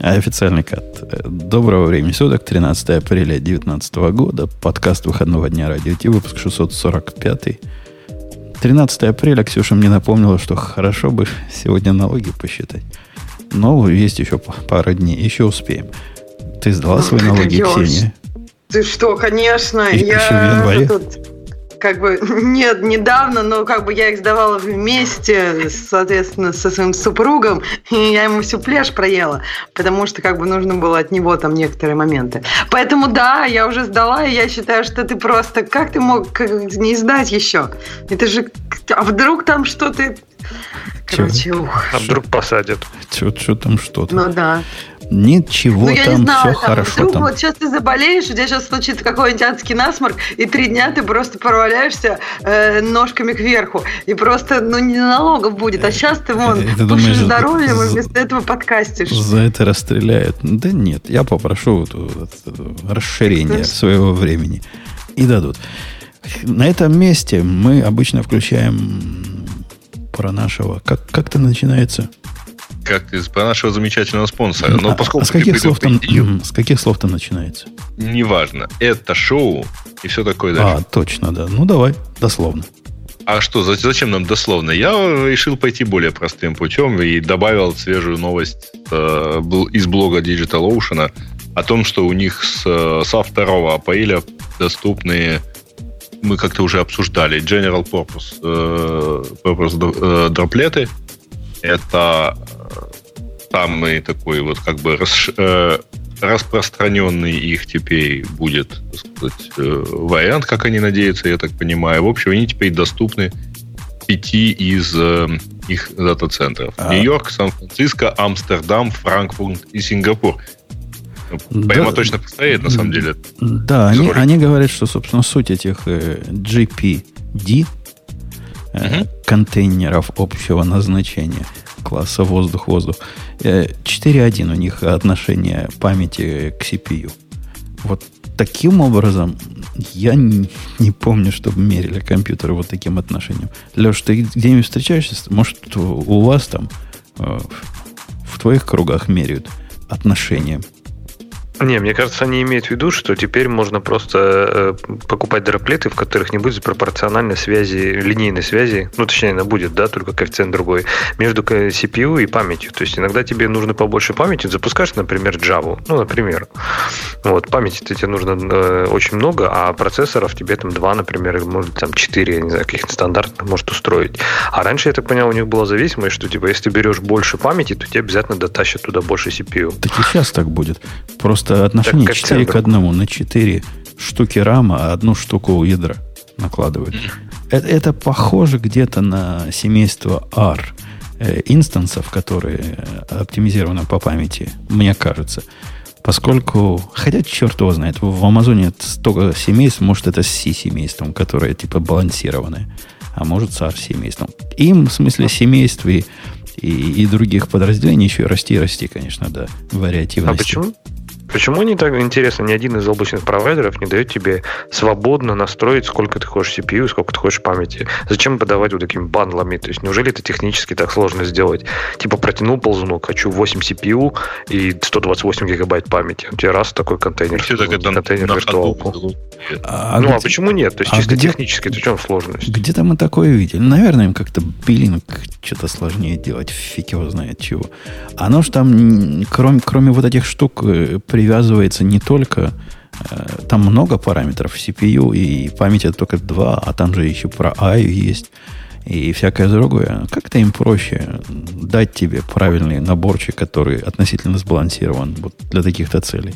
А официальный кат. Доброго времени суток, 13 апреля 2019 года. Подкаст выходного дня радио Ти, выпуск 645. 13 апреля Ксюша мне напомнила, что хорошо бы сегодня налоги посчитать. Но есть еще пара дней, еще успеем. Ты сдала свои налоги, Ксения? Ты что, конечно. И я еще в январе? Тут как бы нет, недавно, но как бы я их сдавала вместе, соответственно, со своим супругом, и я ему всю пляж проела, потому что как бы нужно было от него там некоторые моменты. Поэтому да, я уже сдала, и я считаю, что ты просто, как ты мог не сдать еще? Это же, а вдруг там что-то Короче, ух. А вдруг посадят? Что там что-то? Ну да. Ничего ну, там, знаю, все там, хорошо. Вдруг там. вот сейчас ты заболеешь, у тебя сейчас случится какой-нибудь адский насморк, и три дня ты просто проваляешься э, ножками кверху. И просто, ну, не налогов будет. А сейчас ты, вон, ты думаешь, здоровьем, и вместо этого подкастишь. За это расстреляют. Да нет, я попрошу расширение своего времени. И дадут. На этом месте мы обычно включаем про нашего... Как, как это начинается? Как из нашего замечательного спонсора. Но а, поскольку а с каких слов там, с каких слов там начинается? Неважно. Это шоу и все такое дальше. А, точно, да. Ну, давай, дословно. А что, зачем нам дословно? Я решил пойти более простым путем и добавил свежую новость э, из блога Digital Ocean о том, что у них с, со 2 апреля доступны мы как-то уже обсуждали General Purpose, э, purpose э, дроплеты. Это самый такой вот как бы рас, э, распространенный их теперь будет, так сказать, э, вариант, как они надеются, я так понимаю. В общем, они теперь доступны пяти из э, их дата-центров. А... Нью-Йорк, Сан-Франциско, Амстердам, Франкфурт и Сингапур. Да, Прямо точно повторяет, на самом деле. Да, они, они говорят, что, собственно, суть этих э, GPD, угу. контейнеров общего назначения – класса воздух-воздух. 4.1 э, у них отношение памяти к CPU. Вот таким образом я не, не помню, чтобы мерили компьютеры вот таким отношением. Леш, ты где-нибудь встречаешься? Может, у вас там э, в твоих кругах меряют отношением не, мне кажется, они имеют в виду, что теперь можно просто э, покупать дроплеты, в которых не будет пропорциональной связи, линейной связи, ну, точнее, она будет, да, только коэффициент другой, между CPU и памятью. То есть иногда тебе нужно побольше памяти, запускаешь, например, Java, ну, например. Вот, памяти тебе нужно э, очень много, а процессоров тебе там два, например, или, может, там четыре, я не знаю, каких-то стандартных может устроить. А раньше, я так понял, у них была зависимость, что, типа, если ты берешь больше памяти, то тебе обязательно дотащат туда больше CPU. Так и сейчас так будет. Просто Просто отношение так, 4 к 1 на 4 штуки рама, а одну штуку ядра накладывают. Это, это похоже где-то на семейство R э, инстансов, которые э, оптимизированы по памяти, мне кажется. Поскольку, хотя черт его знает, в Амазоне столько семейств, может это с C-семейством, которое типа балансированное, а может с R-семейством. Им, в смысле, семейств и, и, и других подразделений еще расти и расти, конечно, да, вариативности. А почему? Почему не так интересно, ни один из облачных провайдеров не дает тебе свободно настроить, сколько ты хочешь CPU, сколько ты хочешь памяти? Зачем подавать вот такими бандлами? То есть неужели это технически так сложно сделать? Типа протянул ползунок, хочу 8 CPU и 128 гигабайт памяти. У тебя раз такой контейнер. Все так это контейнер виртуалку. А, ну, а где, а почему нет? То есть а чисто где, технически, это в чем сложность? Где-то мы такое видели. Наверное, им как-то биллинг что-то сложнее делать. Фиг его знает чего. Оно ж там, кроме, кроме вот этих штук, э, привязывается не только... Э, там много параметров CPU, и памяти только два, а там же еще про I есть и всякое другое. Как-то им проще дать тебе правильный наборчик, который относительно сбалансирован вот для таких-то целей.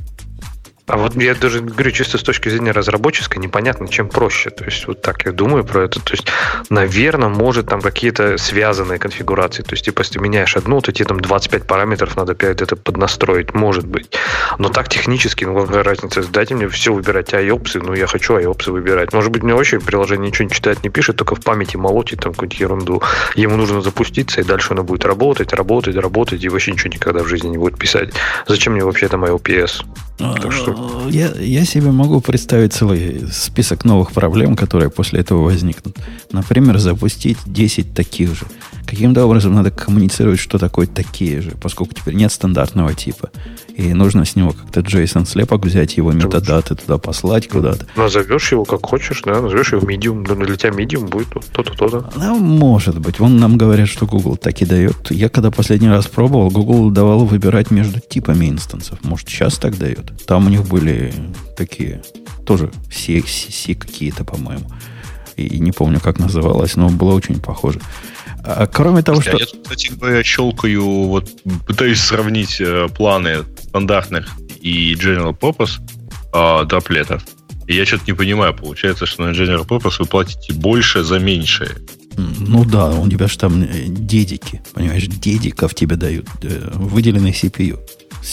А вот я даже говорю, чисто с точки зрения разработческой, непонятно, чем проще. То есть, вот так я думаю про это. То есть, наверное, может там какие-то связанные конфигурации. То есть, типа, если ты меняешь одну, то тебе там 25 параметров надо опять это поднастроить. Может быть. Но так технически, ну какая разница? Дайте мне все выбирать IOPS, ну я хочу IOPS выбирать. Может быть, мне вообще приложение ничего не читает, не пишет, только в памяти молотит там какую-то ерунду. Ему нужно запуститься, и дальше оно будет работать, работать, работать, и вообще ничего никогда в жизни не будет писать. Зачем мне вообще там IOPS? Так что я, я себе могу представить целый список новых проблем, которые после этого возникнут. Например, запустить 10 таких же Каким-то образом надо коммуницировать, что такое такие же, поскольку теперь нет стандартного типа. И нужно с него как-то JSON слепок взять, его метадаты туда послать куда-то. Назовешь его как хочешь, да, назовешь его medium, да, для тебя medium будет то-то, то-то. Ну, может быть. Вон нам говорят, что Google так и дает. Я когда последний раз пробовал, Google давал выбирать между типами инстансов. Может, сейчас так дает. Там у них были такие тоже все, все какие-то, по-моему. И не помню, как называлось, но было очень похоже. А, кроме того, что... Я, кстати говоря, щелкаю, вот пытаюсь сравнить э, планы стандартных и General Purpose э, дроплетов. И я что-то не понимаю. Получается, что на General Purpose вы платите больше за меньшее. Ну да, у тебя же там э, дедики, понимаешь, дедиков тебе дают, э, выделенный CPU.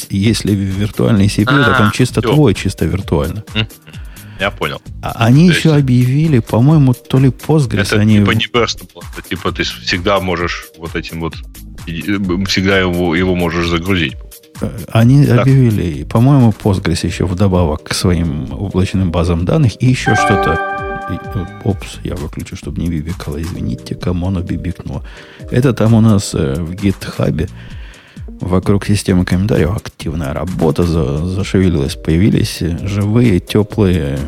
Если виртуальный CPU, а, так он чисто все. твой, чисто виртуально. Я понял. А они То еще объявили, по-моему, то ли Postgres. Это они... типа не просто, типа ты всегда можешь вот этим вот, всегда его, его можешь загрузить. Э, они так. объявили, по-моему, Postgres еще вдобавок к своим облачным базам данных и еще что-то. Опс, я выключу, чтобы не бибикало. Извините, кому оно бибикнуло. Это там у нас э, в GitHub вокруг системы комментариев активная работа за, зашевелилась. Появились живые, теплые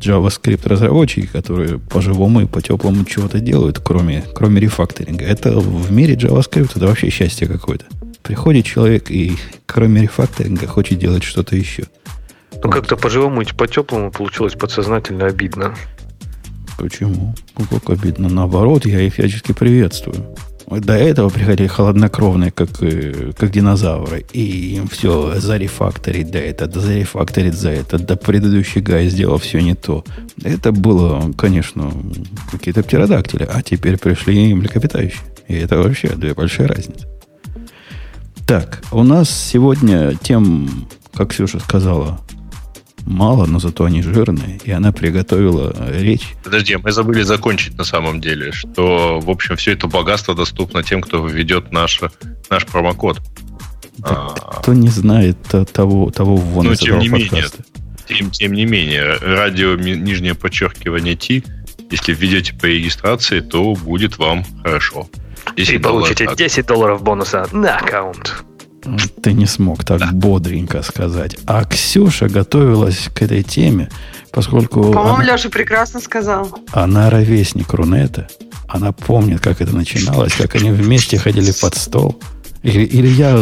JavaScript разработчики, которые по-живому и по-теплому чего-то делают, кроме, кроме рефакторинга. Это в мире JavaScript это вообще счастье какое-то. Приходит человек и кроме рефакторинга хочет делать что-то еще. Ну, как-то по-живому и по-теплому получилось подсознательно обидно. Почему? Ну, как обидно? Наоборот, я их всячески приветствую. До этого приходили холоднокровные, как, э, как динозавры. И им все зарефакторить да это, да зарефакторить за это, да предыдущий гай сделал все не то. Это было, конечно, какие-то птеродактили. А теперь пришли млекопитающие. И это вообще две большие разницы. Так, у нас сегодня тем, как Ксюша сказала, мало, но зато они жирные, и она приготовила речь. Подожди, мы забыли закончить на самом деле, что, в общем, все это богатство доступно тем, кто введет наш, наш промокод. Да, а... Кто не знает того, того вон ну, тем не подкаста. менее, тем, тем не менее, радио нижнее подчеркивание T, если введете по регистрации, то будет вам хорошо. И получите 10 долларов бонуса на аккаунт. Ты не смог так да. бодренько сказать. А Ксюша готовилась к этой теме, поскольку... По-моему, она, Леша прекрасно сказал. Она ровесник Рунета. Она помнит, как это начиналось, как они вместе ходили под стол. Или, или я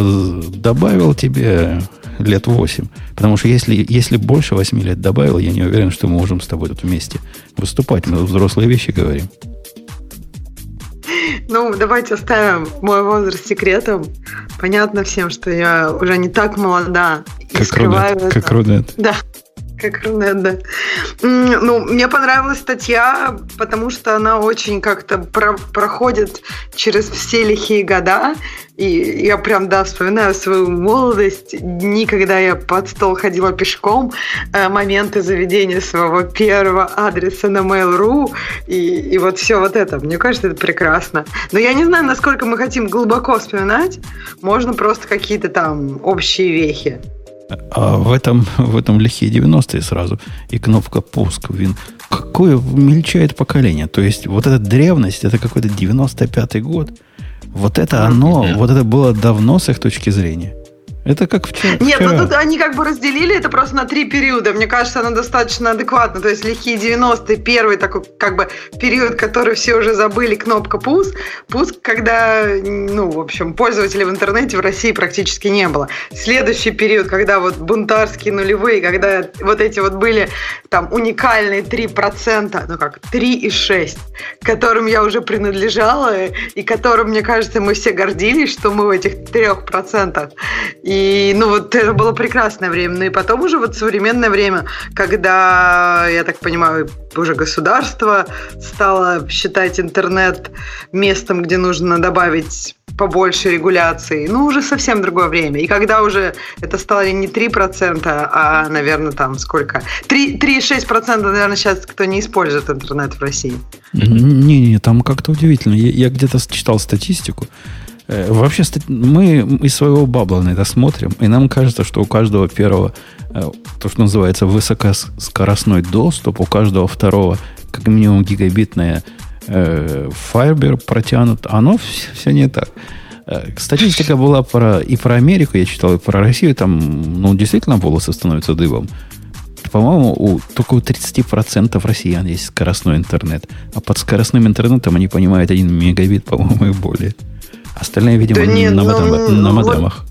добавил тебе лет 8. Потому что если, если больше 8 лет добавил, я не уверен, что мы можем с тобой тут вместе выступать. Мы взрослые вещи говорим. Ну, давайте оставим мой возраст секретом. Понятно всем, что я уже не так молода. Как и скрываю Рунет. Это. Как Рунет. Да, как Рунет, да. Ну, мне понравилась статья, потому что она очень как-то про проходит через все лихие года. И я прям, да, вспоминаю свою молодость, дни, когда я под стол ходила пешком, э, моменты заведения своего первого адреса на Mail.ru, и, и вот все вот это. Мне кажется, это прекрасно. Но я не знаю, насколько мы хотим глубоко вспоминать. Можно просто какие-то там общие вехи. А в этом, в этом лихие 90-е сразу. И кнопка пуск. Вин. Какое мельчает поколение. То есть вот эта древность, это какой-то 95-й год. Вот это оно, вот это было давно с их точки зрения. Это как вчера. Нет, ну тут они как бы разделили это просто на три периода. Мне кажется, оно достаточно адекватно. То есть лихие 90-е, первый такой как бы период, который все уже забыли, кнопка пуск. Пуск, когда, ну, в общем, пользователей в интернете в России практически не было. Следующий период, когда вот бунтарские нулевые, когда вот эти вот были там уникальные 3%, ну как, 3,6, к которым я уже принадлежала, и которым, мне кажется, мы все гордились, что мы в этих 3%. И и, ну, вот это было прекрасное время. Ну, и потом уже вот современное время, когда, я так понимаю, уже государство стало считать интернет местом, где нужно добавить побольше регуляций. Ну, уже совсем другое время. И когда уже это стало не 3%, а, наверное, там сколько? 3,6%, наверное, сейчас кто не использует интернет в России. Не-не, там как-то удивительно. Я, я где-то читал статистику. Э, вообще, мы из своего бабла на это смотрим, и нам кажется, что у каждого первого, э, то, что называется высокоскоростной доступ, у каждого второго, как минимум, гигабитная э, Fiber протянут. Оно все, не так. Э, статистика была про, и про Америку, я читал, и про Россию. Там, ну, действительно, волосы становятся дыбом. По-моему, у, только у 30% россиян есть скоростной интернет. А под скоростным интернетом они понимают 1 мегабит, по-моему, и более. Остальные, видимо, да нет, на, модем, ну, на модемах.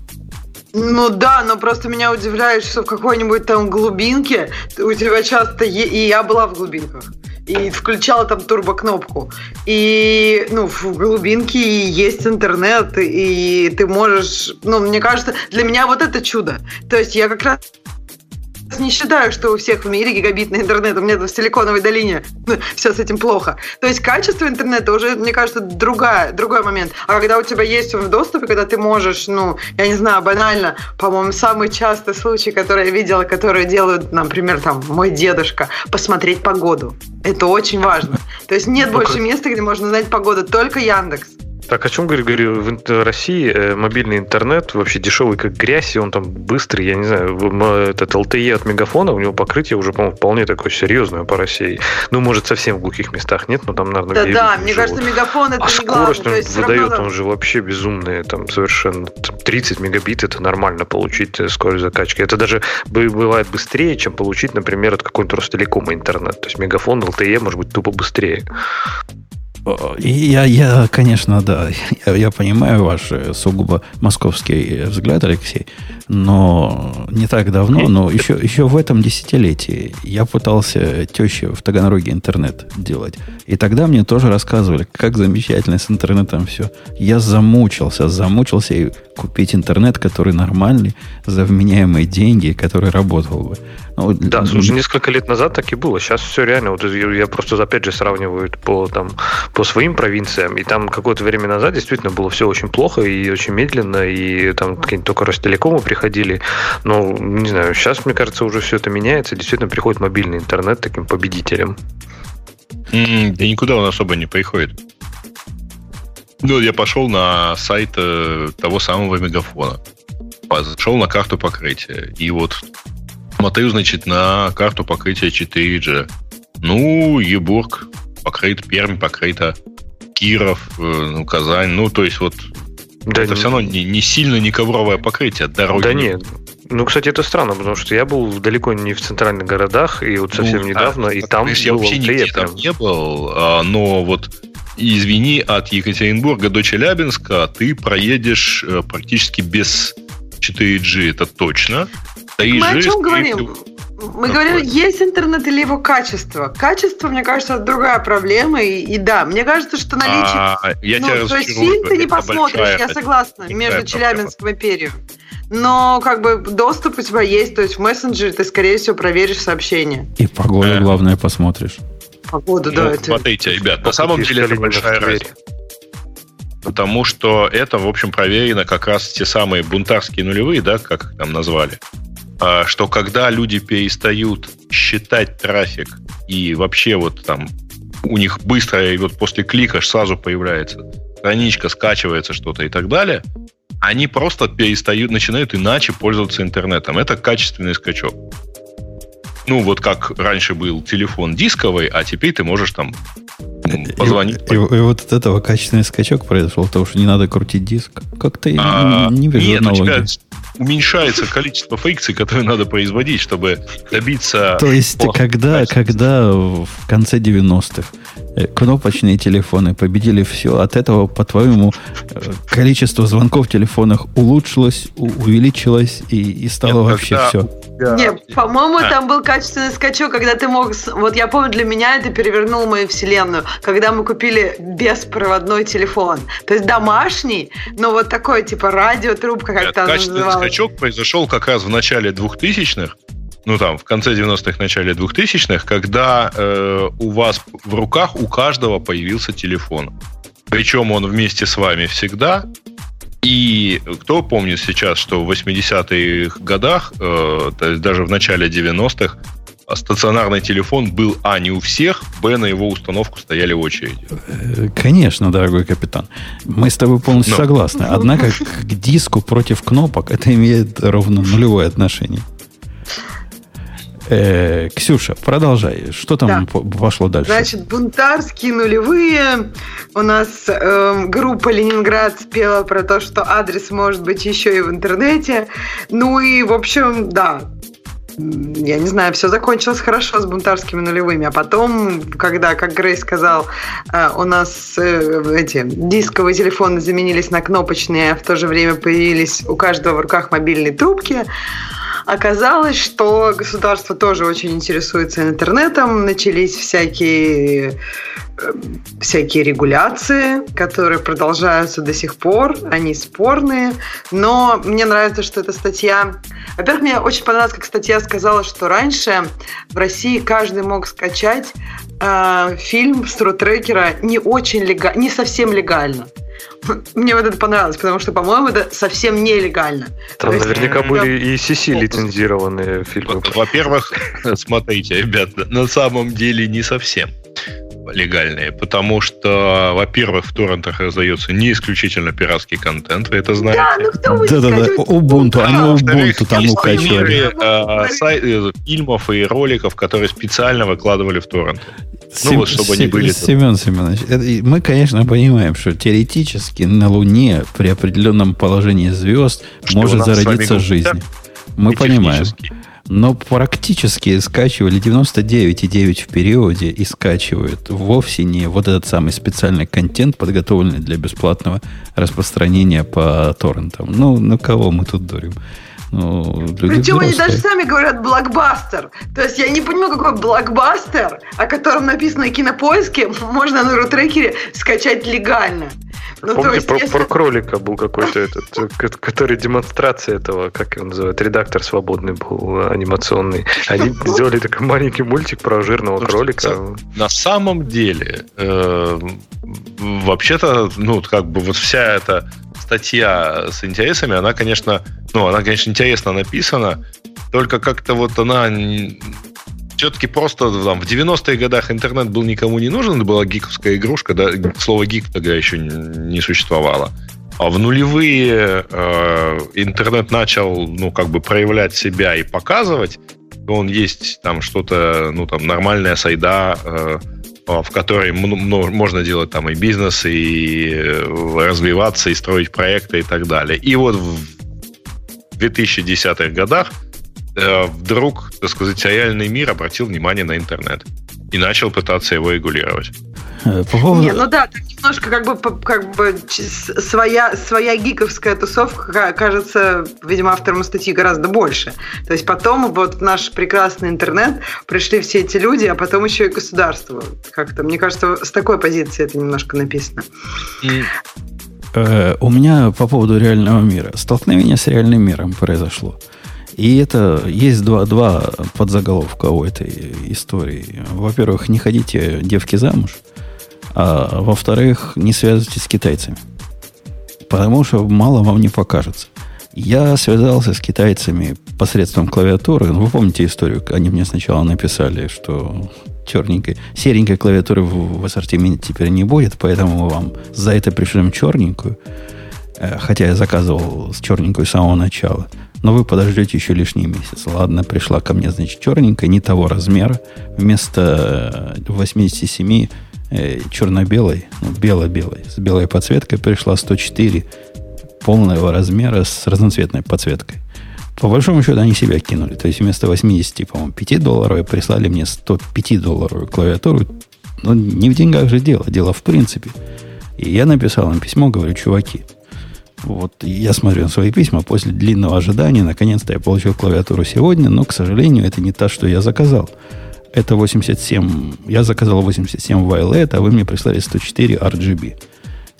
Ну да, но просто меня удивляет, что в какой-нибудь там глубинке у тебя часто... Е... И я была в глубинках. И включала там турбокнопку. И, ну, в глубинке есть интернет, и ты можешь... Ну, мне кажется, для меня вот это чудо. То есть я как раз не считаю, что у всех в мире гигабитный интернет. У меня в Силиконовой долине все с этим плохо. То есть качество интернета уже, мне кажется, другая, другой момент. А когда у тебя есть он в доступе, когда ты можешь, ну, я не знаю, банально, по-моему, самый частый случай, который я видела, который делают, например, там, мой дедушка, посмотреть погоду. Это очень важно. То есть нет больше места, где можно знать погоду, только Яндекс. Так, о чем говорю? Говорю, в России э, мобильный интернет вообще дешевый как грязь, и он там быстрый, я не знаю, этот LTE от Мегафона, у него покрытие уже, по-моему, вполне такое серьезное по России. Ну, может, совсем в глухих местах нет, но там, наверное, Да, да, мне живут. кажется, Мегафон это а не скорость главное, он выдает, равно... он же вообще безумная, там совершенно 30 мегабит это нормально получить э, скорость закачки. Это даже бывает быстрее, чем получить, например, от какой-нибудь Ростелекома интернет. То есть Мегафон, LTE может быть тупо быстрее. Я, я, конечно, да, я, я понимаю ваш э, сугубо московский взгляд, Алексей, но не так давно, но еще, еще в этом десятилетии я пытался теще в Таганроге интернет делать. И тогда мне тоже рассказывали, как замечательно с интернетом все. Я замучился, замучился и купить интернет, который нормальный, за вменяемые деньги, который работал бы. Ну, да, слушай, несколько лет назад так и было. Сейчас все реально. Вот я просто опять же сравниваю по, там, по своим провинциям. И там какое-то время назад действительно было все очень плохо и очень медленно. И там какие-нибудь только Ростелекомы приходили. Но, не знаю, сейчас, мне кажется, уже все это меняется. Действительно приходит мобильный интернет таким победителем. Да никуда он особо не приходит. Ну, я пошел на сайт э, того самого мегафона. Зашел на карту покрытия. И вот смотрю, значит, на карту покрытия 4G. Ну, Ебург покрыт, Пермь покрыта, Киров, э, ну, Казань. Ну, то есть вот да, это не... все равно не, не сильно не ковровое покрытие дороги. Да нет. Ну, кстати, это странно, потому что я был далеко не в центральных городах, и вот совсем ну, недавно, а, и там я вообще нигде там не был, а, но вот извини, от Екатеринбурга до Челябинска ты проедешь э, практически без 4G, это точно. 3G, Мы о чем говорим? Мы ну, говорим, есть интернет или его качество. Качество, мне кажется, это другая проблема. И, и да, мне кажется, что наличие... А, я ну, тебя то есть фильм ты не посмотришь, я согласна, между Челябинском и Перью. Но как бы доступ у тебя есть, то есть в мессенджере ты, скорее всего, проверишь сообщение. И погоду, э. главное, посмотришь. Погоду, ну, да. Это... Смотрите, ребят, на самом деле это большая разница. Потому что это, в общем, проверено как раз те самые бунтарские нулевые, да, как их там назвали. А, что когда люди перестают считать трафик и вообще вот там у них быстро, и вот после клика сразу появляется страничка, скачивается что-то и так далее, они просто перестают, начинают иначе пользоваться интернетом. Это качественный скачок. Ну, вот как раньше был телефон дисковый, а теперь ты можешь там позвонить. И, и, и вот от этого качественный скачок произошел, потому что не надо крутить диск. Как-то а, не, не вижу Нет, аналогии. у тебя уменьшается количество фрикций, которые надо производить, чтобы добиться... То есть, когда, когда в конце 90-х э, кнопочные телефоны победили все, от этого, по-твоему, э, количество звонков в телефонах улучшилось, увеличилось и, и стало Нет, вообще когда... все? Нет, по-моему, а. там был качественный скачок, когда ты мог... Вот я помню, для меня это перевернуло мою вселенную, когда мы купили беспроводной телефон. То есть домашний, но вот такой, типа, радиотрубка, как там называлось скачок произошел как раз в начале 2000-х, ну там, в конце 90-х, начале 2000-х, когда э, у вас в руках у каждого появился телефон. Причем он вместе с вами всегда. И кто помнит сейчас, что в 80-х годах, э, то есть даже в начале 90-х, а стационарный телефон был, а, не у всех, б, на его установку стояли очереди. Э, конечно, дорогой капитан. Мы с тобой полностью Но. согласны. Однако к диску против кнопок это имеет ровно нулевое отношение. Э, Ксюша, продолжай. Что там да. пошло дальше? Значит, бунтарские нулевые. У нас э, группа Ленинград спела про то, что адрес может быть еще и в интернете. Ну и, в общем, да, я не знаю, все закончилось хорошо с бунтарскими нулевыми, а потом, когда, как Грей сказал, э, у нас э, эти дисковые телефоны заменились на кнопочные, а в то же время появились у каждого в руках мобильные трубки, Оказалось, что государство тоже очень интересуется интернетом, начались всякие э, всякие регуляции, которые продолжаются до сих пор, они спорные, но мне нравится, что эта статья... Во-первых, мне очень понравилось, как статья сказала, что раньше в России каждый мог скачать э, фильм с рутрекера не очень легально, не совсем легально. Мне вот это понравилось, потому что, по-моему, это совсем нелегально. Там То наверняка есть, были и CC лицензированные фильмы. Во-первых, смотрите, ребята, на самом деле не совсем легальные, потому что, во-первых, в торрентах раздается не исключительно пиратский контент, вы это знаете. Да, ну кто будет Да, да, да, Ubuntu, они Ubuntu там укачивали. Э, э, фильмов и роликов, которые специально выкладывали в торренты. Ну, вот, чтобы они были... Семен Семенович, это, мы, конечно, понимаем, что теоретически на Луне при определенном положении звезд что может зародиться жизнь. Мы понимаем. Но практически скачивали 99,9 в периоде и скачивают вовсе не вот этот самый специальный контент, подготовленный для бесплатного распространения по торрентам. Ну, на кого мы тут дурим? Ну, люди Причем они даже сами говорят блокбастер. То есть я не понимаю, какой блокбастер, о котором написано на кинопоиске, можно на рутрекере скачать легально. Ну, Помните, есть, про, если... про кролика был какой-то этот, который демонстрация этого, как его называют, редактор свободный был, анимационный. Они сделали такой маленький мультик про жирного кролика. На самом деле, э, вообще-то, ну, как бы вот вся эта статья с интересами, она, конечно, ну, она, конечно, интересно написана, только как-то вот она все-таки просто там, в 90-е годах интернет был никому не нужен, это была гиковская игрушка, да, слово гик тогда еще не существовало. А в нулевые э, интернет начал, ну, как бы проявлять себя и показывать, он есть там что-то, ну, там, нормальная сайда, э, в которой можно делать там и бизнес, и э, развиваться, и строить проекты и так далее. И вот в 2010-х годах Э, вдруг, так сказать, реальный мир обратил внимание на интернет и начал пытаться его регулировать. Э, по поводу... Не, ну да, так немножко как бы, как бы своя, своя гиковская тусовка кажется, видимо, авторам статьи гораздо больше. То есть потом вот в наш прекрасный интернет пришли все эти люди, а потом еще и государство. Как-то, мне кажется, с такой позиции это немножко написано. И... Э, у меня по поводу реального мира. Столкновение с реальным миром произошло. И это есть два, два подзаголовка у этой истории. Во-первых, не ходите девки замуж, а во-вторых, не связывайтесь с китайцами. Потому что мало вам не покажется. Я связался с китайцами посредством клавиатуры. Ну, вы помните историю? Они мне сначала написали, что черненькой, серенькой клавиатуры в, в ассортименте теперь не будет, поэтому мы вам за это пришлем черненькую. Э, хотя я заказывал с черненькой с самого начала – но вы подождете еще лишний месяц. Ладно, пришла ко мне, значит, черненькая, не того размера. Вместо 87 э, черно-белой, ну, бело-белой, с белой подсветкой пришла 104 полного размера с разноцветной подсветкой. По большому счету они себя кинули. То есть вместо 80, по-моему, 5 долларов прислали мне 105 долларовую клавиатуру. Но не в деньгах же дело, дело в принципе. И я написал им письмо, говорю, чуваки, вот я смотрю на свои письма, после длинного ожидания, наконец-то я получил клавиатуру сегодня, но, к сожалению, это не та, что я заказал. Это 87, я заказал 87 Violet, а вы мне прислали 104 RGB.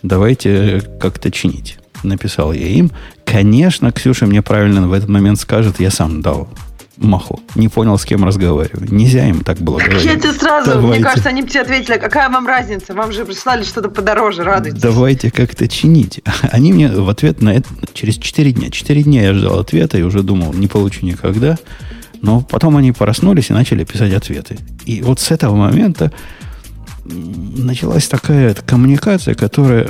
Давайте как-то чинить. Написал я им. Конечно, Ксюша мне правильно в этот момент скажет, я сам дал маху. Не понял, с кем разговариваю. Нельзя им так было говорить. Я тебе сразу, Давайте. мне кажется, они бы тебе ответили, какая вам разница? Вам же прислали что-то подороже, радуйтесь. Давайте как-то чинить. Они мне в ответ на это через 4 дня. 4 дня я ждал ответа и уже думал, не получу никогда. Но потом они проснулись и начали писать ответы. И вот с этого момента началась такая коммуникация, которая...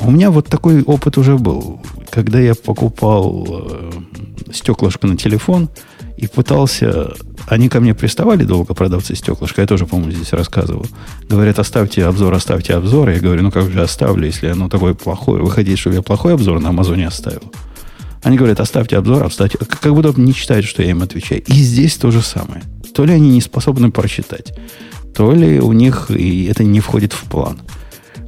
У меня вот такой опыт уже был. Когда я покупал э, стеклышко на телефон – и пытался они ко мне приставали долго, продавцы стеклышка, я тоже, по-моему, здесь рассказывал. Говорят, оставьте обзор, оставьте обзор. Я говорю, ну как же оставлю, если оно такое плохое. Вы хотите, чтобы я плохой обзор на Амазоне оставил? Они говорят, оставьте обзор, оставьте. Как будто не читают, что я им отвечаю. И здесь то же самое. То ли они не способны прочитать, то ли у них и это не входит в план.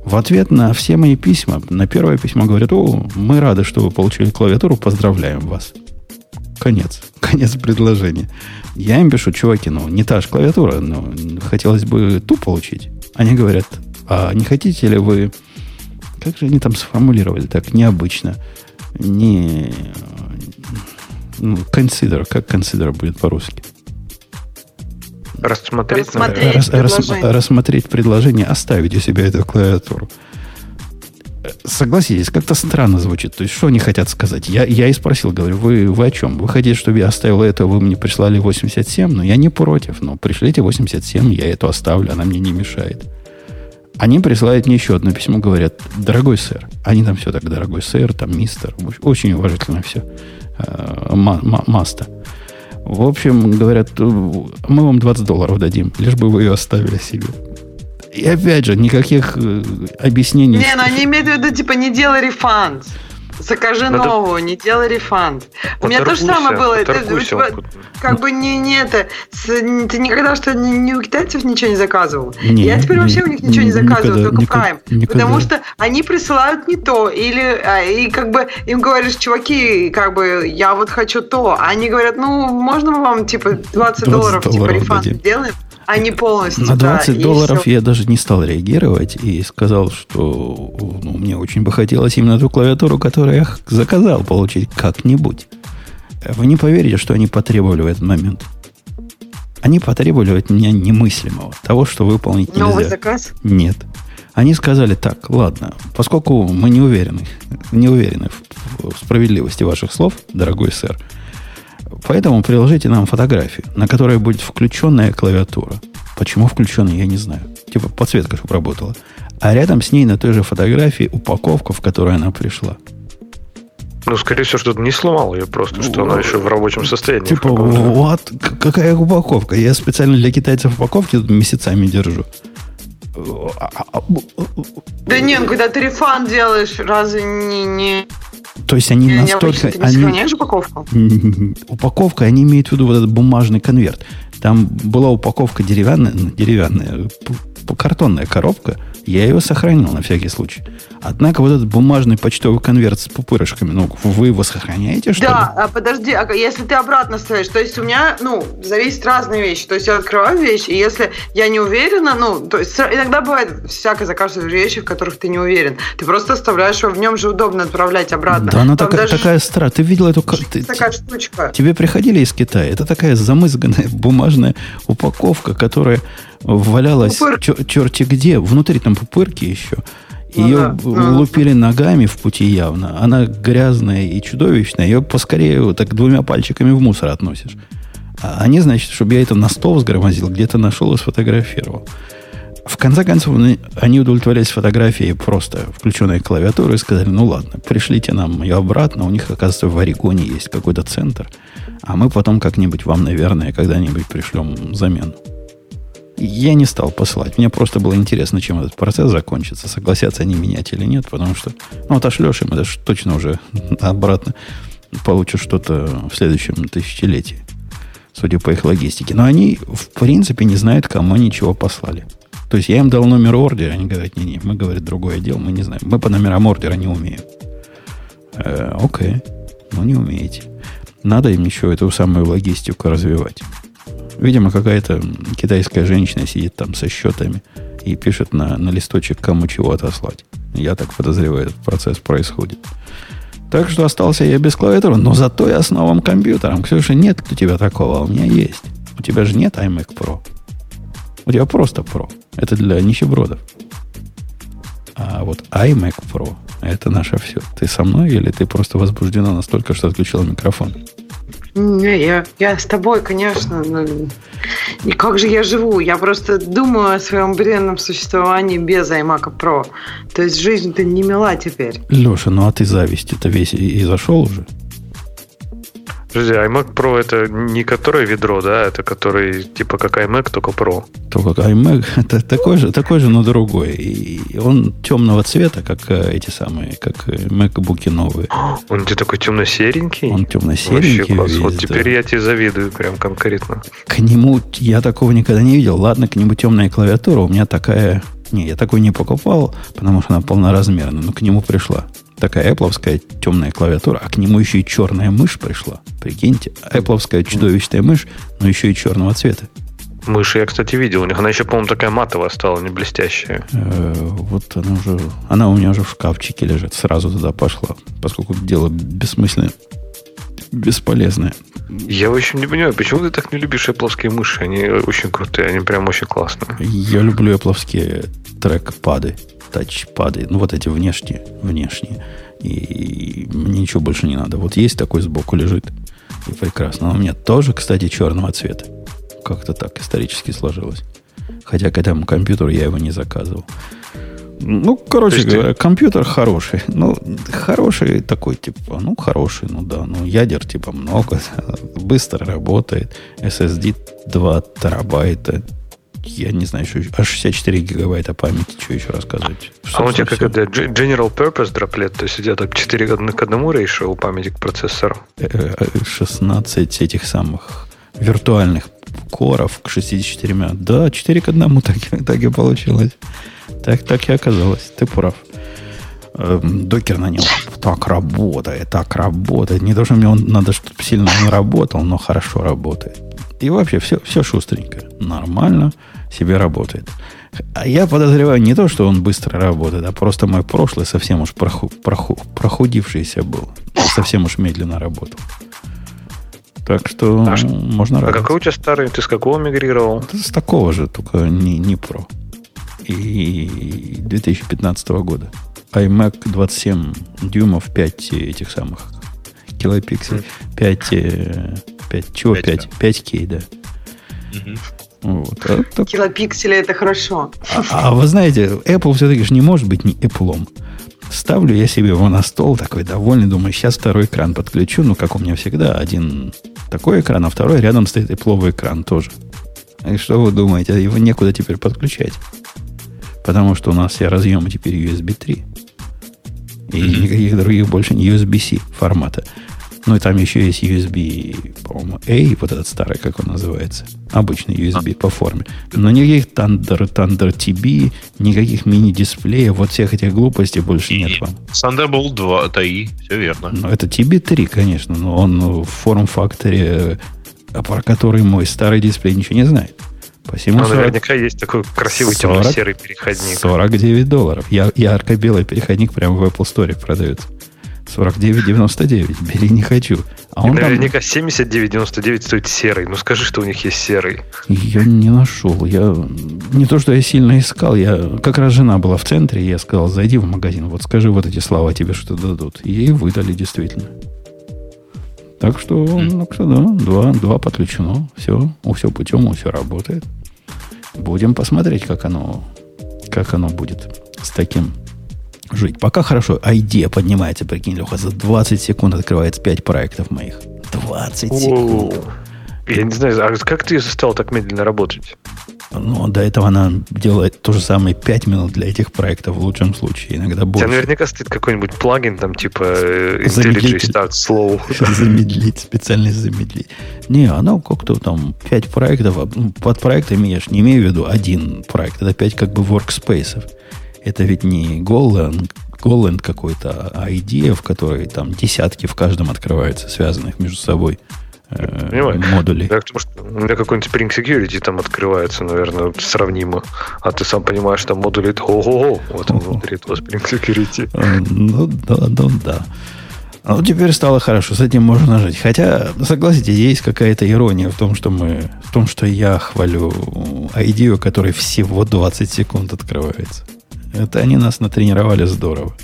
В ответ на все мои письма, на первое письмо говорят, о, мы рады, что вы получили клавиатуру, поздравляем вас. Конец. Конец предложения. Я им пишу, чуваки, ну, не та же клавиатура, но хотелось бы ту получить. Они говорят, а не хотите ли вы... Как же они там сформулировали так необычно? Не... Ну, consider. Как consider будет по-русски? Рассмотреть, Рассмотреть, Рас- рас- предложение. рассмотреть предложение, оставить у себя эту клавиатуру. Э, Согласитесь, как-то странно звучит. То есть, что они хотят сказать? Я, я и спросил, говорю, вы, вы о чем? Вы хотите, чтобы я оставил это, вы мне прислали 87? Ну, я не против, но пришлите 87, я эту оставлю, она мне не мешает. Они присылают мне еще одно письмо, говорят, дорогой сэр. Они там все так, дорогой сэр, там мистер. Очень уважительно все. Э, ма- ма- Маста. В общем, говорят, «Э, мы вам 20 долларов дадим, лишь бы вы ее оставили себе. И опять же, никаких э, объяснений. Не, ну они имеют в виду, типа, не делай рефанд. Закажи Надо- новую, не делай рефанд. У меня то же самое было. Это, типа, вот. как бы не, не это. ты никогда что ни, ни у китайцев ничего не заказывал. Не, Я теперь не, вообще у них ничего не никогда, заказываю, только никогда, Prime. никогда. Потому что они присылают не то. Или а, и как бы им говоришь, чуваки, как бы я вот хочу то. А они говорят, ну, можно мы вам типа 20, 20 долларов, типа долларов рефанд дадим. сделаем? А не полностью. На да, 20 и долларов я даже не стал реагировать и сказал, что ну, мне очень бы хотелось именно ту клавиатуру, которую я заказал, получить как-нибудь. Вы не поверите, что они потребовали в этот момент. Они потребовали от меня немыслимого. Того, что выполнить нельзя. Новый заказ? Нет. Они сказали так, ладно, поскольку мы не уверены, не уверены в справедливости ваших слов, дорогой сэр, поэтому приложите нам фотографию, на которой будет включенная клавиатура. Почему включенная, я не знаю. Типа подсветка, чтобы работала. А рядом с ней на той же фотографии упаковка, в которой она пришла. Ну, скорее всего, что-то не сломал ее просто, что она еще в рабочем состоянии. Типа, вот, какая упаковка? Я специально для китайцев упаковки тут месяцами держу. Да нет, ну, когда ты рефанд делаешь, разве не... не... То есть они не- настолько... не они- сохраняешь упаковку? Упаковка, они имеют в виду вот этот бумажный конверт. Там была упаковка деревянная, ну, деревянная, картонная коробка. Я ее сохранил на всякий случай. Однако вот этот бумажный почтовый конверт с пупырышками, ну, вы его сохраняете, что Да, а подожди, а если ты обратно ставишь, то есть у меня, ну, зависит разные вещи. То есть я открываю вещь, и если я не уверена, ну, то есть иногда бывает всякое заказываешь вещи, в которых ты не уверен. Ты просто оставляешь его, в нем же удобно отправлять обратно. Да, она Там такая, даже такая стра. Ты видел эту... ты- такая штучка. Тебе приходили из Китая? Это такая замызганная бумажная упаковка, которая валялась Пупырки. чер- черти где. Внутри там пупырки еще. Ну Ее да, ну. лупили ногами в пути явно. Она грязная и чудовищная. Ее поскорее вот так двумя пальчиками в мусор относишь. А они, значит, чтобы я это на стол сгромозил, где-то нашел и сфотографировал. В конце концов, они- они удовлетворялись фотографией просто включенной клавиатуры и сказали, ну ладно, пришлите нам ее обратно. У них, оказывается, в Орегоне есть какой-то центр. А мы потом как-нибудь вам, наверное, когда-нибудь пришлем замену. Я не стал посылать. Мне просто было интересно, чем этот процесс закончится. Согласятся они менять или нет, потому что, ну, отошлешь им, это ж точно уже обратно получишь что-то в следующем тысячелетии, судя по их логистике. Но они, в принципе, не знают, кому они чего послали. То есть я им дал номер ордера, они говорят, не-не, мы, говорят, другое дело, мы не знаем. Мы по номерам ордера не умеем. Э, окей, ну не умеете. Надо им еще эту самую логистику развивать. Видимо, какая-то китайская женщина сидит там со счетами и пишет на, на листочек, кому чего отослать. Я так подозреваю, этот процесс происходит. Так что остался я без клавиатуры, но зато я с новым компьютером. Ксюша, нет у тебя такого, а у меня есть. У тебя же нет iMac Pro. У тебя просто Pro. Это для нищебродов. А вот iMac Pro – это наше все. Ты со мной или ты просто возбуждена настолько, что отключила микрофон? Не, я, я с тобой, конечно. но И как же я живу? Я просто думаю о своем бренном существовании без iMac Pro. То есть жизнь-то не мила теперь. Леша, ну а ты зависть это весь и, и зашел уже? Подожди, iMac Pro это не которое ведро, да? Это который типа как iMac, только Pro. Только как iMac, это такой же, такой же, но другой. И он темного цвета, как э, эти самые, как MacBook новые. Он где такой темно-серенький? Он темно-серенький. Весь, вот теперь да. я тебе завидую прям конкретно. К нему я такого никогда не видел. Ладно, к нему темная клавиатура, у меня такая... Не, я такой не покупал, потому что она полноразмерная, но к нему пришла такая Apple темная клавиатура, а к нему еще и черная мышь пришла. Прикиньте, Apple чудовищная мышь, но еще и черного цвета. Мышь я, кстати, видел. У них она еще, по-моему, такая матовая стала, не блестящая. Э, вот она уже... Она у меня уже в шкафчике лежит. Сразу туда пошла. Поскольку дело бессмысленное, бесполезное. Я очень не понимаю, почему ты так не любишь Apple мыши? Они очень крутые, они прям очень классные. Я люблю Apple трекпады тачпады, ну вот эти внешние, внешние. И мне ничего больше не надо. Вот есть такой сбоку лежит. И прекрасно. Но у меня тоже, кстати, черного цвета. Как-то так исторически сложилось. Хотя к этому компьютеру я его не заказывал. Ну, короче говоря, компьютер хороший. Ну, хороший такой, типа, ну, хороший, ну да. Ну, ядер, типа, много. Быстро работает. SSD 2 терабайта я не знаю, что аж 64 гигабайта памяти, что еще рассказывать. а у тебя как это General Purpose дроплет, то есть у тебя так 4 к 1 рейшо у памяти к процессору? 16 э, э, этих самых виртуальных коров к 64. Да, 4 к 1 так, так и получилось. Так, так и оказалось. Ты прав. Эм, докер на нем так работает, так работает. Не то, что мне он надо, чтобы сильно не работал, но хорошо работает. И вообще все, все шустренько. Нормально себе работает. А я подозреваю не то, что он быстро работает, а просто мой прошлый совсем уж проху, проху, прохудившийся был. Совсем уж медленно работал. Так что а можно радоваться. А какой у тебя старый? Ты с какого мигрировал? С такого же, только не, не про. И 2015 года. iMac 27 дюймов, 5 этих самых килопикселей. 5, 5, чего 5? 5, 5 кей, да. Угу. Вот. А, Килопиксели это хорошо. А, а вы знаете, Apple все-таки же не может быть не Apple. Ставлю я себе его на стол, такой довольный, думаю, сейчас второй экран подключу, ну, как у меня всегда, один такой экран, а второй рядом стоит Apple экран тоже. И что вы думаете, его некуда теперь подключать? Потому что у нас все разъемы теперь USB 3. И никаких других больше не USB-C формата. Ну и там еще есть USB, по-моему, A, вот этот старый, как он называется. Обычный USB а. по форме. Но никаких Thunder, Thunder TB, никаких мини-дисплеев, вот всех этих глупостей больше и нет вам. Thunderbolt 2, это и, все верно. Ну, это TB3, конечно, но он в форм-факторе, э, про который мой старый дисплей ничего не знает. Посему 40, наверняка есть такой красивый темно-серый переходник. 49 долларов. Я, ярко-белый переходник прямо в Apple Store продается. 49,99. Бери, не хочу. А он наверняка там... 79,99 стоит серый. Ну скажи, что у них есть серый. Я не нашел. Я не то, что я сильно искал. Я как раз жена была в центре, и я сказал, зайди в магазин, вот скажи вот эти слова тебе что дадут. И ей выдали действительно. Так что, ну, что да, два, два подключено. Все, все путем, все работает. Будем посмотреть, как оно, как оно будет с таким жить. Пока хорошо. Идея поднимается, прикинь, Леха, за 20 секунд открывается 5 проектов моих. 20 секунд. Я не знаю, а как ты стал так медленно работать? Ну, до этого она делает то же самое 5 минут для этих проектов в лучшем случае, иногда больше. У тебя наверняка стоит какой-нибудь плагин, там, типа э, IntelliJ Start Slow. Замедлить, специально замедлить. Не, оно как-то там 5 проектов, ну, под проектами я же не имею в виду один проект, это 5 как бы workspaces. Это ведь не Golang какой-то, а идея, в которой там десятки в каждом открываются, связанных между собой э, Понимаю. модулей. Да, потому что у меня какой-нибудь Spring Security там открывается, наверное, сравнимо. А ты сам понимаешь, там модули ого-го, вот он внутри этого Spring Security. Э, ну, да, ну, да. Ну, теперь стало хорошо, с этим можно жить. Хотя, согласитесь, есть какая-то ирония в том, что мы, в том, что я хвалю идею, которая всего 20 секунд открывается. Это они нас натренировали здорово.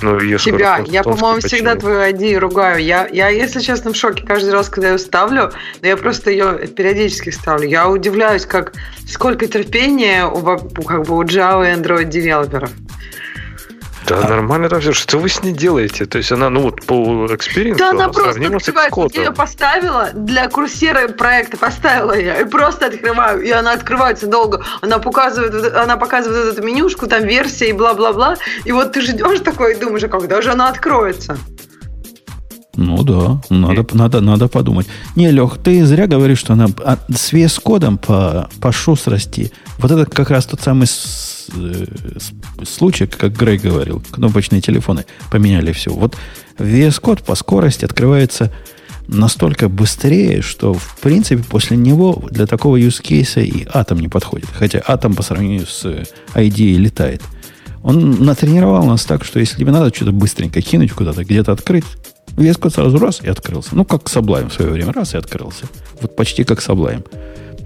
Ну, ее Тебя. Я, по-моему, всегда твою идею ругаю. Я, я, если честно, в шоке каждый раз, когда ее ставлю, но я просто ее периодически ставлю. Я удивляюсь, как сколько терпения у, как бы, у Java и Android девелоперов. Да, а... нормально там все. Что вы с ней делаете? То есть она, ну вот по experience у, да, она, она просто открывает. Я ее поставила для Coursera проекта, поставила я, и просто открываю, и она открывается долго. Она показывает, она показывает эту менюшку, там версия и бла-бла-бла. И вот ты ждешь такой и думаешь, а когда же она откроется? Ну да, надо, надо, надо подумать. Не, Лех, ты зря говоришь, что она а, с VS-кодом по, по шустрости. Вот это как раз тот самый с, э, с, случай, как Грей говорил, кнопочные телефоны поменяли все. Вот VS-код по скорости открывается настолько быстрее, что, в принципе, после него для такого use case и атом не подходит. Хотя атом по сравнению с ID летает. Он натренировал нас так, что если тебе надо что-то быстренько кинуть куда-то, где-то открыть, Весь код сразу раз и открылся. Ну, как Sublime в свое время. Раз и открылся. Вот почти как Sublime.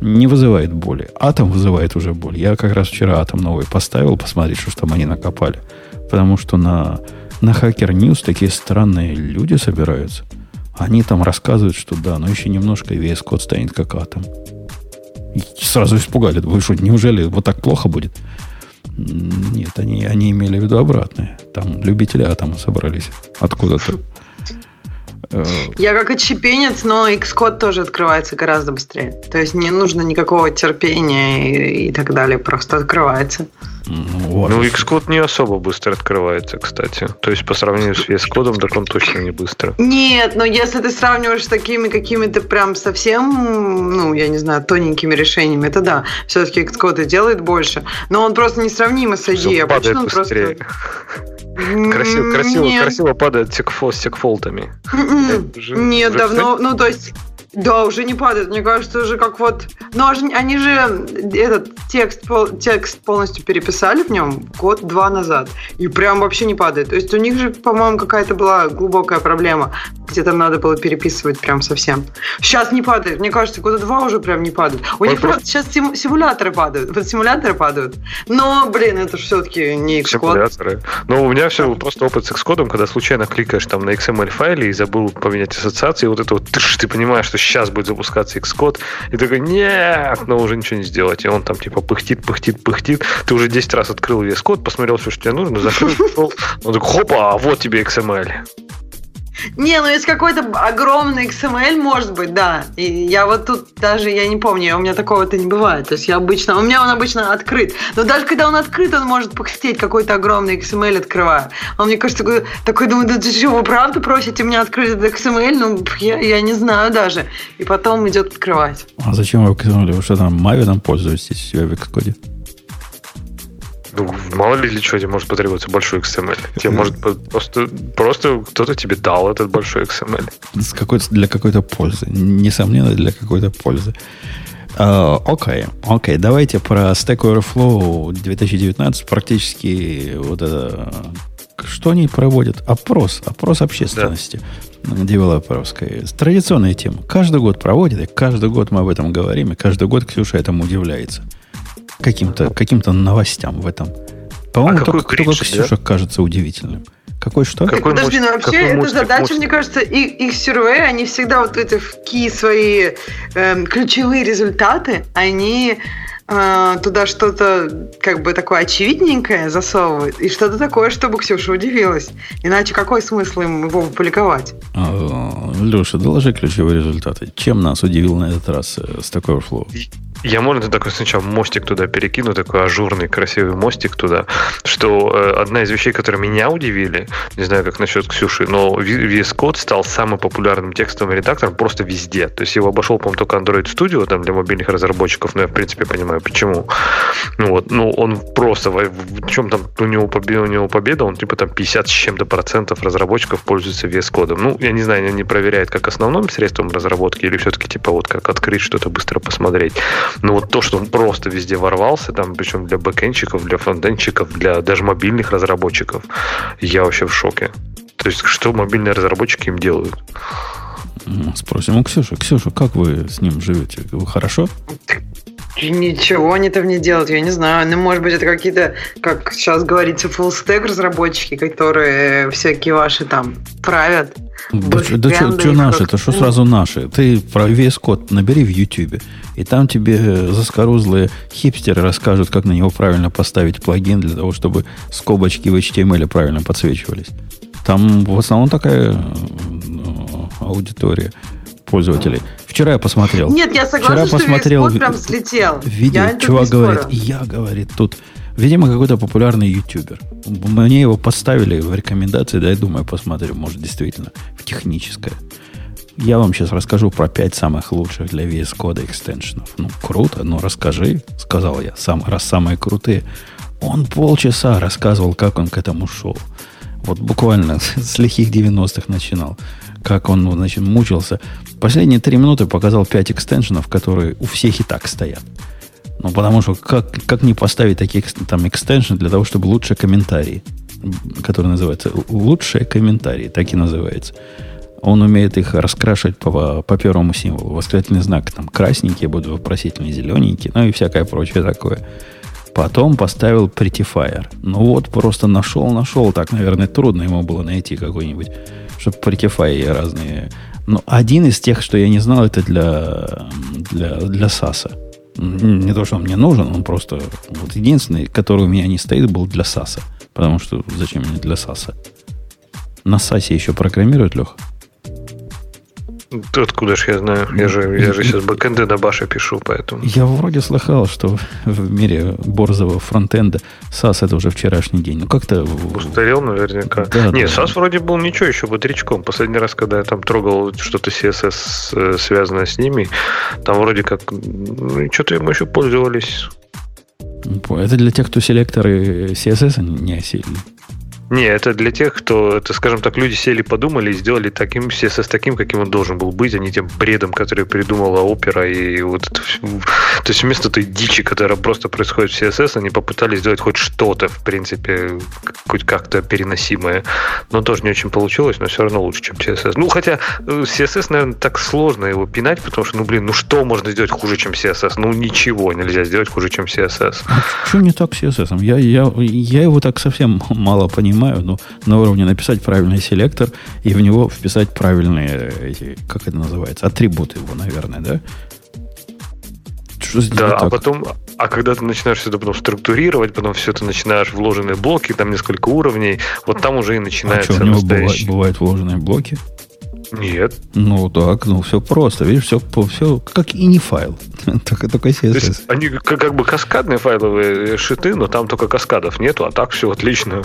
Не вызывает боли. Атом вызывает уже боль. Я как раз вчера атом новый поставил, посмотреть, что там они накопали. Потому что на, на Hacker News такие странные люди собираются. Они там рассказывают, что да, но еще немножко и весь код станет как атом. И сразу испугали. Вы что, неужели вот так плохо будет? Нет, они, они имели в виду обратное. Там любители атома собрались откуда-то. Я как отщепенец, но Xcode тоже открывается гораздо быстрее. То есть не нужно никакого терпения и, и так далее, просто открывается. Ну, ну Xcode не особо быстро открывается, кстати. То есть по сравнению с VS Code, так он точно не быстро. Нет, но если ты сравниваешь с такими какими-то прям совсем, ну, я не знаю, тоненькими решениями, это да. Все-таки Xcode делает больше. Но он просто несравнимо с ID. Обычно он быстрее. просто... Красиво, красиво, красиво падает с секфолтами. Нет, давно, ну то есть да, уже не падает. Мне кажется, уже как вот... Ну, они же этот текст, текст полностью переписали в нем год-два назад. И прям вообще не падает. То есть у них же, по-моему, какая-то была глубокая проблема, где там надо было переписывать прям совсем. Сейчас не падает. Мне кажется, года два уже прям не падает. У них просто сейчас сим- симуляторы падают. Вот симуляторы падают. Но, блин, это же все-таки не Xcode. Симуляторы. Ну, у меня все просто опыт с Xcode, когда случайно кликаешь там на XML файле и забыл поменять ассоциации, вот это вот ты, ты понимаешь, что сейчас будет запускаться Xcode, и такой, нет, но уже ничего не сделать. И он там типа пыхтит, пыхтит, пыхтит. Ты уже 10 раз открыл весь код, посмотрел все, что тебе нужно, закрыл, он такой, хопа, а вот тебе XML. Не, ну если какой-то огромный XML, может быть, да. И я вот тут даже, я не помню, у меня такого-то не бывает. То есть я обычно, у меня он обычно открыт. Но даже когда он открыт, он может похотеть какой-то огромный XML открывая. Он, мне кажется, такой, такой думаю, да что, вы правда просите меня открыть этот XML? Ну, я, я не знаю даже. И потом идет открывать. А зачем вы XML? Вы что там, Мавином пользуетесь в Xcode? Ну, мало ли для чего тебе может потребоваться большой XML. Тебе может просто, просто кто-то тебе дал этот большой XML. С какой для какой-то пользы. Несомненно, для какой-то пользы. А, окей, uh, окей, okay. давайте про Stack Overflow 2019 практически вот это... Что они проводят? Опрос, опрос общественности да. девелоперовской. Традиционная тема. Каждый год проводят, и каждый год мы об этом говорим, и каждый год Ксюша этому удивляется каким-то каким новостям в этом. По-моему, а только, кринж, только Ксюша да? кажется удивительным. Какой что? Какой Подожди, ну вообще это задача, мостик? мне кажется, их, их survey, они всегда вот эти в ки свои э, ключевые результаты, они э, туда что-то как бы такое очевидненькое засовывают, и что-то такое, чтобы Ксюша удивилась. Иначе какой смысл им его публиковать? А, Леша, доложи ключевые результаты. Чем нас удивил на этот раз э, с такой флоу? Я, можно, такой сначала мостик туда перекину, такой ажурный, красивый мостик туда, что э, одна из вещей, которые меня удивили, не знаю, как насчет Ксюши, но VS Code стал самым популярным текстовым редактором просто везде. То есть его обошел, по-моему, только Android Studio там для мобильных разработчиков, но я, в принципе, понимаю, почему. Ну, вот, ну, он просто, в, чем там у него, победа, у него победа, он типа там 50 с чем-то процентов разработчиков пользуются VS Code. Ну, я не знаю, они не проверяют как основным средством разработки или все-таки типа вот как открыть что-то быстро посмотреть. Но вот то, что он просто везде ворвался, там, причем для бэкэнщиков, для фронтенщиков, для даже мобильных разработчиков, я вообще в шоке. То есть, что мобильные разработчики им делают? Спросим у Ксюши. Ксюша, как вы с ним живете? Вы хорошо? Ничего они там не делают, я не знаю. Ну, может быть, это какие-то, как сейчас говорится, full stack разработчики, которые всякие ваши там правят. Да, да что наши? Это что сразу наши? Ты про VS Code набери в YouTube, и там тебе заскорузлые хипстеры расскажут, как на него правильно поставить плагин для того, чтобы скобочки в HTML правильно подсвечивались. Там в основном такая ну, аудитория пользователей. Вчера я посмотрел. Нет, я согласна, Вчера что посмотрел, Code прям слетел. Видео, я чувак говорит, я, говорит, тут Видимо, какой-то популярный ютубер. Мне его поставили в рекомендации, да, я думаю, посмотрю, может, действительно, в техническое. Я вам сейчас расскажу про пять самых лучших для VS Code экстеншенов. Ну, круто, ну расскажи, сказал я, сам, раз самые крутые. Он полчаса рассказывал, как он к этому шел. Вот буквально с лихих 90-х начинал. Как он, значит, мучился. Последние три минуты показал пять экстеншенов, которые у всех и так стоят. Ну, потому что как, как не поставить такие там экстеншн для того, чтобы лучше комментарии, который называется лучшие комментарии, так и называется. Он умеет их раскрашивать по, по первому символу. Восклицательный знак там красненький, будут вопросительный, зелененький, ну и всякое прочее такое. Потом поставил prettifier. Ну вот, просто нашел, нашел. Так, наверное, трудно ему было найти какой-нибудь, чтобы prettifier разные. Но один из тех, что я не знал, это для, для, для САСа. Не то, что он мне нужен, он просто вот единственный, который у меня не стоит, был для САСа. Потому что зачем мне для САСа? На САСе еще программируют, Леха? Откуда ж я знаю? Я же, я же сейчас бэкэнды на баше пишу, поэтому... Я вроде слыхал, что в мире борзого фронтенда SAS это уже вчерашний день. Ну, как-то... Устарел наверняка. Да, Не, да. SAS вроде был ничего еще бодрячком. Последний раз, когда я там трогал что-то CSS э, связанное с ними, там вроде как... Ну, что-то мы еще пользовались. Это для тех, кто селекторы CSS не осилили. Не, это для тех, кто, это, скажем так, люди сели, подумали и сделали таким CSS таким, каким он должен был быть, а не тем бредом, который придумала опера и вот это все. То есть вместо той дичи, которая просто происходит в CSS, они попытались сделать хоть что-то, в принципе, хоть как-то переносимое. Но тоже не очень получилось, но все равно лучше, чем CSS. Ну, хотя э, CSS, наверное, так сложно его пинать, потому что, ну, блин, ну что можно сделать хуже, чем CSS? Ну, ничего нельзя сделать хуже, чем CSS. А что не так с CSS? Я, я, я его так совсем мало понимаю понимаю, но на уровне написать правильный селектор и в него вписать правильные эти, как это называется, атрибуты его, наверное, да? Что да, а потом, а когда ты начинаешь все это потом структурировать, потом все это начинаешь вложенные блоки, там несколько уровней, вот там уже и начинается а что, у него бывают, бывают вложенные блоки? Нет. Ну так, ну все просто. Видишь, все, все как и не файл. только, только CSS. То есть они как, как бы каскадные файловые шиты, но там только каскадов нету, а так все отлично.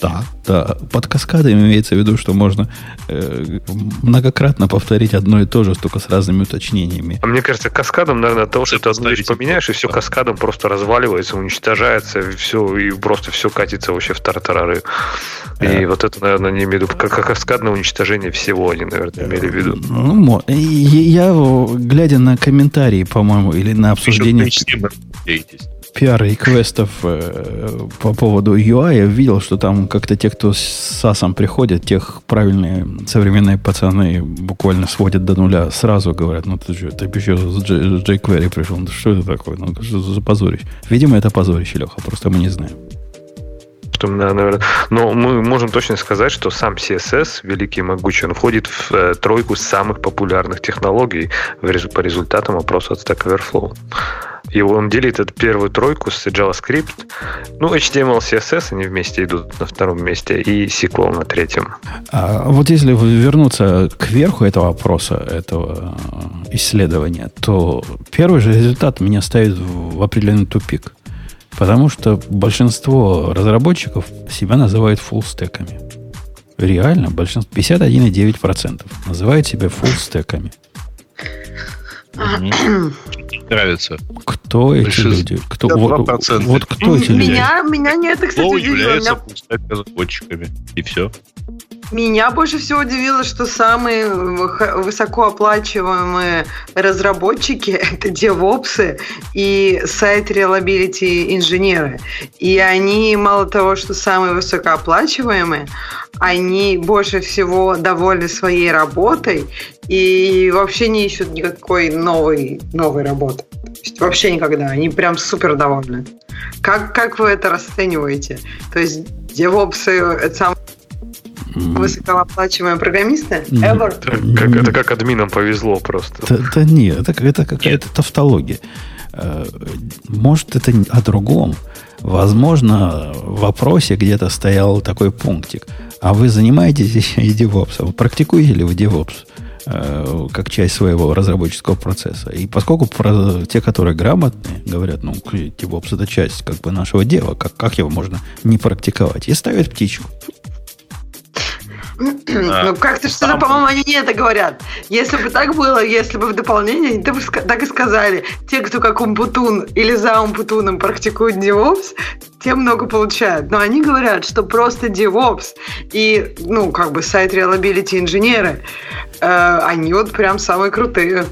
Да, да. Под каскадами имеется в виду, что можно э, многократно повторить одно и то же, только с разными уточнениями. А мне кажется, каскадом, наверное, от того, что ты одну вещь поменяешь, и все каскадом просто разваливается, уничтожается, и все, и просто все катится вообще в тартарары. И э. вот это, наверное, не имею в виду, как каскадное уничтожение всего они наверное, имели в виду. Ну, я, глядя на комментарии, по-моему, или на обсуждение пиар-реквестов э, по поводу UI, я видел, что там как-то те, кто с САСом приходят, тех правильные современные пацаны буквально сводят до нуля, сразу говорят, ну ты что, ты еще с jQuery пришел, ну что это такое, ну что за позорище? Видимо, это позорище, Леха, просто мы не знаем что, наверное... Но мы можем точно сказать, что сам CSS, великий и могучий, он входит в э, тройку самых популярных технологий по результатам опроса от Stack Overflow. И он делит эту первую тройку с JavaScript. Ну, HTML, CSS, они вместе идут на втором месте, и SQL на третьем. А вот если вернуться к верху этого опроса, этого э, исследования, то первый же результат меня ставит в определенный тупик. Потому что большинство разработчиков себя называют фуллстеками. Реально, большинство, 51,9% называют себя фуллстеками. Нравится. Кто эти люди? Кто, вот, вот кто эти люди? Меня, меня не это, кстати, удивило. являются фуллстек разработчиками. И все. Меня больше всего удивило, что самые высокооплачиваемые разработчики – это девопсы и сайт reliability инженеры. И они, мало того, что самые высокооплачиваемые, они больше всего довольны своей работой и вообще не ищут никакой новой, новой работы. То есть вообще никогда. Они прям супер довольны. Как, как вы это расцениваете? То есть девопсы – это самое Высокооплачиваемые программисты? Ever? Как, это как админам повезло просто. Да, да нет, это, это какая-то тавтология. Э, может, это о другом. Возможно, в вопросе где-то стоял такой пунктик. А вы занимаетесь и DevOps? Вы практикуете ли вы DevOps? Э, как часть своего разработческого процесса. И поскольку про, те, которые грамотные, говорят, ну, DevOps это часть как бы нашего дела, как, как его можно не практиковать? И ставят птичку. Ну, как-то что-то, по-моему, они не это говорят. Если бы так было, если бы в дополнение, они так и сказали. Те, кто как Умпутун или за Умпутуном практикуют DevOps, те много получают. Но они говорят, что просто DevOps и, ну, как бы сайт Reliability инженеры, э, они вот прям самые крутые.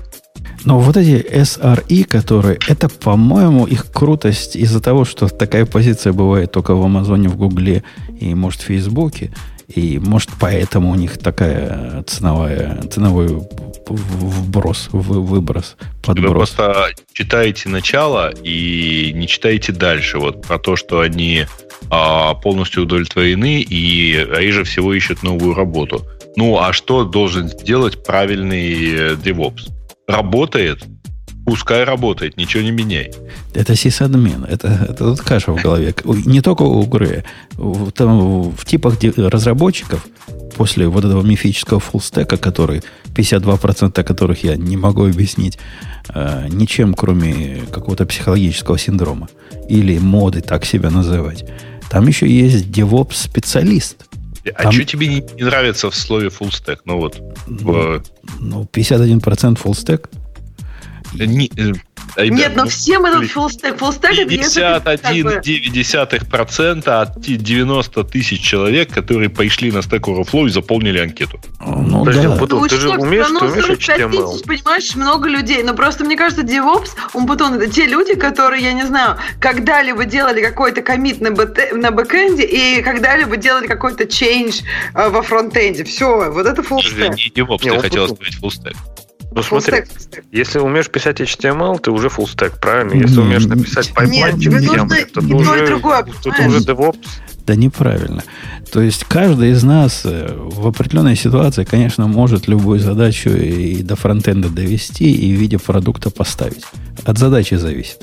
Но вот эти SRE, которые, это, по-моему, их крутость из-за того, что такая позиция бывает только в Амазоне, в Гугле и, может, в Фейсбуке – и может поэтому у них такая ценовая, ценовой вброс, выброс, подброс. Вы просто читаете начало и не читаете дальше. Вот про то, что они а, полностью удовлетворены и реже всего ищут новую работу. Ну, а что должен сделать правильный э, DevOps? Работает, Пускай работает, ничего не меняй. Это сисадмин. Это, это тут каша в голове. Не только у Грея. Там, в типах разработчиков после вот этого мифического фуллстека, который 52% которых я не могу объяснить э, ничем, кроме какого-то психологического синдрома или моды так себя называть. Там еще есть DevOps-специалист. А Там... что тебе не, не нравится в слове full stack? Ну вот. Ну, в... ну 51% full stack – не, э, ребят, Нет, но ну, всем этот full stack. Full stack 51,9% от 90 тысяч человек, которые пришли на Stack Overflow и заполнили анкету. Ну, Подожди, да. Путун, ну, ты же умеешь, ты умеешь HTML. Тысяч, понимаешь, много людей. Но просто мне кажется, DevOps, он Путун, это те люди, которые, я не знаю, когда-либо делали какой-то коммит на, бэт, на бэкэнде и когда-либо делали какой-то change э, во фронтенде. Все, вот это stack. Не DevOps, ты хотел сказать full stack. Ну смотри, stack, если умеешь писать HTML, ты уже full stack, правильно? Если умеешь написать пайплайнчик на YAML, то, ты уже, другое, уже DevOps. Да неправильно. То есть каждый из нас э, в определенной ситуации, конечно, может любую задачу и до фронтенда довести, и в виде продукта поставить. От задачи зависит.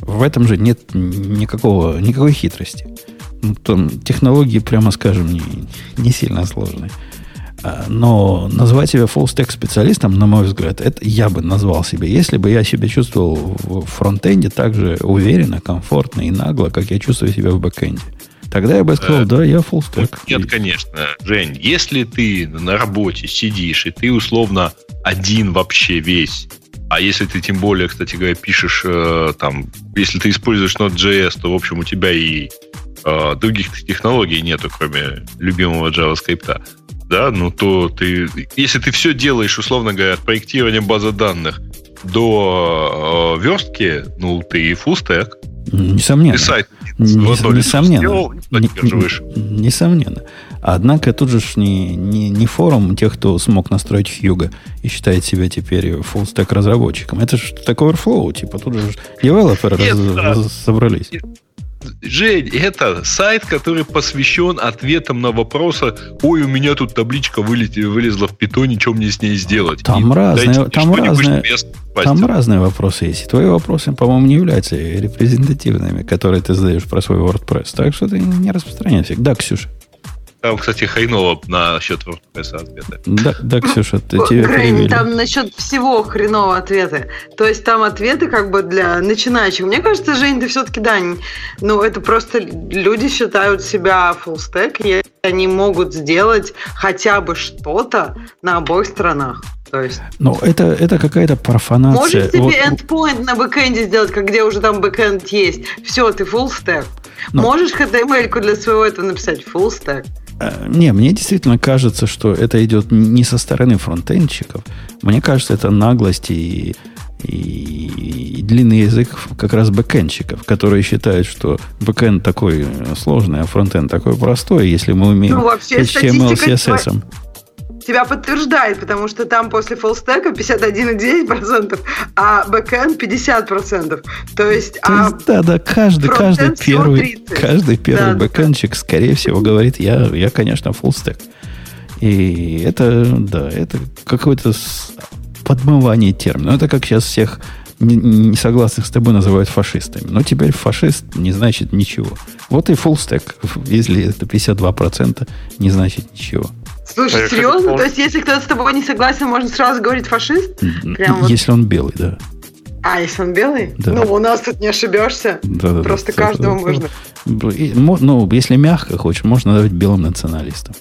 В этом же нет никакого, никакой хитрости. Ну, там технологии, прямо скажем, не, не сильно сложные. А, но назвать себя full-stack специалистом, на мой взгляд, это я бы назвал себя, если бы я себя чувствовал в фронтенде так же уверенно, комфортно и нагло, как я чувствую себя в бэкенде. Тогда я бы сказал, э, да, я full stack. Нет, конечно. Жень, если ты на работе сидишь, и ты условно один вообще весь, а если ты тем более, кстати говоря, пишешь э, там, если ты используешь Node.js, то, в общем, у тебя и э, других технологий нету, кроме любимого JavaScript да, ну то ты, если ты все делаешь, условно говоря, от проектирования базы данных до э, верстки, ну ты и фулстек. Несомненно. Ты сайт несомненно. Сделал, не, несомненно. Однако тут же не, не, не форум тех, кто смог настроить Хьюга и считает себя теперь фуллстек разработчиком. Это же такой Overflow, типа тут же девелоперы раз, раз, собрались. Жень, это сайт, который посвящен ответам на вопросы «Ой, у меня тут табличка вылез, вылезла в питоне, что мне с ней сделать?» Там, и разные, там, разные, там разные вопросы есть. Твои вопросы, по-моему, не являются репрезентативными, которые ты задаешь про свой WordPress. Так что ты не распространяйся. Да, Ксюша. Там, кстати, хреново насчет WordPress ответы. Да, да, Ксюша, ты тебе Грей, там насчет всего хреново ответы. То есть там ответы как бы для начинающих. Мне кажется, Жень, ты все-таки, да, ну это просто люди считают себя full stack, и они могут сделать хотя бы что-то на обоих сторонах. То есть... Ну, это, это какая-то профанация. Можешь себе вот... endpoint на бэкэнде сделать, как где уже там бэкэнд есть. Все, ты full stack. Но... Можешь HTML для своего этого написать full stack. Э, не, мне действительно кажется, что это идет не со стороны фронтенщиков. Мне кажется, это наглость и, и, и длинный язык как раз бэкенщиков, которые считают, что бэкенд такой сложный, а фронтенд такой простой, если мы умеем ну, HTML, CSS тебя подтверждает, потому что там после full stack а 51,9%, а бэкэнд 50%. То есть, То а есть да, да, каждый, каждый первый, каждый первый да, бэкэндчик, да. скорее всего, говорит, я, я конечно, full stack. И это, да, это какое-то подмывание термина. Это как сейчас всех не согласных с тобой называют фашистами. Но теперь фашист не значит ничего. Вот и stack, если это 52%, не значит ничего. Слушай, а серьезно? То есть, если кто-то с тобой не согласен, можно сразу говорить фашист? Прям если вот... он белый, да. А, если он белый? Да. Ну, у нас тут не ошибешься. Да, да, Просто да, каждого да, можно. Ну, если мягко хочешь, можно назвать белым националистом.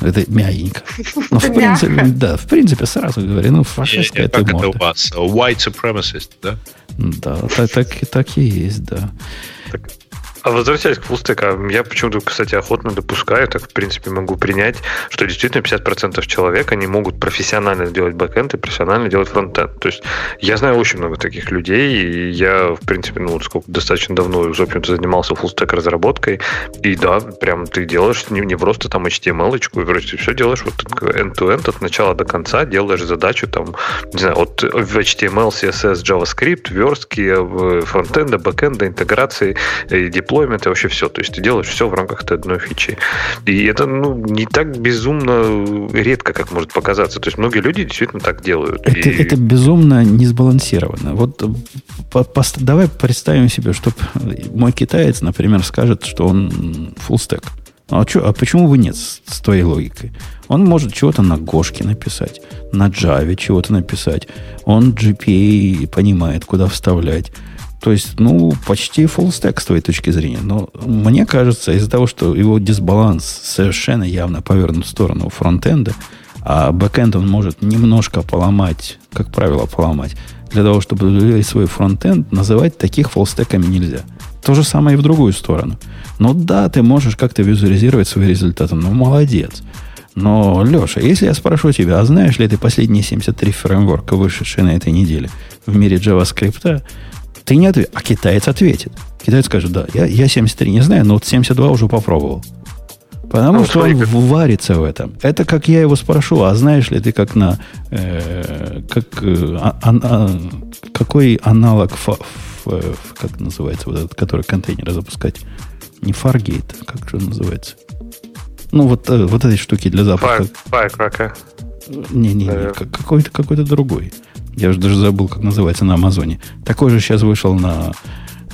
Это мягенько. Ну, в принципе, да, в принципе, сразу говорю, ну, фашистская это Как это у вас? White supremacist, да? Да, так, так, так и есть, да. Так, а возвращаясь к фуллстекам, я почему-то, кстати, охотно допускаю, так, в принципе, могу принять, что действительно 50% человек, они могут профессионально делать бэкэнд и профессионально делать фронтенд. То есть я знаю очень много таких людей, и я, в принципе, ну, сколько достаточно давно, в общем-то, занимался фуллстек разработкой, и да, прям ты делаешь не, не просто там HTML-очку, и вроде все делаешь вот end-to-end от начала до конца, делаешь задачу там, не знаю, от HTML, CSS, JavaScript, верстки, э, фронтенда, бэкенда, интеграции, deployment и вообще все. То есть ты делаешь все в рамках этой одной фичи. И это ну, не так безумно редко, как может показаться. То есть многие люди действительно так делают. Это, и... это безумно не сбалансировано. Вот по, по, давай представим себе, что мой китаец, например, скажет, что он full stack. А, чё, а почему бы нет с, с твоей логикой? Он может чего-то на Гошке написать, на Java чего-то написать. Он JPA понимает, куда вставлять. То есть, ну, почти full stack с твоей точки зрения. Но мне кажется, из-за того, что его дисбаланс совершенно явно повернут в сторону фронтенда, а бэкенд он может немножко поломать, как правило, поломать, для того, чтобы свой фронтенд, называть таких фуллстеками нельзя. То же самое и в другую сторону. Ну да, ты можешь как-то визуализировать свои результаты, ну молодец. Но, Леша, если я спрошу тебя, а знаешь ли ты последние 73 фреймворка, вышедшие на этой неделе в мире JavaScript, ты не ответишь, а китаец ответит. Китаец скажет, да, я, я 73 не знаю, но вот 72 уже попробовал. Потому ну, что он как... варится в этом. Это как я его спрошу, а знаешь ли ты, как на... Э, как, э, а, а, какой аналог, фа, ф, как называется, вот этот, который контейнеры запускать? Не Fargate, как же он называется? Ну, вот, э, вот этой штуки для запуска. Firecracker. Не-не-не, какой-то какой другой. Я уже даже забыл, как называется на Амазоне. Такой же сейчас вышел на,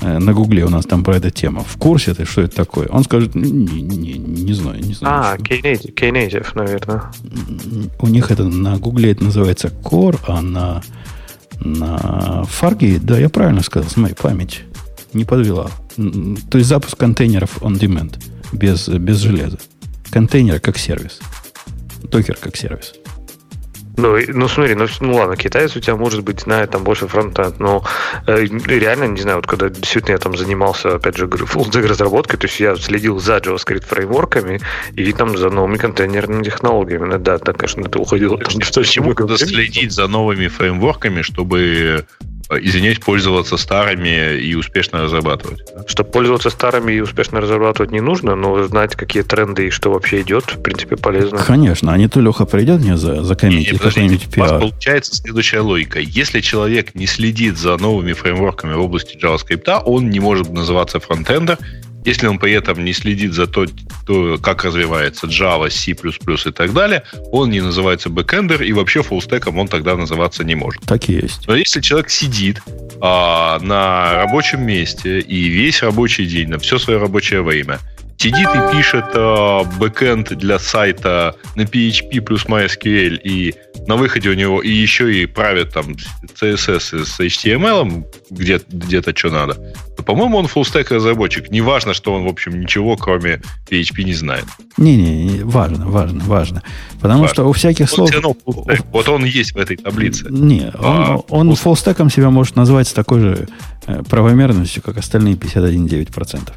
э, на Гугле у нас там про эту тему. В курсе ты, что это такое? Он скажет, не, не, не знаю, не знаю. А, Knative, Knative, наверное. У них это на Гугле это называется Core, а на, на Fargate, да, я правильно сказал, с моей память не подвела. То есть запуск контейнеров on demand, без, без железа. Контейнер как сервис. Докер как сервис. Ну, ну смотри, ну, ну ладно, китаец у тебя может быть знает там больше фронтенд, но э, реально, не знаю, вот когда действительно я там занимался, опять же, full разработкой, то есть я следил за JavaScript фреймворками и там за новыми контейнерными технологиями. Ну, да, да, конечно, это уходило там Почему надо следить за новыми фреймворками, чтобы извиняюсь, пользоваться старыми и успешно разрабатывать. Чтобы пользоваться старыми и успешно разрабатывать не нужно, но знать, какие тренды и что вообще идет, в принципе, полезно. Конечно, а не то Леха придет мне за, за комментить какой-нибудь пиар. У вас получается следующая логика. Если человек не следит за новыми фреймворками в области JavaScript, он не может называться фронтендер, если он при этом не следит за то, то как развивается Java, C++ и так далее, он не называется бэкэндер, и вообще full stack ом он тогда называться не может. Так и есть. Но если человек сидит а, на рабочем месте и весь рабочий день, на все свое рабочее время, сидит и пишет э, бэкэнд для сайта на PHP плюс MySQL, и на выходе у него и еще и правит там CSS с HTML, где, где-то что надо, то, по-моему, он фуллстек разработчик. Не важно, что он, в общем, ничего, кроме PHP не знает. Не-не, важно, важно, важно. Потому важно. что у всяких слов... Равно вот он есть в этой таблице. Не, а, он, он фуллстеком себя может назвать с такой же э, правомерностью, как остальные 51,9%.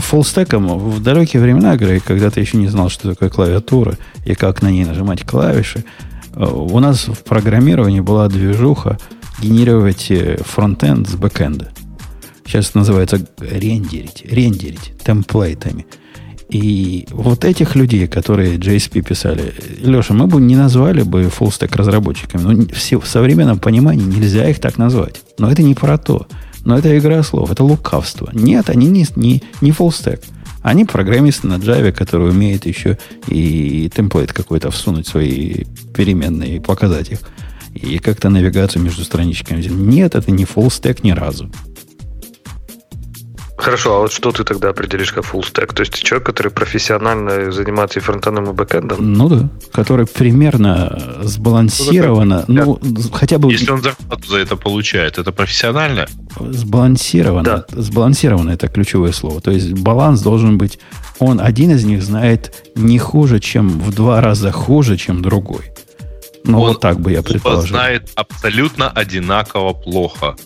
Фуллстеком в далекие времена, Грей, когда ты еще не знал, что такое клавиатура и как на ней нажимать клавиши, э, у нас в программировании была движуха генерировать э, фронтенд с бэкенда. Сейчас называется рендерить, рендерить template ами. И вот этих людей, которые JSP писали, Леша, мы бы не назвали бы full stack разработчиками. Но ну, в современном понимании нельзя их так назвать. Но это не про то. Но это игра слов, это лукавство. Нет, они не, не, не full stack. Они программисты на Java, которые умеют еще и template какой-то всунуть свои переменные и показать их. И как-то навигацию между страничками. Нет, это не full stack ни разу. Хорошо, а вот что ты тогда определишь как full stack? То есть человек, который профессионально занимается и фронтеном, и бэкэндом? Ну да, который примерно сбалансированно, ну, ну хотя бы... Если он зарплату за это получает, это профессионально? Сбалансированно, да. сбалансированно это ключевое слово. То есть баланс должен быть, он один из них знает не хуже, чем в два раза хуже, чем другой. Ну, он вот так бы я предположил. знает абсолютно одинаково плохо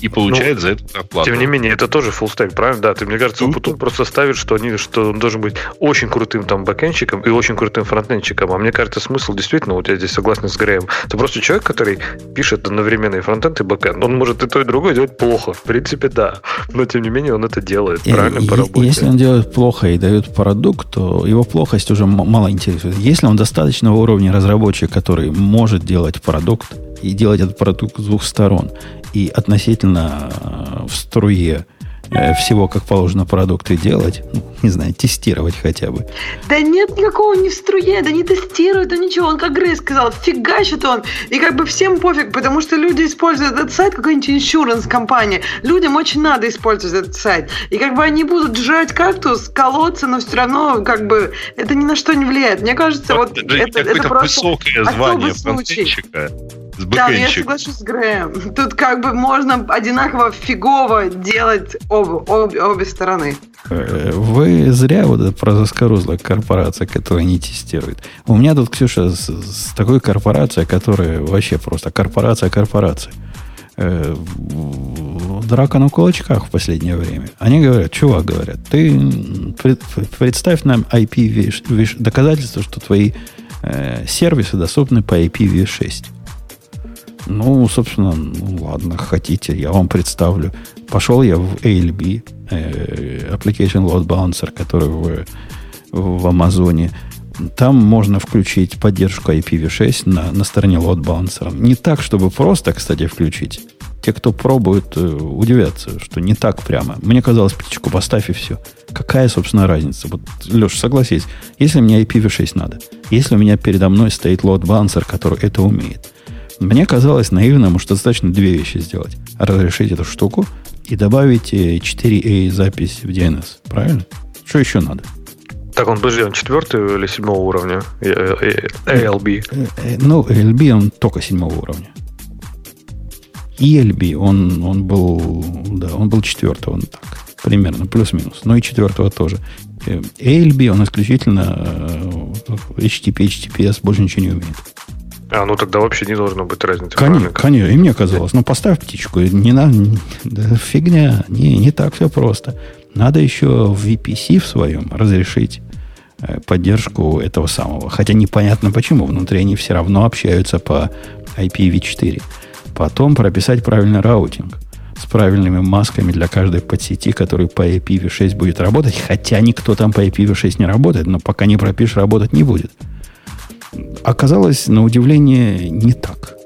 и получает ну, за это зарплату. Тем не менее, это тоже full stack, правильно? Да, ты, мне кажется, ну, Путун просто ставит, что, они, что он должен быть очень крутым там бэкенщиком и очень крутым фронтенщиком. А мне кажется, смысл действительно, вот я здесь согласен с Греем, это просто человек, который пишет одновременно и фронтенд, и бэкенд. Он может и то, и другое делать плохо. В принципе, да. Но, тем не менее, он это делает, и, правильно, по работе. Если он делает плохо и дает продукт, то его плохость уже мало интересует. Если он достаточного уровня разработчик, который может делать продукт, и делать этот продукт с двух сторон, и относительно э, в струе э, всего, как положено, продукты делать, ну, не знаю, тестировать хотя бы. Да нет никакого не в струе, да не тестирует, да ничего. Он, как Грей сказал, фигачит он. И как бы всем пофиг, потому что люди используют этот сайт, какой-нибудь иншуранс компания. Людям очень надо использовать этот сайт. И как бы они будут жрать кактус, колоться, но все равно как бы это ни на что не влияет. Мне кажется, вот, вот это, это, это просто высокое звание случай с Да, я соглашусь с Грэем. Тут как бы можно одинаково фигово делать об, об, обе стороны. Э, вы зря вот это про заскорузлая корпорация, которая не тестирует. У меня тут, Ксюша, с, с такой корпорацией, которая вообще просто корпорация корпорации. Э, драка на кулачках в последнее время. Они говорят, чувак, говорят, ты представь нам IP доказательства, что твои э, сервисы доступны по IPv6. Ну, собственно, ну, ладно, хотите, я вам представлю. Пошел я в ALB, э, Application Load Balancer, который в, в Амазоне. Там можно включить поддержку IPv6 на, на стороне Load Balancer. Не так, чтобы просто, кстати, включить. Те, кто пробует, э, удивятся, что не так прямо. Мне казалось, птичку поставь и все. Какая, собственно, разница? Вот, Леша, согласись, если мне IPv6 надо, если у меня передо мной стоит Load Balancer, который это умеет – мне казалось наивным, что достаточно две вещи сделать. Разрешить эту штуку и добавить 4A э, запись в DNS. Правильно? Что еще надо? Так, он, подожди, он четвертый или седьмого уровня? ALB. Э, ну, ALB он только седьмого уровня. ELB, он, он был, да, он был четвертого, он так, примерно, плюс-минус. Но и четвертого тоже. ALB, он исключительно HTTP, HTTPS, больше ничего не умеет. А, ну тогда вообще не должно быть разницы. Конечно, конечно. И мне казалось, ну поставь птичку. Не на, да, фигня. Не, не так все просто. Надо еще в VPC в своем разрешить э, поддержку этого самого. Хотя непонятно почему. Внутри они все равно общаются по IPv4. Потом прописать правильный раутинг с правильными масками для каждой подсети, который по IPv6 будет работать. Хотя никто там по IPv6 не работает, но пока не пропишешь, работать не будет оказалось, на удивление, не так.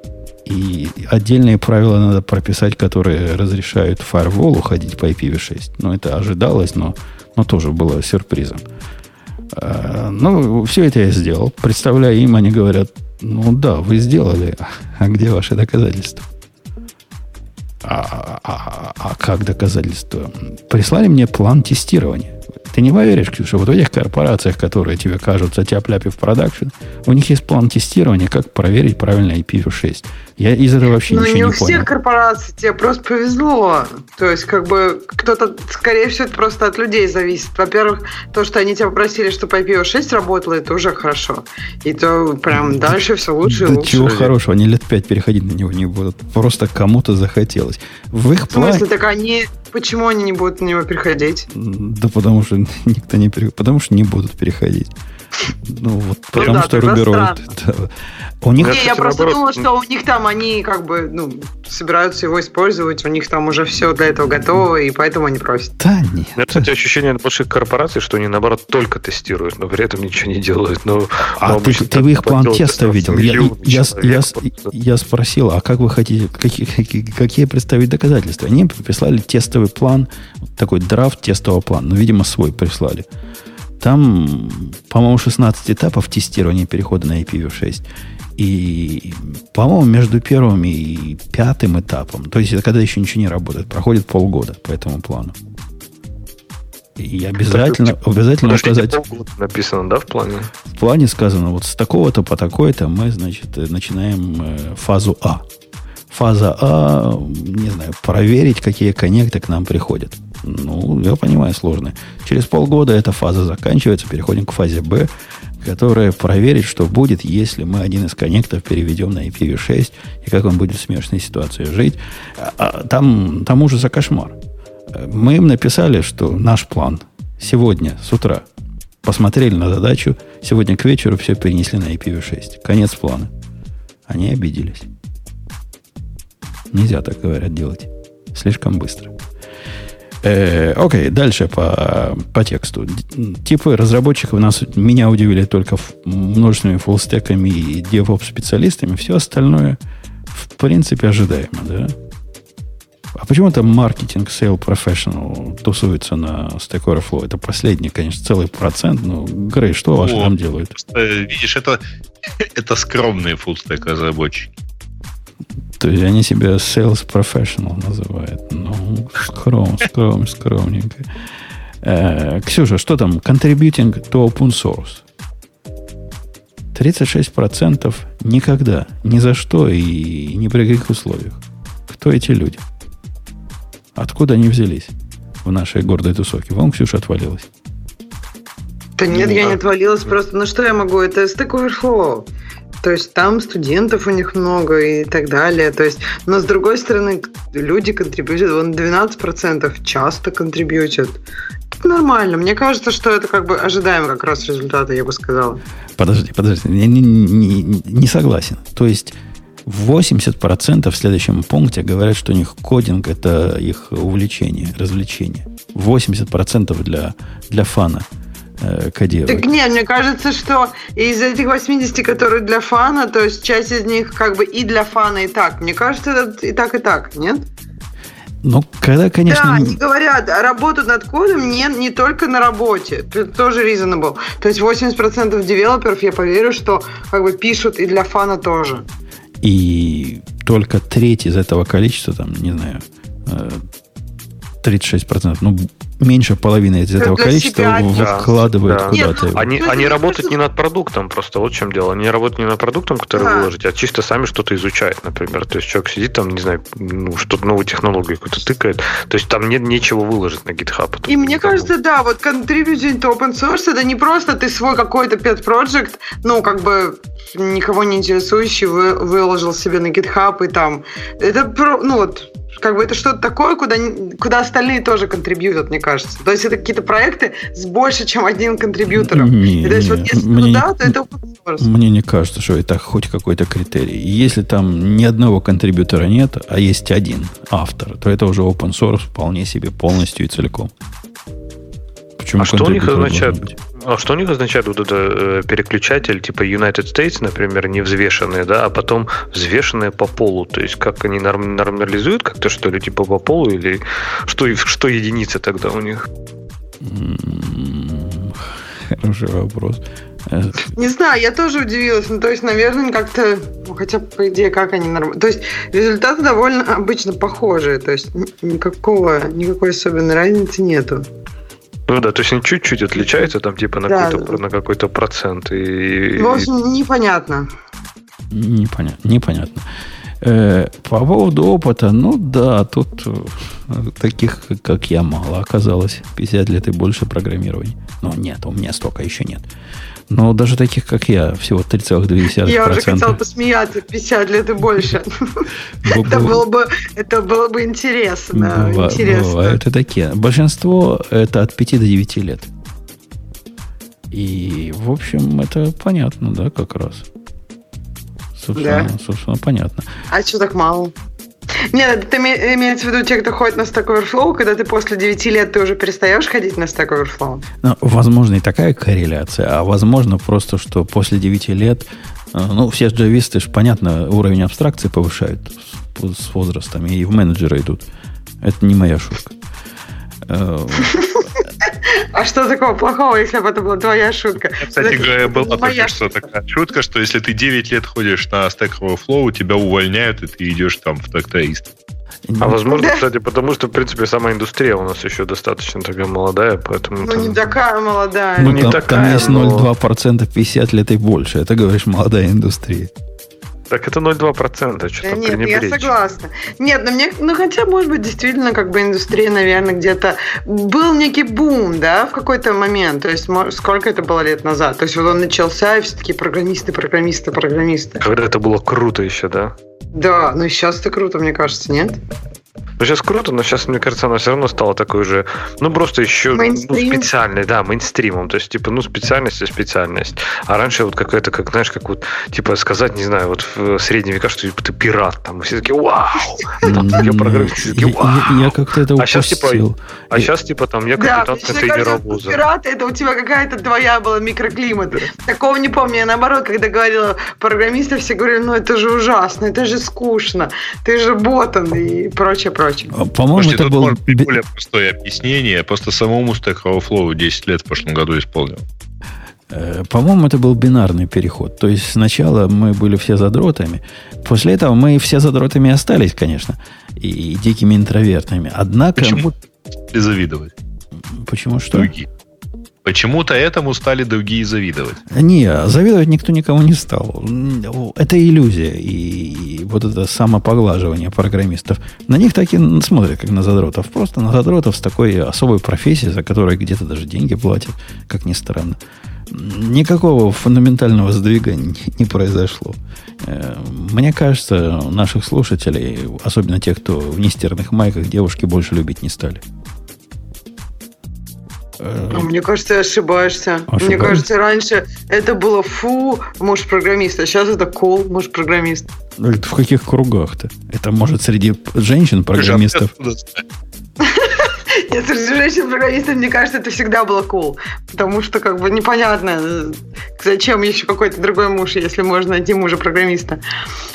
И отдельные правила надо прописать, которые разрешают фаерволу ходить по IPv6. Ну, это ожидалось, но, но тоже было сюрпризом. А, ну, все это я сделал. Представляя им, они говорят, ну да, вы сделали, а где ваши доказательства? А, а, а, а как доказательства? Прислали мне план тестирования. Ты не поверишь, Ксюша, вот в этих корпорациях, которые тебе кажутся тяп-ляпи в продакшн, у них есть план тестирования, как проверить правильно IPv6. Я из этого вообще ну, ничего не, не понял. у всех корпораций тебе просто повезло. То есть, как бы, кто-то, скорее всего, это просто от людей зависит. Во-первых, то, что они тебя попросили, чтобы IPv6 работало, это уже хорошо. И то прям дальше все лучше да и лучше. чего хорошего, они лет пять переходить на него не будут. Просто кому-то захотелось. В их плане... В смысле, так они Почему они не будут на него переходить? Да потому что никто не переходит. Потому что не будут переходить. Ну, вот ну, потому да, что Road... Да. У них... Не, я просто думала, что у них там они как бы, ну, собираются его использовать, у них там уже все для этого готово, и поэтому они просят. Да нет. Это, кстати, ощущение больших корпораций, что они, наоборот, только тестируют, но при этом ничего не делают. Но, а но ты, ты их план теста видел? Я, я, я, я спросил, а как вы хотите, какие, какие, какие представить доказательства? Они прислали тестовый план, такой драфт тестового плана, ну, видимо, свой прислали. Там, по-моему, 16 этапов тестирования перехода на IPv6. И, по-моему, между первым и пятым этапом, то есть это когда еще ничего не работает, проходит полгода по этому плану. И обязательно, так, обязательно указать... Написано, да, в плане? В плане сказано, вот с такого-то по такой-то мы, значит, начинаем э, фазу А. Фаза А, не знаю, проверить, какие коннекты к нам приходят. Ну, я понимаю, сложно. Через полгода эта фаза заканчивается, переходим к фазе Б, которая проверит, что будет, если мы один из коннектов переведем на IPv6, и как он будет в смешной ситуации жить. А, а там, там ужас за кошмар. Мы им написали, что наш план сегодня с утра посмотрели на задачу, сегодня к вечеру все перенесли на IPv6. Конец плана. Они обиделись. Нельзя так, говорят, делать. Слишком быстро. Э, окей, дальше по, по тексту. Типы разработчиков нас, меня удивили только множественными фуллстеками и DevOps специалистами. Все остальное, в принципе, ожидаемо, да? А почему это маркетинг, sale professional тусуется на Stack Overflow? Это последний, конечно, целый процент. Но, Грей, что ваши там делают? Видишь, это, это скромные фуллстек разработчики. То есть они себя sales professional называют. Ну, скром, скром, скромненько. Э, Ксюша, что там? Contributing to open source. 36% никогда, ни за что и ни при каких условиях. Кто эти люди? Откуда они взялись в нашей гордой тусовке? Вам, Ксюша, отвалилась. Да нет, ну, я а... не отвалилась, просто, ну что я могу? Это Stack Overflow. То есть там студентов у них много и так далее. То есть, но с другой стороны, люди контрибьютят, вон 12% часто контрибьютят. Это нормально. Мне кажется, что это как бы ожидаем как раз результата, я бы сказала. Подожди, подожди. Я не, не, не согласен. То есть 80% в следующем пункте говорят, что у них кодинг это их увлечение, развлечение. 80% для, для фана кодировать. Так нет, мне кажется, что из этих 80, которые для фана, то есть часть из них как бы и для фана, и так. Мне кажется, это и так, и так, нет? Ну, когда, конечно... Да, они говорят, работают над кодом не, не только на работе. Это тоже reasonable. То есть 80% девелоперов, я поверю, что как бы пишут и для фана тоже. И только треть из этого количества, там, не знаю, 36%, э, ну, меньше половины из этого количества себя, вкладывают да, куда-то. Нет, ну, они, они работают не над продуктом, просто вот в чем дело. Они работают не над продуктом, который да. выложить, а чисто сами что-то изучают, например. То есть человек сидит там, не знаю, ну, что-то новую технологию какую-то тыкает. То есть там нет нечего выложить на GitHub. И мне кажется, да, вот contributing to open source это не просто ты свой какой-то pet project, ну, как бы никого не интересующий, вы, выложил себе на GitHub и там. Это, ну вот, как бы это что-то такое, куда, куда остальные тоже контрибьютят, мне кажется. То есть это какие-то проекты с больше, чем один контрибьютором. Не, и, то есть не, вот если мне туда, не, то это open source. Мне не кажется, что это хоть какой-то критерий. Если там ни одного контрибьютора нет, а есть один автор, то это уже open source вполне себе полностью и целиком. Почему а что у них означает? А что у них означает вот это э, переключатель типа United States, например, не взвешенные, да, а потом взвешенные по полу? То есть как они норм, нормализуют как-то что ли, типа по полу или что, что единицы тогда у них? Хороший вопрос. Э, не знаю, я тоже удивилась. Ну, то есть, наверное, как-то, ну, хотя, по идее, как они нормально. То есть, результаты довольно обычно похожие. То есть, никакого, никакой особенной разницы нету. Ну да, то есть они чуть-чуть отличаются там типа на, да. какой-то, на какой-то процент. И, в общем, непонятно. Непонятно. непонятно. Э, по поводу опыта, ну да, тут э, таких, как я, мало оказалось. 50 лет и больше программирования. Но нет, у меня столько еще нет. Но даже таких, как я, всего 3,2%. Я уже хотел посмеяться, 50 лет и больше. Это было бы, это было бы интересно. Бывают и такие. Большинство это от 5 до 9 лет. И, в общем, это понятно, да, как раз. Собственно, собственно понятно. А что так мало? Нет, это имеется в виду те, кто ходит на Stack Overflow, когда ты после 9 лет ты уже перестаешь ходить на Stack Overflow? Ну, возможно, и такая корреляция, а возможно просто, что после 9 лет, э, ну, все джависты, ж, понятно, уровень абстракции повышают с возрастом, и в менеджеры идут. Это не моя шутка. А что такого плохого, если бы это была твоя шутка? Кстати говоря, была только что такая шутка, что если ты 9 лет ходишь на Stack Overflow, тебя увольняют, и ты идешь там в тракторист. А возможно, да. кстати, потому что, в принципе, сама индустрия у нас еще достаточно такая молодая, поэтому... Ну, там... не такая молодая. Ну, не там, такая, там есть 0,2% но... 50 лет и больше. Это, говоришь, молодая индустрия. Так это 0,2%, что да Нет, я согласна. Нет, ну мне, ну хотя, может быть, действительно, как бы индустрия, наверное, где-то был некий бум, да, в какой-то момент. То есть, сколько это было лет назад? То есть, вот он начался, и все таки программисты, программисты, программисты. Когда это было круто еще, да? Да, но сейчас это круто, мне кажется, нет? Ну, сейчас круто, но сейчас, мне кажется, она все равно стала такой же, ну, просто еще ну, специальной, да, мейнстримом. То есть, типа, ну, специальность и специальность. А раньше вот какая-то, как, знаешь, как вот, типа, сказать, не знаю, вот в средние века, что типа, ты пират, там, все такие, вау! Там такие программисты, такие, вау! Я как-то это упустил. А сейчас, типа, а сейчас, типа, там, я капитан контейнеровоза. Пират, это у тебя какая-то твоя была микроклимат. Такого не помню. Я, наоборот, когда говорила программисты, все говорили, ну, это же ужасно, это же скучно, ты же ботан и прочее, прочее прочим. А, по-моему, это был... может быть более простое объяснение. Просто самому Stack Overflow 10 лет в прошлом году исполнил. Э, по-моему, это был бинарный переход. То есть сначала мы были все задротами. После этого мы все задротами остались, конечно. И дикими интровертами. Однако... Почему завидовать? Почему что? Другие. Почему-то этому стали другие завидовать. Не, завидовать никто никому не стал. Это иллюзия. И вот это самопоглаживание программистов. На них так и смотрят, как на задротов. Просто на задротов с такой особой профессией, за которой где-то даже деньги платят, как ни странно. Никакого фундаментального сдвига не произошло. Э, мне кажется, наших слушателей, особенно тех, кто в нестерных майках, девушки больше любить не стали. А мне кажется, ты ошибаешься. Ошибаюсь? Мне кажется, раньше это было фу, муж программист, а сейчас это кол, муж программист. Ну, это в каких кругах-то? Это может среди женщин программистов. Нет, среди женщин-программистов, мне кажется, это всегда было cool. Потому что, как бы, непонятно, зачем еще какой-то другой муж, если можно найти мужа-программиста.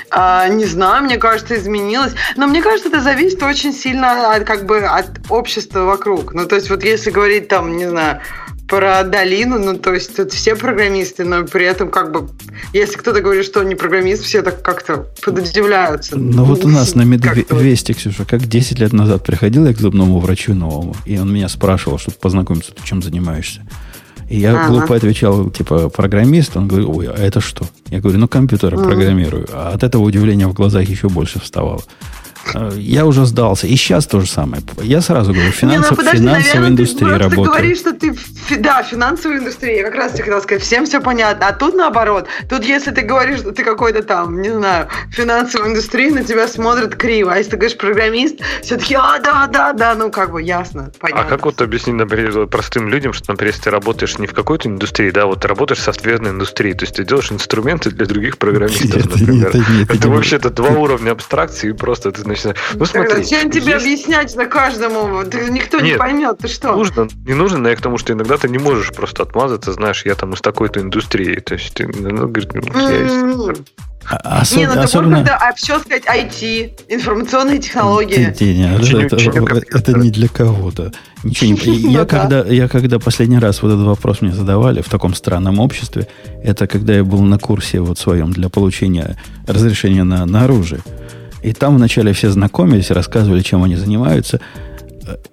А, не знаю, мне кажется, изменилось. Но мне кажется, это зависит очень сильно от, как бы, от общества вокруг. Ну, то есть, вот если говорить там, не знаю, про долину, ну, то есть тут все программисты, но при этом как бы, если кто-то говорит, что он не программист, все так как-то подудивляются. Ну, вот у нас на Медвесте, Ксюша, как 10 лет назад приходил я к зубному врачу новому, и он меня спрашивал, чтобы познакомиться, ты чем занимаешься. И я ага. глупо отвечал, типа, программист. Он говорит, ой, а это что? Я говорю, ну, компьютеры ага. программирую. А от этого удивления в глазах еще больше вставало. Э, я уже сдался. И сейчас то же самое. Я сразу говорю, финансов, Не, ну, подожди, финансовая наверное, индустрия ты, работает. Ты говоришь, что ты, да, финансовая индустрия. Я как раз тебе хотел сказать, всем все понятно. А тут наоборот. Тут если ты говоришь, что ты какой-то там, не знаю, финансовая индустрия, на тебя смотрят криво. А если ты говоришь программист, все таки а, да, да, да, ну как бы ясно, понятно. А как вот объяснить, например, простым людям, что, например, если ты работаешь не в какой-то индустрии, да, вот ты работаешь в софтверной индустрии, то есть ты делаешь инструменты для других программистов, например. Это вообще-то два уровня абстракции, просто ты начинаешь... Ну смотри, Зачем тебе есть... объяснять на каждому? Ты, никто Нет, не поймет, ты что? Нужно, не нужно, но я к тому, что иногда ты не можешь просто отмазаться, знаешь, я там из такой-то индустрии. То есть ты, ну, говорит, ну, я из... А, особ... Не, ну особенно... ты а все сказать IT, информационные технологии. Не, не, это, это, это не для кого-то. Ничего не... Ну я, когда, я когда последний раз вот этот вопрос мне задавали в таком странном обществе, это когда я был на курсе вот своем для получения разрешения на, на оружие. И там вначале все знакомились, рассказывали, чем они занимаются.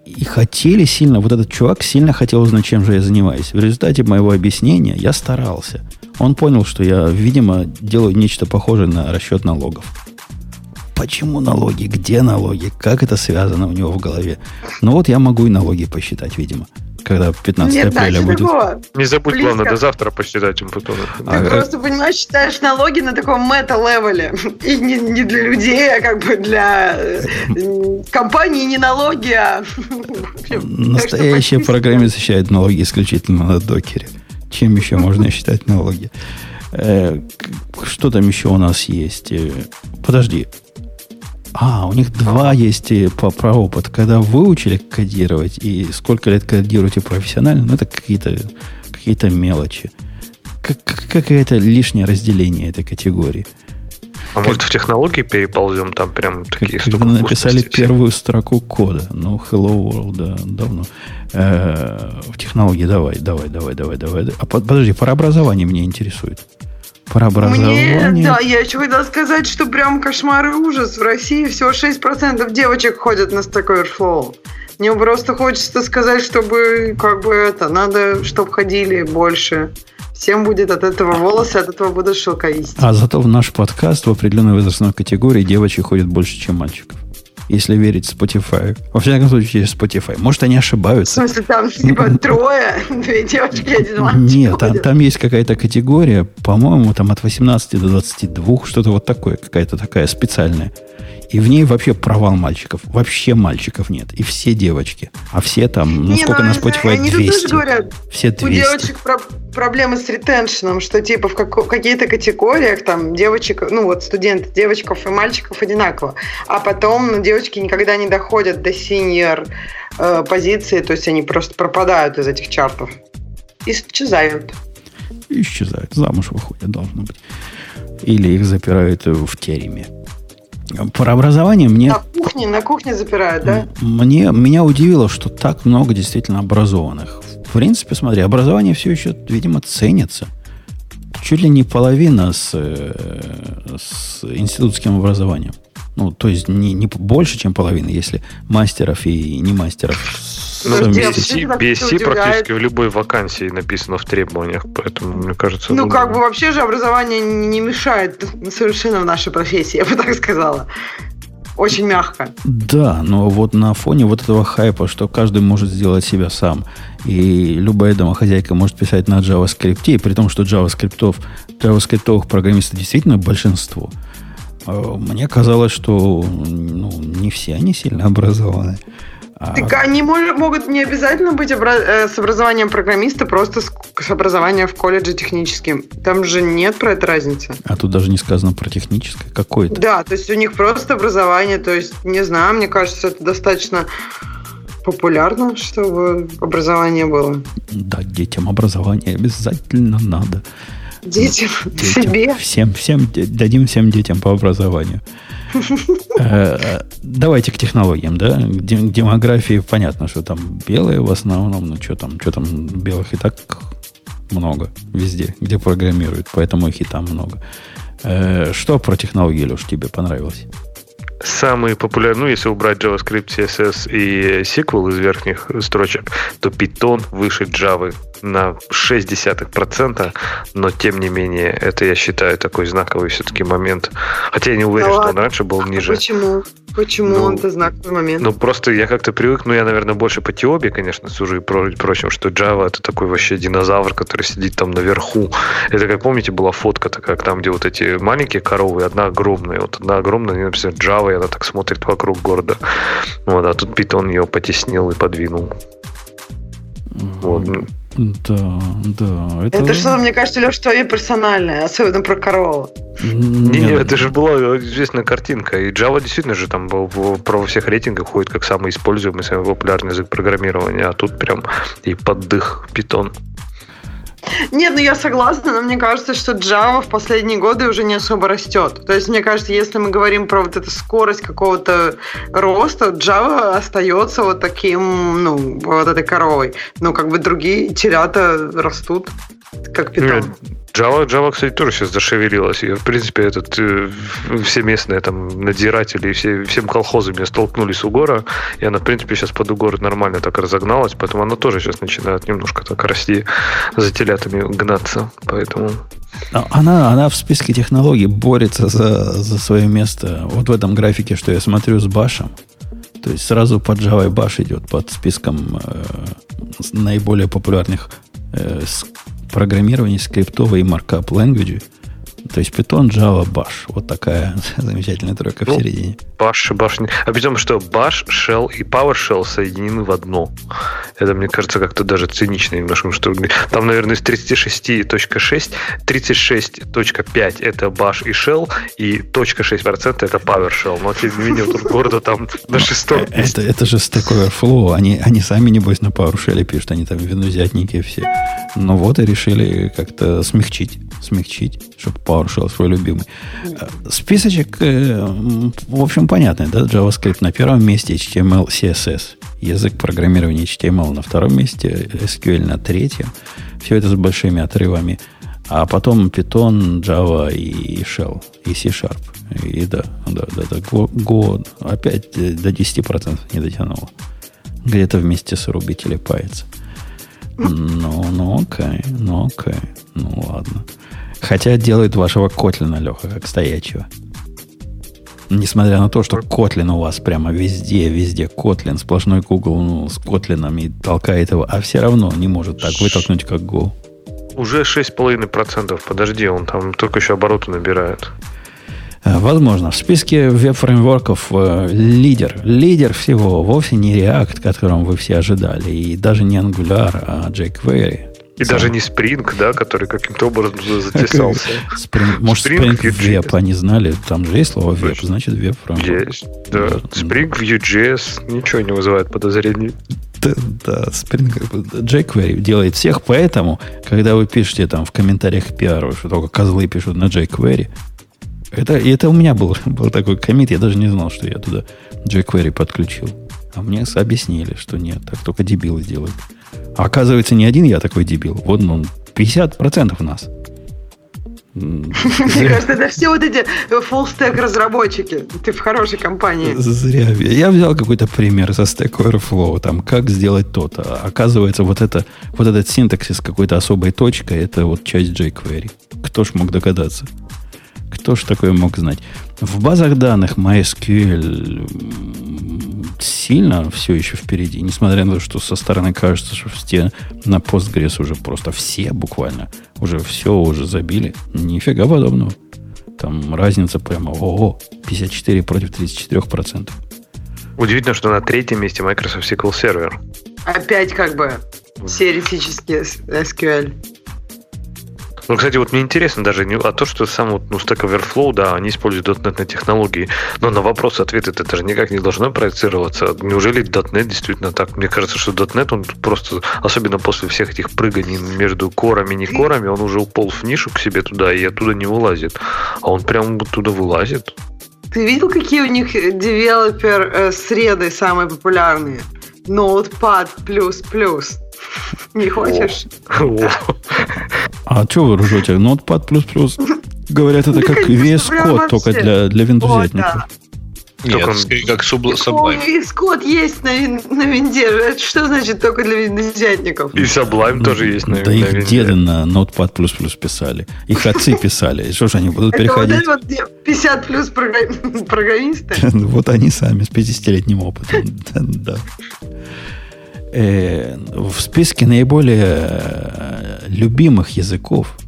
И хотели сильно, вот этот чувак сильно хотел узнать, чем же я занимаюсь. В результате моего объяснения я старался. Он понял, что я, видимо, делаю нечто похожее на расчет налогов. Почему налоги? Где налоги? Как это связано у него в голове? Ну вот я могу и налоги посчитать, видимо когда 15 Нет, апреля будет. Такого. Не забудь, Близко. главное, до завтра посчитать им потом. Ты а, просто, понимаешь, считаешь налоги на таком мета-левеле. И не, не для людей, а как бы для э, компании не налоги, а... Настоящая программа защищает налоги исключительно на докере. Чем еще можно считать налоги? Э, что там еще у нас есть? Подожди. А, у них два есть по, про опыт. Когда выучили кодировать и сколько лет кодируете профессионально, ну, это какие-то какие мелочи. Как, какое-то лишнее разделение этой категории. А как, может в технологии переползем, там прям такие как, Когда написали первую строку кода, ну, Hello World, да, давно. Э, в технологии давай, давай, давай, давай, давай. А подожди, про образование меня интересует. Про образование. Мне, да, я еще хотела сказать, что прям кошмар и ужас. В России всего 6% девочек ходят на Stack Overflow. Мне просто хочется сказать, чтобы как бы это, надо, чтобы ходили больше. Всем будет от этого волосы, от этого будут шелковистые. А зато в наш подкаст в определенной возрастной категории девочек ходит больше, чем мальчиков если верить Spotify. Во всяком случае, Spotify. Может, они ошибаются. В смысле, там типа трое, две девочки, один мальчик. Нет, там, там есть какая-то категория, по-моему, там от 18 до 22, что-то вот такое, какая-то такая специальная. И в ней вообще провал мальчиков. Вообще мальчиков нет. И все девочки. А все там, ну не, сколько ну, на Spotify? Они 200. Тоже говорят, все 200. У девочек про- проблемы с ретеншеном, что типа в как- каких-то категориях там девочек, ну вот студенты, девочков и мальчиков одинаково. А потом ну, девочки никогда не доходят до синьор э, позиции, то есть они просто пропадают из этих чартов. Исчезают. Исчезают. Замуж выходят, должно быть. Или их запирают в тереме. Про образование мне... На кухне, на кухне запирают, да? Мне, меня удивило, что так много действительно образованных. В принципе, смотри, образование все еще, видимо, ценится. Чуть ли не половина с, э, с институтским образованием. Ну, то есть не, не больше, чем половина, если мастеров и не мастеров ну, BSC, BSC практически в любой вакансии написано в требованиях, поэтому, мне кажется... Ну, как бы вообще же образование не мешает совершенно в нашей профессии, я бы так сказала. Очень мягко. Да, но вот на фоне вот этого хайпа, что каждый может сделать себя сам, и любая домохозяйка может писать на JavaScript, и при том, что JavaScript, JavaScript программистов действительно большинство, мне казалось, что ну, не все они сильно образованы. Так они могут не обязательно быть э, с образованием программиста, просто с, образованием в колледже техническим. Там же нет про это разницы. А тут даже не сказано про техническое какое-то. Да, то есть у них просто образование, то есть, не знаю, мне кажется, это достаточно популярно, чтобы образование было. Да, детям образование обязательно надо. Детям, детям. себе. Всем, всем, дадим всем детям по образованию. Э, давайте к технологиям, да? Демографии понятно, что там белые в основном, ну что там, что там белых и так много везде, где программируют, поэтому их и там много. Э, что про технологии, Леш, тебе понравилось? Самые популярные, ну, если убрать JavaScript, CSS и SQL из верхних строчек, то Python выше Java на 0,6%, но тем не менее, это я считаю такой знаковый все-таки момент. Хотя я не уверен, да что он раньше был ниже. А почему? Почему ну, он это знаковый момент? Ну, просто я как-то привык, ну, я, наверное, больше по Тиобе, конечно, сужу и прочим, что Java это такой вообще динозавр, который сидит там наверху. Это, как помните, была фотка такая, там, где вот эти маленькие коровы, одна огромная. Вот одна огромная, они написано Java, и она так смотрит вокруг города. Вот, а тут Python ее потеснил и подвинул. Mm-hmm. Вот. Да, да. Это, это что-то, мне кажется, Леш, твое персональное, особенно про корову. Не, не, это же была известная картинка. И Java действительно же там был, в, про всех рейтингах ходит как самый используемый, самый популярный язык программирования, а тут прям и поддых питон. Нет, ну я согласна, но мне кажется, что Java в последние годы уже не особо растет. То есть, мне кажется, если мы говорим про вот эту скорость какого-то роста, Java остается вот таким, ну, вот этой коровой. Но как бы другие телята растут, как Python. Java, Java, кстати, тоже сейчас зашевелилась. И, в принципе, этот, э, все местные там надзиратели, все, всем колхозами столкнулись у гора, и она, в принципе, сейчас под угор нормально так разогналась, поэтому она тоже сейчас начинает немножко так расти, за телятами гнаться. Поэтому а она, она в списке технологий борется за, за свое место. Вот в этом графике, что я смотрю с башем, то есть сразу под Java Bash идет под списком э, наиболее популярных э, программирования скриптовой и markup language То есть Python, Java, Bash. Вот такая замечательная тройка ну, в середине. Bash, Bash. А притом, что Bash, Shell и PowerShell соединены в одно. Это, мне кажется, как-то даже цинично немножко. Что там, наверное, из 36.6 36.5 это Bash и Shell, и .6% это PowerShell. Но, тем не менее, тут города там на шестом э, это, это же Stack Overflow. Они, они сами, небось, на PowerShell пишут. Они там винузятники все. Ну вот и решили как-то смягчить. Смягчить, чтобы PowerShell свой любимый. Списочек, э, в общем, понятный, да? JavaScript на первом месте, HTML, CSS. Язык программирования HTML на втором месте, SQL на третьем. Все это с большими отрывами. А потом Python, Java и Shell, и C-Sharp. И да, да, да, да, Go, Go опять до 10% не дотянуло. Где-то вместе с Ruby телепается. Ну, ну окей, ну окей, ну ладно. Хотя делает вашего Котлина, Леха, как стоячего. Несмотря на то, что Котлин у вас прямо везде, везде Котлин, сплошной Google ну, с Котлином и толкает его, а все равно не может так вытолкнуть, как Go. Уже 6,5%. Подожди, он там только еще обороты набирает. Э, возможно. В списке веб-фреймворков э, лидер. Лидер всего вовсе не React, которым вы все ожидали, и даже не Angular, а jQuery. И Сам. даже не Spring, да, который каким-то образом затесался. Spring, может, Spring, Spring Vue они знали, там же есть слово Vue, значит Vue фреймворк. Есть, да. Spring Vue.js ничего не вызывает подозрений. Да, да, Spring, jQuery делает всех, поэтому, когда вы пишете там в комментариях пиару, что только козлы пишут на jQuery, это, это у меня был, был такой комит, я даже не знал, что я туда jQuery подключил. А мне объяснили, что нет, так только дебилы делают. А оказывается, не один я такой дебил. Вот он, 50% нас. Мне кажется, это все вот эти full-stack разработчики. Ты в хорошей компании. Зря. Я взял какой-то пример со Stack Overflow, там, как сделать то-то. Оказывается, вот, это, вот этот синтаксис какой-то особой точкой, это вот часть jQuery. Кто ж мог догадаться? Кто ж такое мог знать? В базах данных MySQL сильно все еще впереди, несмотря на то, что со стороны кажется, что все на Postgres уже просто все буквально уже все уже забили. Нифига подобного. Там разница прямо, ого, 54 против 34 процентов. Удивительно, что на третьем месте Microsoft SQL Server. Опять как бы теоретически SQL. Ну, кстати, вот мне интересно даже не а то, что сам вот, ну, Stack Overflow, да, они используют .NET технологии, но на вопрос ответ это же никак не должно проецироваться. Неужели .NET действительно так? Мне кажется, что .NET, он просто, особенно после всех этих прыганий между корами и не корами, он уже уполз в нишу к себе туда и оттуда не вылазит. А он прям туда вылазит. Ты видел, какие у них девелопер э, среды самые популярные? Notepad++. Не хочешь? А что вы ржете? Notepad++? Говорят, это как VS Code, только для, для виндузятников. Нет, как Sublime. Весь код есть на, на винде. Что значит только для виндузятников? И Sublime тоже есть на, да на их деды на Notepad++ писали. Их отцы писали. Что же они будут переходить? Это вот 50 плюс программисты? Вот они сами с 50-летним опытом. Да. Э, в списке наиболее э, любимых языков,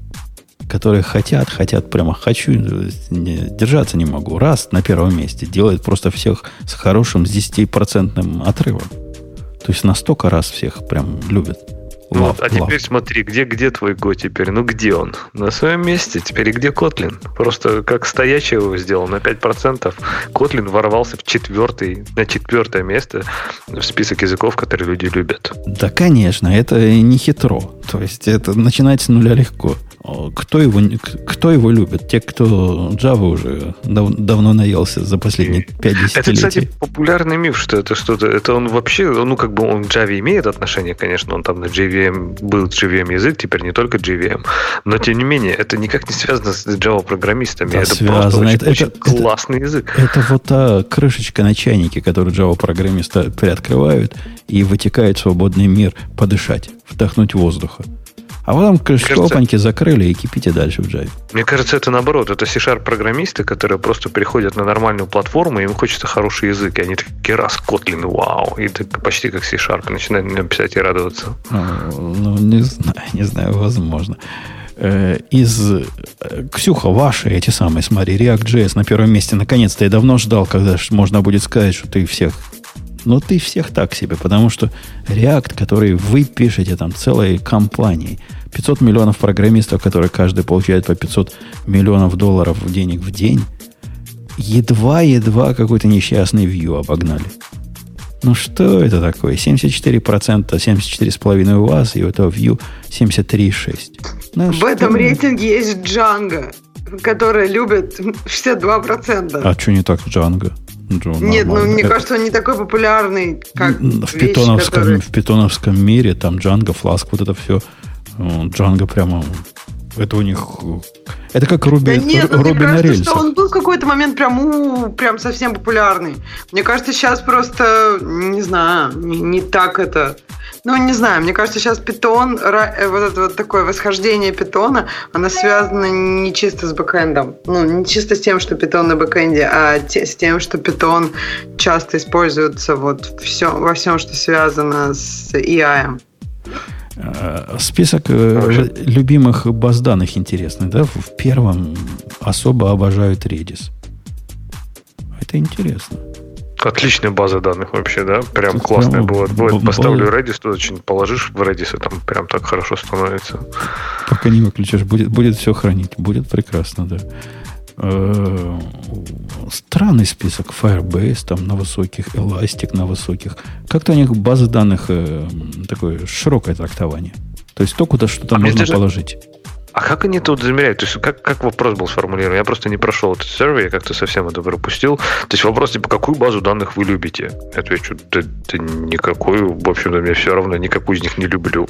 которые хотят, хотят прямо хочу, держаться не могу. Раз на первом месте делает просто всех с хорошим, с 10% отрывом. То есть настолько раз всех прям любят. Ну, лав, а теперь смотри, где, где твой Го теперь? Ну, где он? На своем месте. Теперь и где Котлин? Просто как стоячий его сделал на 5%. Котлин ворвался в четвертый, на четвертое место в список языков, которые люди любят. Да, конечно, это не хитро. То есть это начинать с нуля легко. Кто его, кто его любит? Те, кто Java уже дав, давно наелся за последние 5 десятилетий. Это, кстати, популярный миф, что это что-то... Это он вообще... Ну, как бы он к Java имеет отношение, конечно. Он там на JVM был JVM язык, теперь не только JVM. Но, тем не менее, это никак не связано с Java-программистами. Да, это связано. просто очень, это, очень это, классный это, язык. Это вот та крышечка на чайнике, которую Java-программисты приоткрывают и вытекает в свободный мир подышать, вдохнуть воздуха. А потом крышкопаньки закрыли и кипите дальше в Java. Мне кажется, это наоборот. Это C-Sharp программисты, которые просто переходят на нормальную платформу, и им хочется хороший язык. И они такие, раз, Kotlin, вау. И так почти как C-Sharp. Начинают мне писать и радоваться. Ну, ну, не знаю, не знаю, возможно. Э, из... Э, Ксюха, ваши эти самые, смотри, React.js на первом месте. Наконец-то я давно ждал, когда можно будет сказать, что ты всех... Но ты всех так себе, потому что React, который вы пишете там целой компанией, 500 миллионов программистов, которые каждый получает по 500 миллионов долларов денег в день, едва-едва какой-то несчастный view обогнали. Ну что это такое? 74%, 74,5% у вас, и у этого View 73,6%. Ну, В этом рейтинге есть Django, который любит 62%. А что не так с Django? Джо, Нет, ну мне это... кажется, он не такой популярный, как в вещи, питоновском, которые... в питоновском мире, там Django, Flask, вот это все. Django прямо это у них... Это как Руби, да нет, Руби мне кажется, на рельсах. что он был в какой-то момент прям, у, прям совсем популярный. Мне кажется, сейчас просто, не знаю, не, не так это... Ну, не знаю, мне кажется, сейчас питон, э, вот это вот такое восхождение питона, оно связано не чисто с бэкэндом. Ну, не чисто с тем, что питон на бэкэнде, а те, с тем, что питон часто используется вот все, во всем, что связано с AI. Э, список Хорошо. Э, любимых баз данных интересный, да? В первом особо обожают Redis. Это интересно. Отличная база данных вообще, да? Прям Тут классная прям бывает. бывает. Поставлю Redis, туда очень положишь в Redis, и там прям так хорошо становится. Пока не выключишь, будет, будет все хранить. Будет прекрасно, да. Э, странный список Firebase там на высоких, Elastic на высоких. Как-то у них базы данных э, такое широкое трактование. То есть то, куда что-то а можно даже, положить. А как они тут замеряют? То есть как, как вопрос был сформулирован? Я просто не прошел этот сервер, я как-то совсем это пропустил. То есть вопрос, типа, какую базу данных вы любите? Я отвечу, да, да никакую, в общем-то, мне все равно, никакую из них не люблю.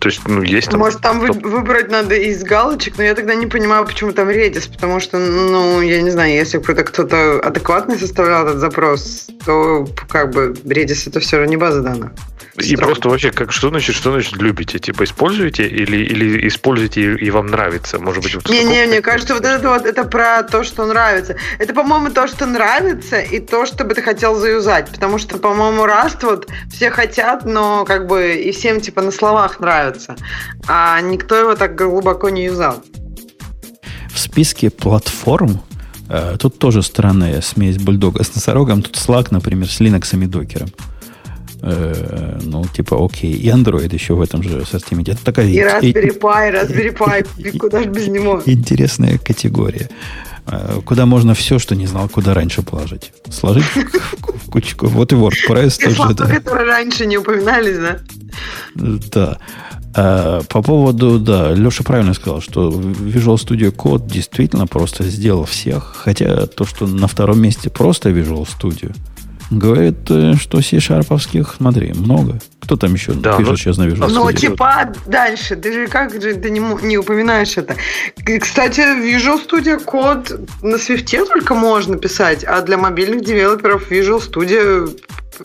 То есть, ну, есть там... Может, там топ... выбрать надо из галочек, но я тогда не понимаю, почему там Redis, потому что, ну, я не знаю, если бы это кто-то адекватный составлял этот запрос, то, как бы, Redis это все равно не база данных. И просто вообще, как, что значит, что значит любите? Типа используете или, или используете и, и вам нравится? Может быть, вот Не, не, мне кажется, вот это вот это про то, что нравится. Это, по-моему, то, что нравится, и то, что бы ты хотел заюзать. Потому что, по-моему, Rust вот все хотят, но как бы и всем типа на словах нравится. А никто его так глубоко не юзал. В списке платформ э, тут тоже странная смесь бульдога с носорогом. Тут Slack, например, с Linux и докером. Э, ну, типа, окей. И Android еще в этом же ассортименте. Это такая... И Raspberry Pi, Raspberry Pi, куда же без него. Интересная категория. Э, куда можно все, что не знал, куда раньше положить. Сложить в кучку. Вот и WordPress тоже. Да. которые раньше не упоминались, да? Да. А, по поводу, да, Леша правильно сказал, что Visual Studio Code действительно просто сделал всех, хотя то, что на втором месте просто Visual Studio – Говорит, э, что C-шарповских, смотри, много. Кто там еще да, пишет ну, сейчас на Visual Ну, типа дальше. Ты же как же ты не, не упоминаешь это? Кстати, Visual Studio код на Swift только можно писать, а для мобильных девелоперов Visual Studio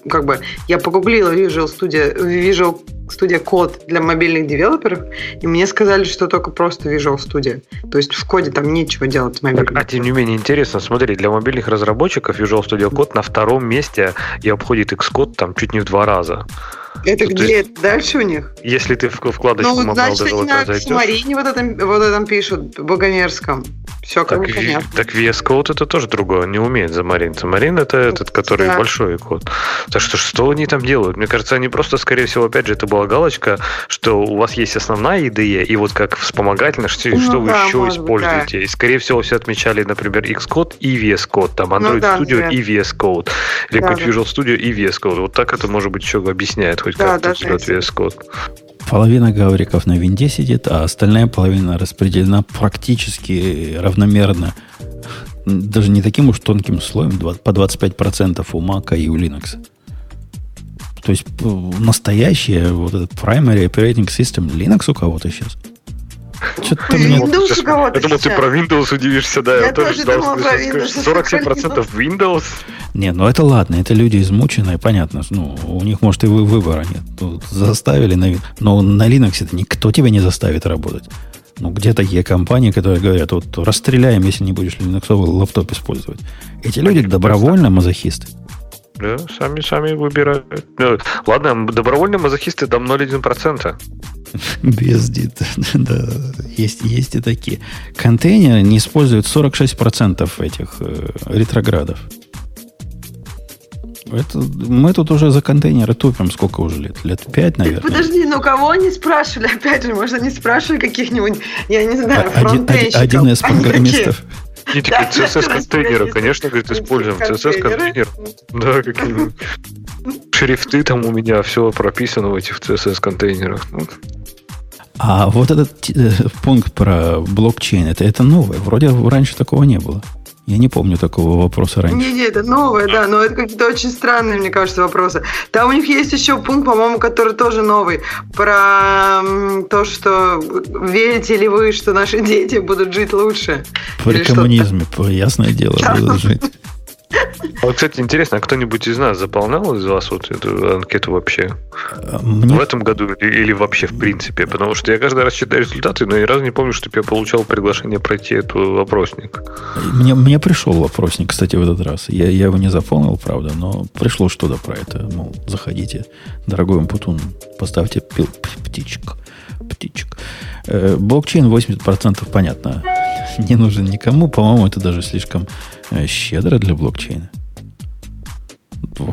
как бы я погуглила Visual Studio, Visual Studio Code для мобильных девелоперов, и мне сказали, что только просто Visual Studio. То есть в коде там нечего делать с мобильным. а тем не менее интересно, смотри, для мобильных разработчиков Visual Studio Code на втором месте и обходит Xcode там чуть не в два раза. Это ну, где? Есть, дальше у них? Если ты вкладочку ну, значит, они на Сумарине вот этом, вот этом пишут, Богомерзком. Все как так, понятно. Так VS Code это тоже другое, не умеет Замарин. Замарин это этот, который да. большой код. Так что что они там делают? Мне кажется, они просто, скорее всего, опять же, это была галочка, что у вас есть основная IDE, и вот как вспомогательно, что, ну, что да, вы еще используете. Да. И, скорее всего, все отмечали, например, Xcode и VS Code, там Android ну, да, Studio да. и VS Code, или да, какой-то да. Visual Studio и VS Code. Вот так это, может быть, еще объясняет хоть да, как-то да, VS Code. Половина гавриков на винде сидит, а остальная половина распределена практически равномерно. Даже не таким уж тонким слоем, по 25% у Mac и у Linux. То есть настоящее вот этот primary operating system Linux у кого-то сейчас – что-то мне... Windows у кого-то Я думал, ты про Windows удивишься, да. Я, я тоже думал про Windows. 47% Windows. Не, ну это ладно, это люди измученные, понятно. Ну, у них, может, и выбора нет. Тут заставили на Но на Linux это никто тебя не заставит работать. Ну, где такие компании, которые говорят, вот расстреляем, если не будешь линуксовый лаптоп использовать. Эти люди добровольно мазохисты. Да, сами, сами выбирают. Ну, ладно, добровольные мазохисты там 0,1%. BSD, да, есть, есть и такие. Контейнеры не используют 46% этих э, ретроградов. Это, мы тут уже за контейнеры тупим сколько уже лет? Лет пять, наверное. Подожди, ну кого они спрашивали? Опять же, может, они спрашивали каких-нибудь, я не знаю, фронтенщиков. Один, один из программистов. Не такие CSS-контейнеры, конечно, говорит, используем CSS-контейнер. Да, какие шрифты там у меня, все прописано в этих CSS-контейнерах. А вот этот э, пункт про блокчейн, это, это новое. Вроде раньше такого не было. Я не помню такого вопроса раньше. Не, не, это новое, да, но это какие-то очень странные, мне кажется, вопросы. Там у них есть еще пункт, по-моему, который тоже новый, про то, что верите ли вы, что наши дети будут жить лучше. При коммунизме, ясное дело, будут жить. Вот, кстати, интересно, а кто-нибудь из нас заполнял из вас вот эту анкету вообще? Мне... В этом году или вообще в принципе? Потому что я каждый раз читаю результаты, но ни разу не помню, чтобы я получал приглашение пройти этот вопросник. Мне, мне пришел вопросник, кстати, в этот раз. Я, я его не заполнил, правда, но пришло что-то про это. Мол, заходите, дорогой Умпутун, поставьте пил, птичек. Птичек. Э, блокчейн 80% понятно. Не нужен никому. По-моему, это даже слишком Э, щедро для блокчейна.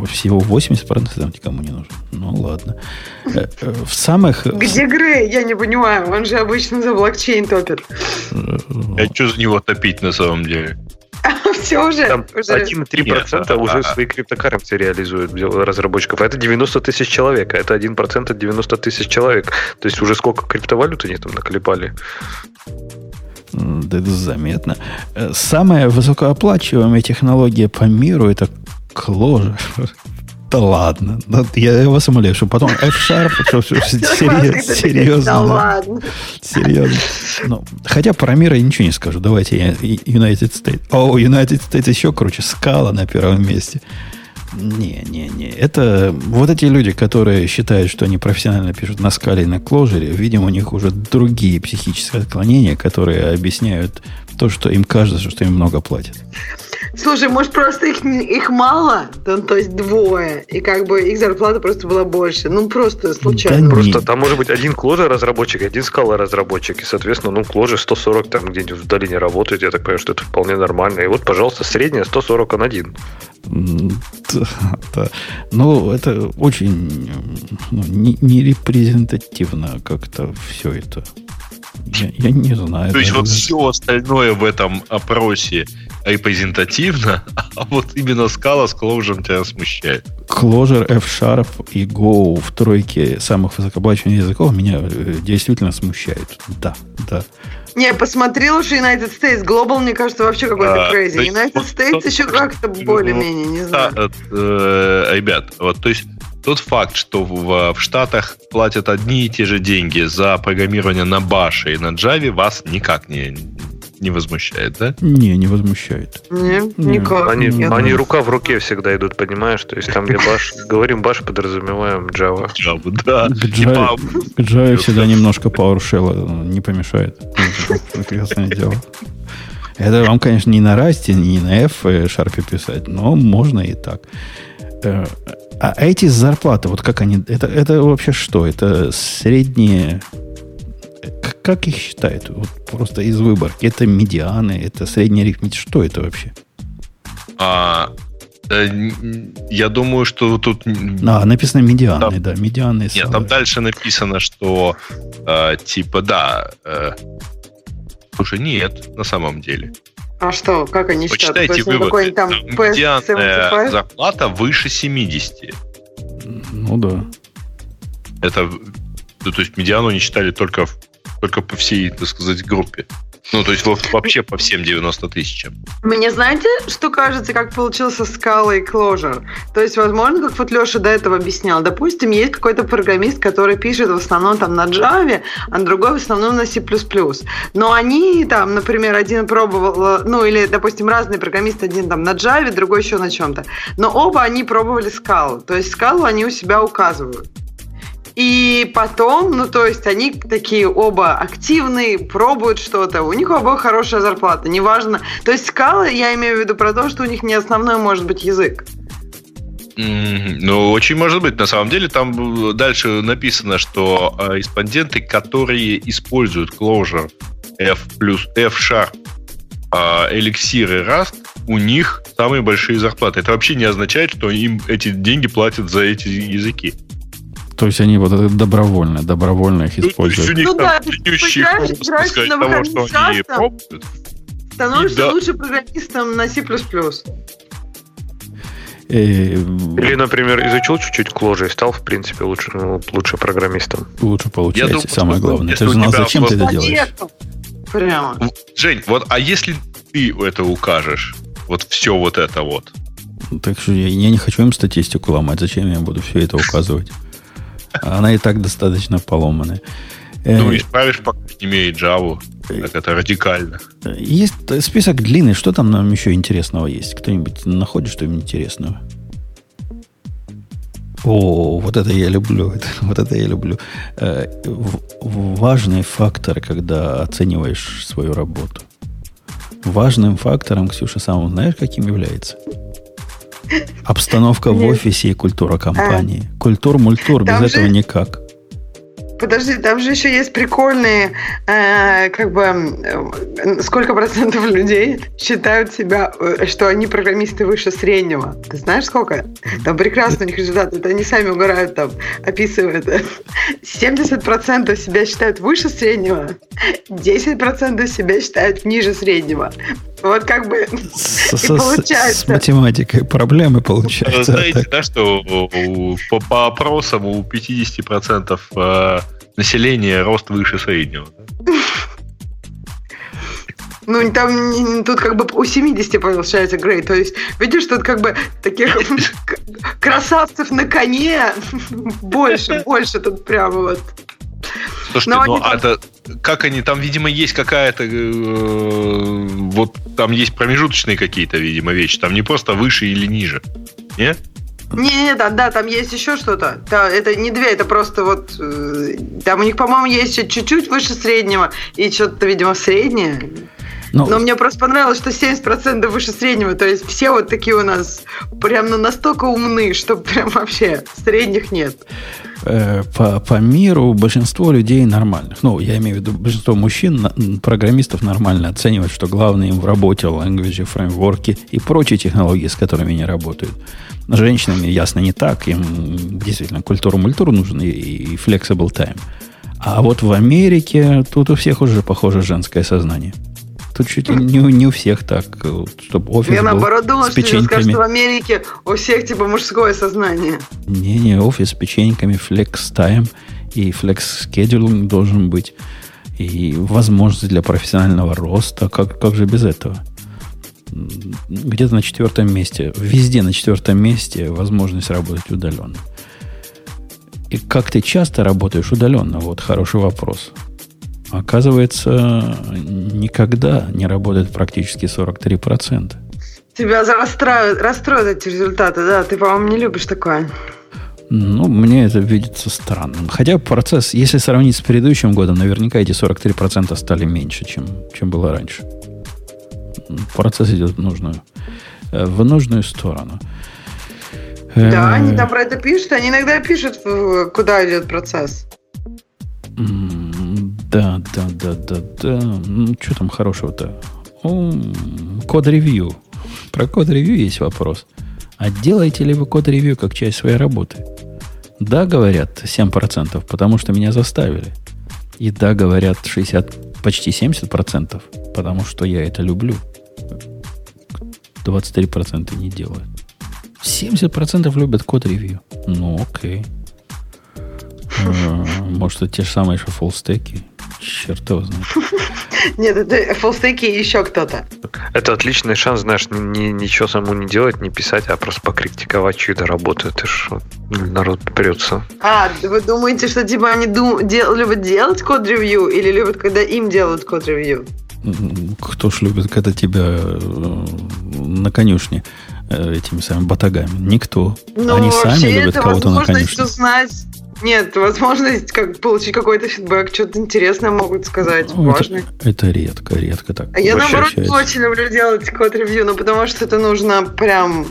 Всего 80% там никому не нужно. Ну, ладно. Э, э, в самых... Где Грей? Я не понимаю. Он же обычно за блокчейн топит. А что за него топить на самом деле? Все уже. Там 1,3% уже свои криптокарренции реализуют разработчиков. А это 90 тысяч человек. А это 1% от 90 тысяч человек. То есть уже сколько криптовалют они там наклепали. Да это заметно. Э, самая высокооплачиваемая технология по миру это Clojure. Да ладно. Я вас умоляю, что потом F-Sharp, что серьезно. Серьезно. Ну, хотя про мир я ничего не скажу. Давайте я United States. О, United States еще круче. Скала на первом месте. Не, не, не. Это вот эти люди, которые считают, что они профессионально пишут на скале и на кложере, видимо, у них уже другие психические отклонения, которые объясняют то, что им кажется, что им много платят. Слушай, может, просто их, их мало, то, то есть двое, и как бы их зарплата просто была больше. Ну, просто случайно. Да просто там может быть один кложа разработчик, один скала разработчик, и, соответственно, ну, кложа 140 там где-нибудь в долине работает, я так понимаю, что это вполне нормально. И вот, пожалуйста, средняя 140 он один. Да, да. Ну, это очень ну, не, не репрезентативно как-то все это. Я, я не знаю. То есть вот все остальное в этом опросе репрезентативно, а вот именно скала с Clojure тебя смущает. Clojure, F-Sharp и Go в тройке самых высокооплачиваемых языков меня э, действительно смущают. Да, да. Не, посмотри лучше United States. Global, мне кажется, вообще какой-то а, crazy. United вот, States вот, еще как-то более-менее, не знаю. Э, ребят, вот, то есть тот факт, что в, в Штатах платят одни и те же деньги за программирование на Bash и на Java, вас никак не, не возмущает, да? Не, не возмущает. Не, никак. Они, Нет. они рука в руке всегда идут, понимаешь? То есть там, где баш, говорим баш, подразумеваем Java. Java, да. К Java, к Java всегда немножко PowerShell не помешает. Прекрасное дело. Это вам, конечно, не на Rust, не на F Sharp писать, но можно и так. А эти зарплаты, вот как они, это, это вообще что? Это средние как их считают? Вот просто из выборки. Это медианы, это средний арифметик. Что это вообще? А, э, я думаю, что тут... А, написано медианы, там, да, медианы. Нет, салары. там дальше написано, что э, типа, да... Э, слушай, нет, на самом деле. А что, как они Почитайте считают? Почитайте Там Медианная зарплата выше 70. Ну да. Это, то есть медиану не считали только только по всей, так сказать, группе. Ну, то есть вообще по всем 90 тысячам. Мне знаете, что кажется, как получился скала и Clojure? То есть, возможно, как вот Леша до этого объяснял, допустим, есть какой-то программист, который пишет в основном там на Java, а другой в основном на C++. Но они там, например, один пробовал, ну или, допустим, разные программисты, один там на Java, другой еще на чем-то. Но оба они пробовали скалу. То есть скалу они у себя указывают. И потом, ну то есть они такие оба активные, пробуют что-то, у них оба хорошая зарплата, неважно. То есть скалы, я имею в виду про то, что у них не основной может быть язык. Ну, очень может быть. На самом деле, там дальше написано, что э, респонденты, которые используют Clojure F плюс F-Sharp, э, Elixir и Rust, у них самые большие зарплаты. Это вообще не означает, что им эти деньги платят за эти языки. То есть они вот это добровольно, добровольно их ну, используют. Ну, да, ты играешь на выходных становишься да. лучше программистом на C++. Э, Или, например, изучил чуть-чуть кложи и стал, в принципе, лучше, ну, лучше программистом. Лучше получается, думаю, самое главное. Ты же знал, зачем ты это делаешь. Прямо. Жень, вот, а если ты это укажешь, вот все вот это вот. Так что я, я не хочу им статистику ломать. Зачем я буду все это указывать? Она и так достаточно поломанная. Ну, э, исправишь, пока не имеет Java. Так это радикально. Есть список длинный. Что там нам еще интересного есть? Кто-нибудь находит что-нибудь интересного? О, вот это я люблю. вот это я люблю. Э, важный фактор, когда оцениваешь свою работу. Важным фактором, Ксюша, сам знаешь, каким является? Обстановка в офисе и культура компании. А. Культур-мультур, без этого никак. Подожди, там же еще есть прикольные, э, как бы, э, сколько процентов людей считают себя, э, что они программисты выше среднего. Ты знаешь сколько? Там прекрасно у них результаты. Это они сами угорают там, описывают. 70% себя считают выше среднего, 10% себя считают ниже среднего. Вот как бы с, и получается. С математикой проблемы получаются. Знаете, да, что по, по опросам у 50% э, населения рост выше среднего. Ну, там тут как бы у 70 получается грей. То есть, видишь, тут как бы таких красавцев на коне больше, больше тут прямо вот. Слушайте, ну там... это как они там, видимо, есть какая-то э, вот там есть промежуточные какие-то, видимо, вещи. Там не просто выше или ниже, не? Не, не, да, да, там есть еще что-то. Да, это не две, это просто вот э, там у них, по-моему, есть чуть-чуть выше среднего и что-то, видимо, среднее. Но, ну, Но мне просто понравилось, что 70% выше среднего. То есть все вот такие у нас прям ну, настолько умны, что прям вообще средних нет. Э, по, по миру большинство людей нормальных, ну, я имею в виду большинство мужчин, программистов нормально оценивают, что главное им в работе language, фреймворки и прочие технологии, с которыми они работают. С женщинами, ясно, не так. Им действительно культуру-мультуру нужен и, и flexible time. А вот в Америке тут у всех уже похоже женское сознание. Тут чуть ли не, не у всех так, чтобы офис Я был наоборот думал, с печеньками. что скажешь, что в Америке у всех типа мужское сознание. Не-не, офис с печеньками, флекс тайм и флекс schedule должен быть. И возможность для профессионального роста. Как, как же без этого? Где-то на четвертом месте, везде на четвертом месте возможность работать удаленно. И как ты часто работаешь удаленно? Вот хороший вопрос. Оказывается, никогда не работает практически 43%. Тебя расстроят, расстроят эти результаты, да? Ты, по-моему, не любишь такое. Ну, мне это видится странным. Хотя процесс, если сравнить с предыдущим годом, наверняка эти 43% стали меньше, чем, чем было раньше. Процесс идет в нужную, э, в нужную сторону. Да, они там про это пишут. Они иногда пишут, куда идет процесс. Да, да, да, да, да. Ну, что там хорошего-то? Код-ревью. Про код-ревью есть вопрос. А делаете ли вы код-ревью как часть своей работы? Да, говорят 7%, потому что меня заставили. И да, говорят 60, почти 70%, потому что я это люблю. 23% не делают. 70% любят код-ревью. Ну, окей. Э, может, это те же самые еще фуллстеки? Черт его знает. Нет, это фуллстеки и еще кто-то. Это отличный шанс, знаешь, ни, ничего самому не делать, не писать, а просто покритиковать чью-то работу. Это ж народ прется. А, вы думаете, что типа они дум, дел, любят делать код-ревью или любят, когда им делают код-ревью? Кто ж любит, когда тебя э, на конюшне э, этими самыми батагами? Никто. Ну, они сами любят кого-то на конюшне. узнать нет, возможность как получить какой-то фидбэк, что-то интересное могут сказать, ну, важное. Это, это редко, редко так. Я, наоборот, очень люблю делать код-ревью, ну, потому что это нужно прям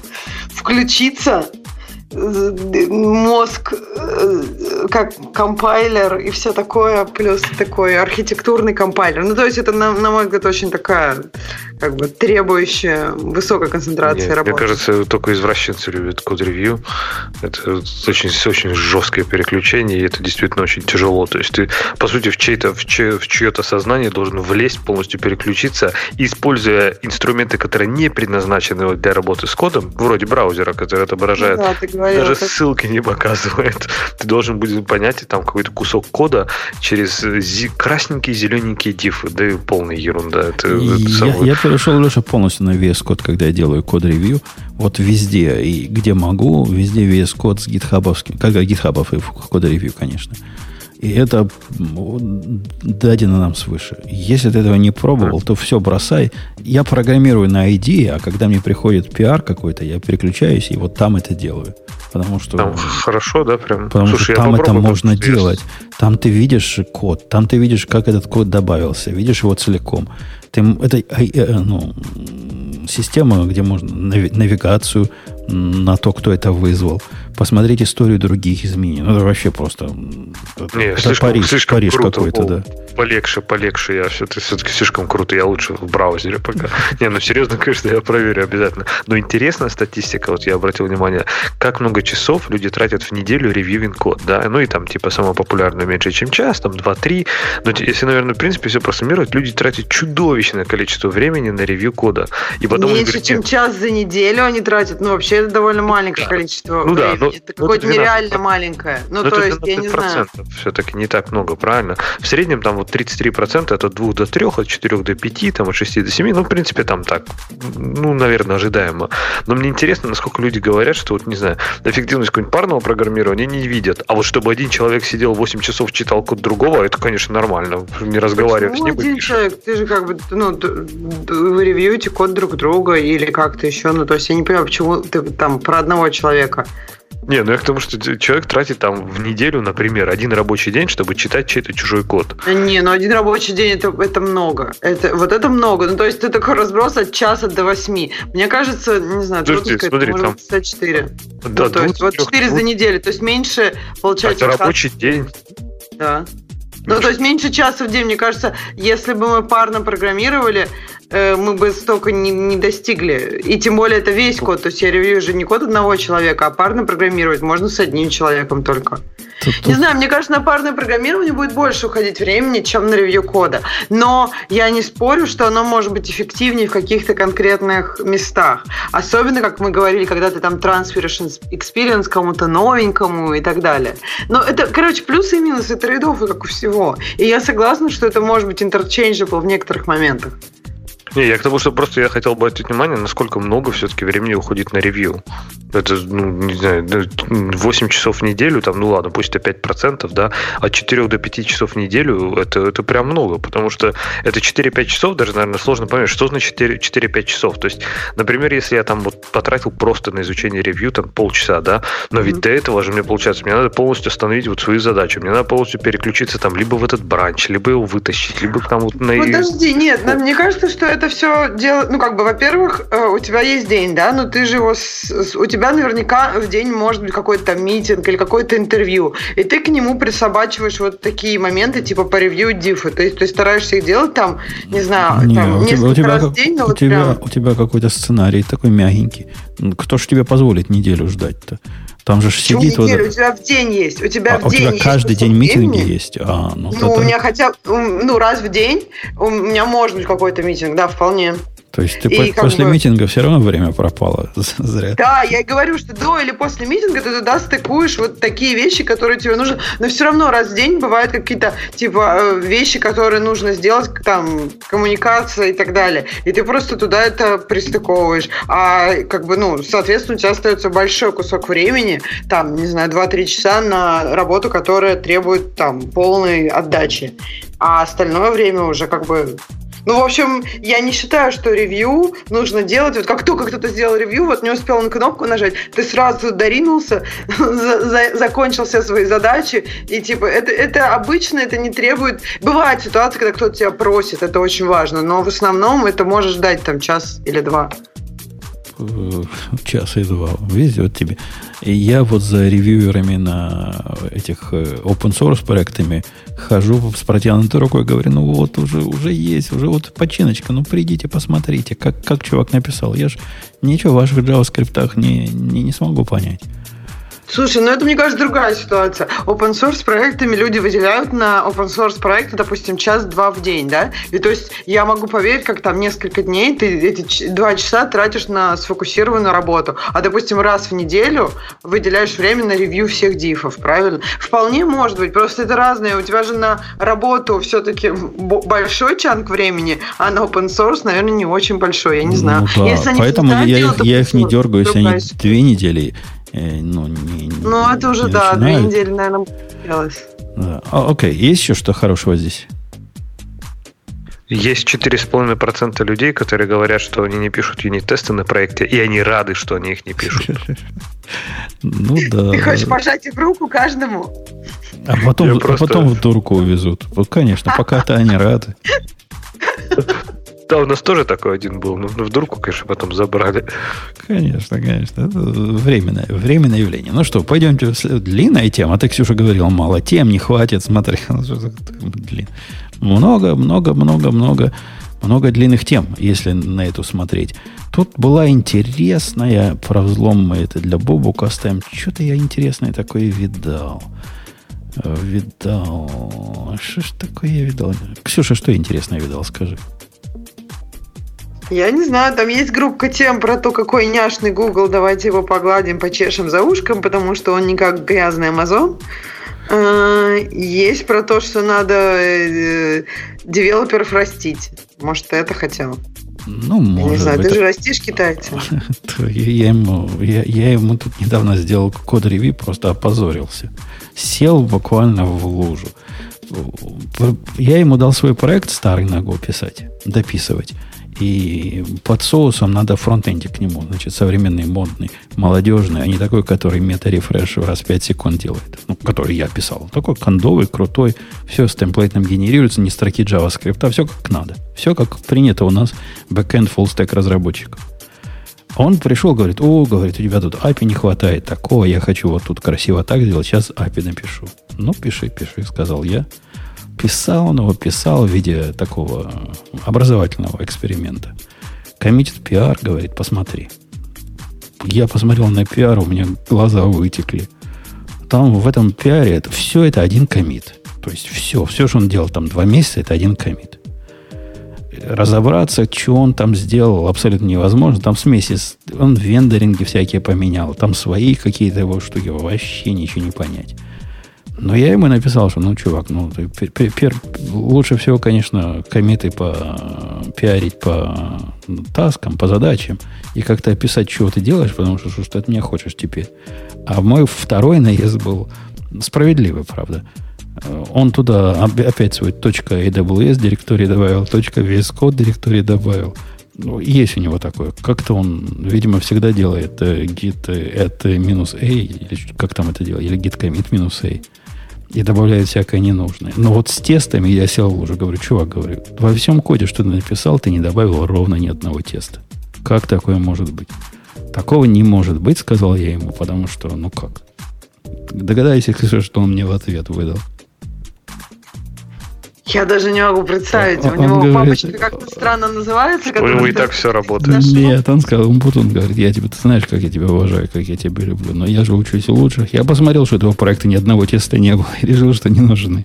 включиться мозг э, как компайлер и все такое, плюс такой архитектурный компайлер. Ну, то есть это, на, на мой взгляд, очень такая как бы требующая высокой концентрации Нет, работы. Мне кажется, только извращенцы любят код-ревью. Это очень, очень жесткое переключение, и это действительно очень тяжело. То есть ты, по сути, в, чей-то, в, чье, в чье-то сознание должен влезть, полностью переключиться, используя инструменты, которые не предназначены для работы с кодом, вроде браузера, который отображает, да, говорил, даже как... ссылки не показывает. Ты должен будет понять там какой-то кусок кода через красненькие, зелененькие дифы, да и полная ерунда. Это, это самое... я перешел, Леша, полностью на VS Code, когда я делаю код-ревью. Вот везде, и где могу, везде VS Code с гитхабовским, как гитхабов и код-ревью, конечно. И это дадено нам свыше. Если ты этого не пробовал, то все бросай. Я программирую на ID, а когда мне приходит пиар какой-то, я переключаюсь и вот там это делаю. Потому что... Там хорошо, да, прям? Потому Слушай, что там это можно делать. Там ты видишь код, там ты видишь, как этот код добавился, видишь его целиком. Ты, это э, ну, система, где можно навигацию на то, кто это вызвал посмотреть историю других изменений. Ну, это вообще просто... Не, это слишком, Париж, слишком Париж какой-то, да. Полегче, полегче. Я все-таки, все-таки слишком круто. Я лучше в браузере пока. Не, ну серьезно, конечно, я проверю обязательно. Но интересная статистика, вот я обратил внимание, как много часов люди тратят в неделю ревьювинг код, да, ну и там типа самое популярное меньше, чем час, там 2-3. Но если, наверное, в принципе все просуммировать, люди тратят чудовищное количество времени на ревью кода. И потом Меньше, говорят, чем час за неделю они тратят. Ну, вообще это довольно маленькое да. количество ну, времени. Да, ну, это какое-то нереально маленькое. Ну, Но то есть, я не знаю. Все-таки не так много, правильно? В среднем там вот 33% это от 2 до 3, от 4 до 5, там от 6 до 7. Ну, в принципе, там так, ну, наверное, ожидаемо. Но мне интересно, насколько люди говорят, что вот, не знаю, эффективность какого-нибудь парного программирования не видят. А вот чтобы один человек сидел 8 часов, читал код другого, это, конечно, нормально. Не разговаривать с ним. один человек? Ты же как бы, ну, вы ревьюете код друг друга или как-то еще. Ну, то есть я не понимаю, почему ты там про одного человека. Не, ну я к тому, что человек тратит там в неделю, например, один рабочий день, чтобы читать чей-то чужой код. Не, ну один рабочий день это, это много. Это, вот это много. Ну, то есть ты такой разброс от часа до восьми. Мне кажется, не знаю, Слушайте, сказать, смотри, может там... быть, 64. Да, ну, то есть вот 4 за неделю. То есть меньше получается. Это рабочий день. Да. Ну, то есть меньше часа в день, мне кажется, если бы мы парно программировали, мы бы столько не, не достигли. И тем более это весь код. То есть я ревью же не код одного человека, а парно программировать можно с одним человеком только. Тут, тут... Не знаю, мне кажется, на парное программирование будет больше уходить времени, чем на ревью кода. Но я не спорю, что оно может быть эффективнее в каких-то конкретных местах. Особенно, как мы говорили, когда ты там трансферишь experience кому-то новенькому и так далее. Но это, короче, плюсы и минусы трейдов, как у всего. И я согласна, что это может быть interchangeable в некоторых моментах. Не, я к тому, что просто я хотел бы обратить внимание, насколько много все-таки времени уходит на ревью. Это, ну, не знаю, 8 часов в неделю, там, ну ладно, пусть это 5%, да, от 4 до 5 часов в неделю это, это прям много, потому что это 4-5 часов, даже, наверное, сложно понять, что значит 4-5 часов. То есть, например, если я там вот потратил просто на изучение ревью там полчаса, да, но ведь mm-hmm. до этого же мне получается, мне надо полностью остановить вот свою задачу, мне надо полностью переключиться там либо в этот бранч, либо его вытащить, либо там вот на... Подожди, нет, мне кажется, что это все дело, ну, как бы, во-первых, э, у тебя есть день, да, но ты же его, с, у тебя наверняка в день может быть какой-то митинг или какое-то интервью, и ты к нему присобачиваешь вот такие моменты, типа по ревью дифа, то есть ты стараешься их делать там, не знаю, не, там, у несколько тебя, раз в день, но у вот тебя, прям... У тебя какой-то сценарий такой мягенький. Кто ж тебе позволит неделю ждать-то? Там же Почему сидит... Неделю? Вот... У тебя в день есть. У тебя, а, в у день тебя каждый день митинги есть? А, ну, ну это... у меня хотя ну, раз в день у меня может быть какой-то митинг, да, вполне. То есть ты и после бы... митинга все равно время пропало зря. Да, я говорю, что до или после митинга ты туда стыкуешь вот такие вещи, которые тебе нужны. Но все равно раз в день бывают какие-то типа э, вещи, которые нужно сделать, там, коммуникация и так далее. И ты просто туда это пристыковываешь. А как бы, ну, соответственно, у тебя остается большой кусок времени, там, не знаю, 2-3 часа на работу, которая требует там полной отдачи. А остальное время уже как бы ну, в общем, я не считаю, что ревью нужно делать. Вот как только кто-то сделал ревью, вот не успел на кнопку нажать, ты сразу доринулся, за, за, закончил все свои задачи. И типа, это, это обычно, это не требует... Бывает ситуация, когда кто-то тебя просит, это очень важно. Но в основном это может ждать там час или два. Час и два. Везет тебе. И я вот за ревьюерами на этих э, open source проектами хожу с протянутой рукой, говорю, ну вот уже, уже есть, уже вот починочка, ну придите, посмотрите, как, как чувак написал. Я же ничего в ваших JavaScript не, не, не смогу понять. Слушай, ну это, мне кажется, другая ситуация. Open source проектами люди выделяют на open source проекты, допустим, час-два в день, да? И то есть я могу поверить, как там несколько дней ты эти два часа тратишь на сфокусированную работу, а, допустим, раз в неделю выделяешь время на ревью всех дифов, правильно? Вполне может быть, просто это разное. У тебя же на работу все-таки большой чанк времени, а на open source, наверное, не очень большой, я не знаю. Ну, да. Поэтому я, я, их, я их не дергаю, если они две недели Э, ну, не, ну, это уже, да, начинают. две недели, наверное, получилось. Да. А, окей, есть еще что хорошего здесь? Есть 4,5% людей, которые говорят, что они не пишут юнит-тесты на проекте, и они рады, что они их не пишут. Ну да. Ты хочешь пожать их руку каждому? А потом, а потом в турку увезут. Вот, конечно, пока-то они рады. Да, у нас тоже такой один был. Ну, вдруг, конечно, потом забрали. Конечно, конечно. Это временное, временное явление. Ну что, пойдемте. Длинная тема. Ты, Ксюша, говорил, мало тем, не хватит. Смотри. Много, много, много, много, много длинных тем, если на эту смотреть. Тут была интересная, про взлом мы это для Бобука оставим. Что-то я интересное такое видал. Видал. Что ж такое я видал? Ксюша, что интересное видал, скажи. Я не знаю, там есть группа тем про то, какой няшный Google, давайте его погладим, почешем за ушком, потому что он не как грязный Amazon. А, есть про то, что надо э, девелоперов растить. Может, ты это хотел? Ну, может не знаю, быть. ты же растишь китайца. Я ему, я, я ему тут недавно сделал код-ревью, просто опозорился. Сел буквально в лужу. Я ему дал свой проект старый на Go писать, дописывать. И под соусом надо фронтендик к нему. Значит, современный, модный, молодежный, а не такой, который мета-рефреш раз в 5 секунд делает. Ну, который я писал. Такой кондовый, крутой. Все с темплейтом генерируется, не строки JavaScript, а все как надо. Все как принято у нас backend full stack разработчиков. Он пришел, говорит, о, говорит, у тебя тут API не хватает такого, я хочу вот тут красиво так сделать, сейчас API напишу. Ну, пиши, пиши, сказал я писал он его, писал в виде такого образовательного эксперимента. Коммитит пиар, говорит, посмотри. Я посмотрел на пиар, у меня глаза вытекли. Там в этом пиаре это, все это один комит. То есть все, все, что он делал там два месяца, это один комит. Разобраться, что он там сделал, абсолютно невозможно. Там смеси, он вендоринги всякие поменял, там свои какие-то его штуки, вообще ничего не понять. Но я ему написал, что, ну, чувак, ну, ты, пер, пер, лучше всего, конечно, комиты по пиарить по таскам, по задачам, и как-то описать, чего ты делаешь, потому что что ты от меня хочешь теперь. А мой второй наезд был справедливый, правда. Он туда опять свой .aws директорий добавил, .vs Code директорий добавил. Ну, есть у него такое. Как-то он, видимо, всегда делает э, git at минус a, или как там это делает, или git commit минус a и добавляет всякое ненужное. Но вот с тестами я сел уже, говорю, чувак, говорю, во всем коде, что ты написал, ты не добавил ровно ни одного теста. Как такое может быть? Такого не может быть, сказал я ему, потому что, ну как? Догадайся, что он мне в ответ выдал. Я даже не могу представить. Он, у него говорит, папочка как-то странно называется. У него и так все работает. Нет, он сказал, он он говорит, я тебе, ты знаешь, как я тебя уважаю, как я тебя люблю, но я же учусь лучше. Я посмотрел, что этого проекта ни одного теста не было, и решил, что не нужны.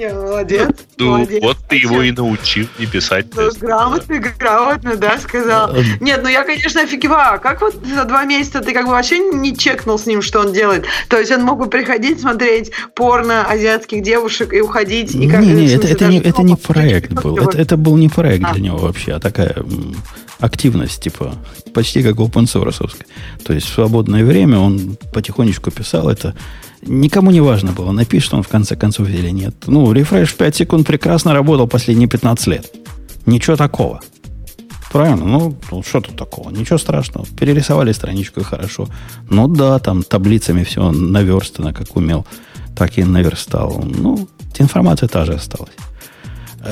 Не, молодец. Ну, молодец. вот ты его и научил не писать. Ну, грамотно, грамотно, да, сказал. Нет, ну я, конечно, офигеваю. Как вот за два месяца ты как бы вообще не чекнул с ним, что он делает? То есть он мог бы приходить, смотреть порно азиатских девушек и уходить? И как, не, не, это, это, не, это не проект был. Это, это был не проект а. для него вообще, а такая активность, типа, почти как open source. То есть в свободное время он потихонечку писал это Никому не важно было, напишет он в конце концов или нет. Ну, рефреш в 5 секунд прекрасно работал последние 15 лет. Ничего такого. Правильно? Ну, ну, что тут такого? Ничего страшного. Перерисовали страничку и хорошо. Ну да, там таблицами все наверстано, как умел, так и наверстал. Ну, информация та же осталась.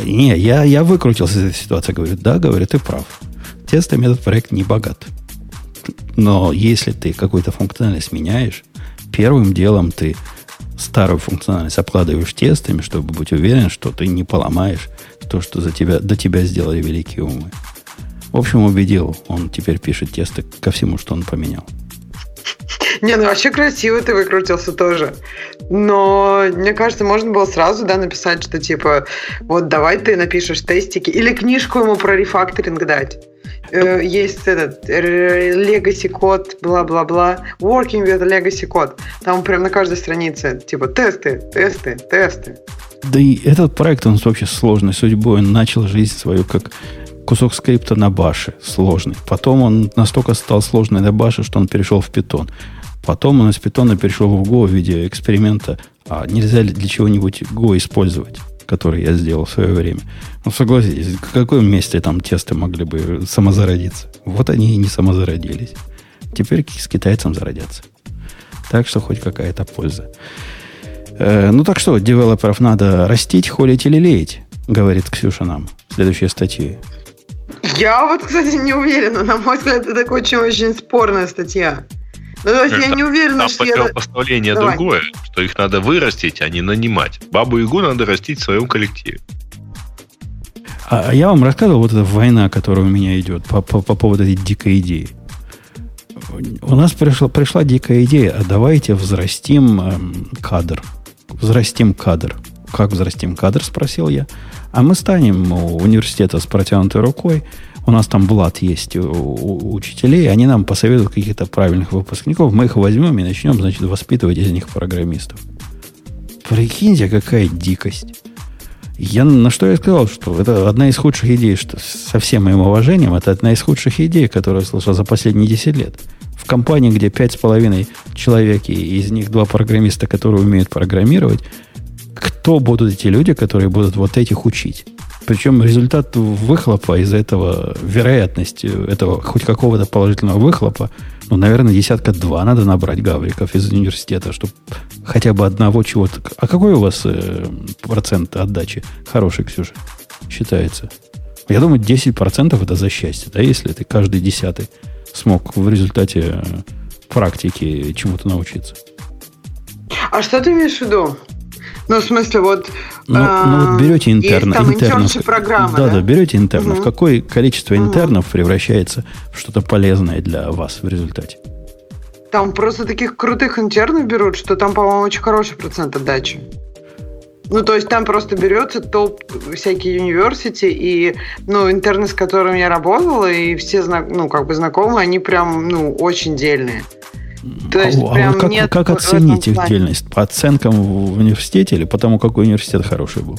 Не, я, я выкрутился из этой ситуации. Говорю, да, говорю, ты прав. тестами этот проект не богат. Но если ты какую-то функциональность меняешь, первым делом ты старую функциональность обкладываешь тестами, чтобы быть уверен, что ты не поломаешь то, что за тебя, до тебя сделали великие умы. В общем, убедил. Он теперь пишет тесты ко всему, что он поменял. Не, ну вообще красиво ты выкрутился тоже. Но мне кажется, можно было сразу, да, написать, что типа, вот давай ты напишешь тестики или книжку ему про рефакторинг дать. Э, есть этот legacy код, бла-бла-бла, working with legacy код. Там прям на каждой странице типа тесты, тесты, тесты. Да и этот проект, он вообще сложной судьбой. Он начал жизнь свою как кусок скрипта на баше сложный. Потом он настолько стал сложный на баше, что он перешел в питон. Потом он из питона перешел в Go в виде эксперимента. А нельзя ли для чего-нибудь Go использовать? который я сделал в свое время. Ну, согласитесь, в каком месте там тесты могли бы самозародиться? Вот они и не самозародились. Теперь с китайцам зародятся. Так что хоть какая-то польза. Э, ну так что, девелоперов надо растить, холить или леять, говорит Ксюша нам в следующей статье. Я вот, кстати, не уверена. На мой взгляд, это такая очень-очень спорная статья. Ну, то есть я не уверена, Там что противопоставление я... другое, что их надо вырастить, а не нанимать. Бабу Ягу надо растить в своем коллективе. А, а я вам рассказывал вот эта война, которая у меня идет по, по, по поводу этой дикой идеи. У нас пришла, пришла дикая идея, а давайте взрастим эм, кадр. Взрастим кадр. Как взрастим кадр, спросил я. А мы станем у университета с протянутой рукой, у нас там блат есть у, у учителей, они нам посоветуют каких-то правильных выпускников, мы их возьмем и начнем, значит, воспитывать из них программистов. Прикиньте, какая дикость. Я на что я сказал, что это одна из худших идей, что со всем моим уважением, это одна из худших идей, которую я слышал за последние 10 лет. В компании, где пять с половиной человек, и из них два программиста, которые умеют программировать, кто будут эти люди, которые будут вот этих учить? Причем результат выхлопа из этого, вероятность этого хоть какого-то положительного выхлопа, ну, наверное, десятка два надо набрать гавриков из университета, чтобы хотя бы одного чего-то... А какой у вас э, процент отдачи хороший, Ксюша, считается? Я думаю, 10% это за счастье, да, если ты каждый десятый смог в результате практики чему-то научиться. А что ты имеешь в виду? Ну, в смысле, вот... Ну, э, ну вот берете интерна, есть интернов. программы, да, да, да, берете интернов. Угу. Какое количество интернов угу. превращается в что-то полезное для вас в результате? Там просто таких крутых интернов берут, что там, по-моему, очень хороший процент отдачи. Ну, то есть там просто берется топ всякие университи, и, ну, интерны, с которыми я работала, и все, ну, как бы знакомые, они прям, ну, очень дельные. То есть, а, прям а как, нет как оценить их дельность? По оценкам в университете или по тому, какой университет хороший был?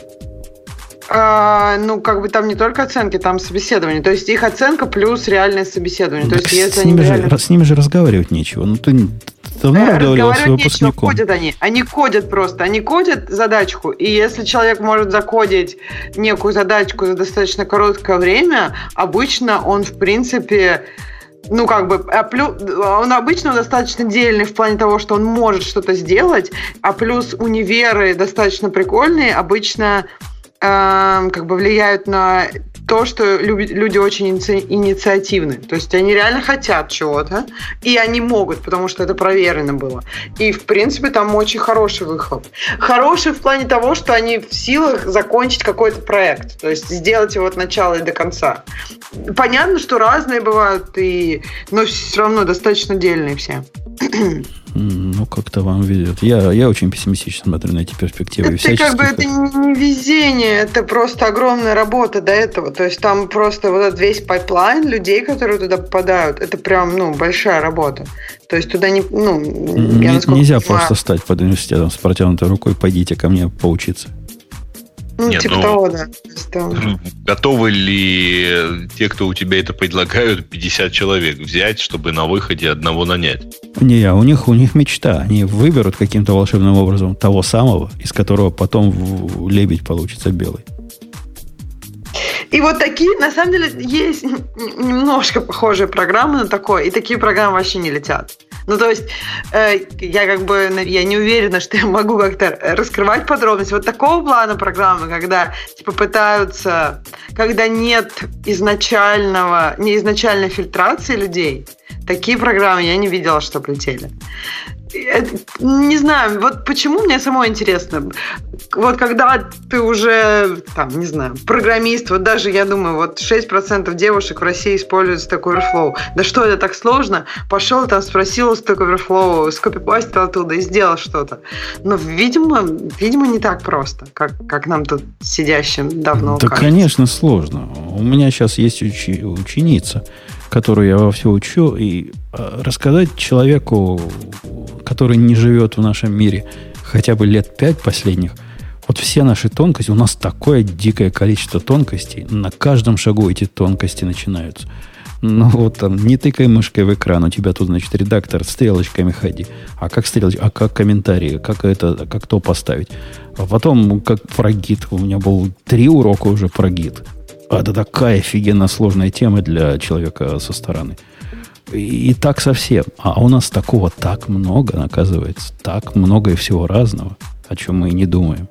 А, ну, как бы там не только оценки, там собеседование. То есть их оценка плюс реальное собеседование. Ну, То есть, если с, ними же, реально... с ними же разговаривать нечего. Ну, ты давно э, разговаривал с выпускником. Нечего, кодят они. Они кодят просто. Они кодят задачку. И если человек может закодить некую задачку за достаточно короткое время, обычно он, в принципе, ну, как бы, а плюс, он обычно достаточно дельный в плане того, что он может что-то сделать, а плюс универы достаточно прикольные, обычно э, как бы влияют на то, что люди очень инициативны. То есть они реально хотят чего-то, и они могут, потому что это проверено было. И, в принципе, там очень хороший выхлоп. Хороший в плане того, что они в силах закончить какой-то проект, то есть сделать его от начала и до конца. Понятно, что разные бывают, и... но все равно достаточно дельные все. Ну, как-то вам везет. Я, я очень пессимистично смотрю на эти перспективы. Это как бы это не везение, это просто огромная работа до этого. То есть там просто вот этот весь pipeline людей, которые туда попадают, это прям, ну, большая работа. То есть туда не, ну, я Нельзя понимаю, просто стать под университетом с протянутой рукой, пойдите ко мне поучиться. Ну, Нет, типа ну, того, да. Готовы ли те, кто у тебя это предлагают, 50 человек взять, чтобы на выходе одного нанять? Не, а у них, у них мечта. Они выберут каким-то волшебным образом того самого, из которого потом лебедь получится белый. И вот такие, на самом деле, есть немножко похожие программы на такое, и такие программы вообще не летят. Ну, то есть, э, я как бы, я не уверена, что я могу как-то раскрывать подробности. Вот такого плана программы, когда, типа, пытаются, когда нет изначального, не изначальной фильтрации людей, такие программы я не видела, что летели не знаю, вот почему мне самое интересно. Вот когда ты уже, там, не знаю, программист, вот даже, я думаю, вот 6% девушек в России используют Stack Overflow. Да что это так сложно? Пошел там, спросил Stack Overflow, скопипастил оттуда и сделал что-то. Но, видимо, видимо, не так просто, как, как нам тут сидящим давно Да, кажется. конечно, сложно. У меня сейчас есть учи, ученица, которую я во все учу, и э, рассказать человеку, который не живет в нашем мире хотя бы лет пять последних, вот все наши тонкости, у нас такое дикое количество тонкостей, на каждом шагу эти тонкости начинаются. Ну вот там, не тыкай мышкой в экран, у тебя тут, значит, редактор, стрелочками ходи. А как стрелочка, а как комментарии, как это, как то поставить. А потом, как про гид, у меня был три урока уже про гид. А это такая офигенно сложная тема для человека со стороны. И, и так совсем. А у нас такого так много, оказывается. Так много и всего разного, о чем мы и не думаем.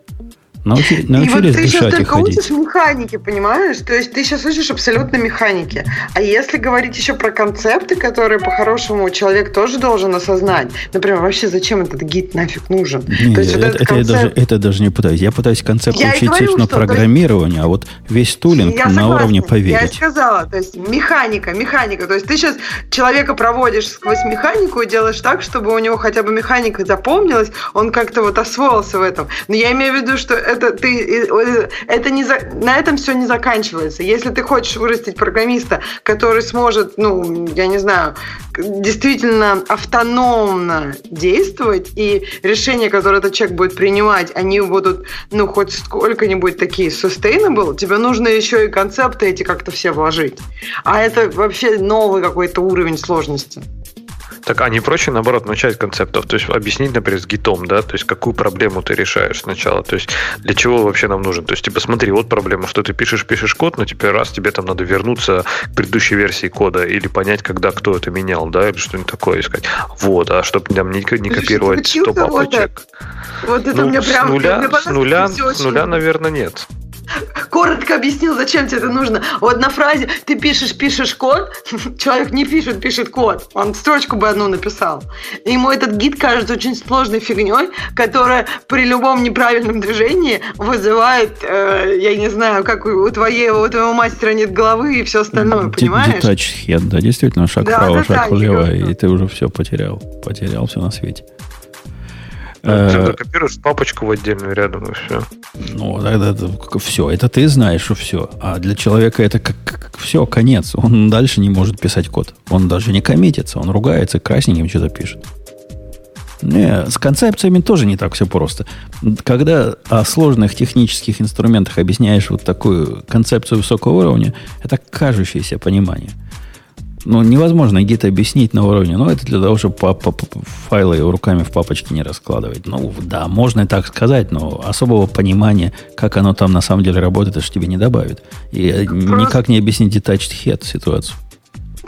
Научи, научились и вот ты сейчас только ходить. учишь механики, понимаешь? То есть ты сейчас учишь абсолютно механики. А если говорить еще про концепты, которые по-хорошему человек тоже должен осознать, например, вообще зачем этот гид нафиг нужен? Не, то есть это, вот это, концепт... я даже, это даже не пытаюсь. Я пытаюсь концепт я учить говорю, на программирование, а вот весь тулинг я на согласна, уровне поверить. Я сказала, то есть механика, механика. То есть ты сейчас человека проводишь сквозь механику и делаешь так, чтобы у него хотя бы механика запомнилась, он как-то вот освоился в этом. Но я имею в виду, что это ты э, это не за, на этом все не заканчивается. Если ты хочешь вырастить программиста, который сможет, ну, я не знаю, действительно автономно действовать, и решения, которые этот человек будет принимать, они будут, ну, хоть сколько-нибудь такие sustainable, тебе нужно еще и концепты эти как-то все вложить. А это вообще новый какой-то уровень сложности. Так, а не проще, наоборот, начать концептов? То есть объяснить, например, с гитом, да? То есть какую проблему ты решаешь сначала? То есть для чего вообще нам нужен? То есть, типа, смотри, вот проблема, что ты пишешь, пишешь код, но теперь раз тебе там надо вернуться к предыдущей версии кода или понять, когда кто это менял, да, или что-нибудь такое искать. Вот, а чтобы там не, не копировать 100 папочек. Вот это ну, мне прям... С нуля, с нуля, с нуля, наверное, нет коротко объяснил, зачем тебе это нужно. Вот на фразе ты пишешь, пишешь код, человек не пишет, пишет код. Он строчку бы одну написал. И ему этот гид кажется очень сложной фигней, которая при любом неправильном движении вызывает, э, я не знаю, как у, твоего, у твоего мастера нет головы и все остальное, понимаешь? Детач хед, да, действительно, шаг да, вправо, шаг влево, и ты уже все потерял. Потерял все на свете. Ты копируешь папочку в отдельную рядом, и все. Ну, тогда все. Это ты знаешь, что все. А для человека это как, как все, конец. Он дальше не может писать код. Он даже не коммитится. Он ругается, красненьким что-то пишет. Не, с концепциями тоже не так все просто. Когда о сложных технических инструментах объясняешь вот такую концепцию высокого уровня, это кажущееся понимание – ну, невозможно где-то объяснить на уровне. Ну, это для того, чтобы файлы руками в папочке не раскладывать. Ну, да, можно и так сказать, но особого понимания, как оно там на самом деле работает, это же тебе не добавит. И Просто... никак не объяснить detached head ситуацию.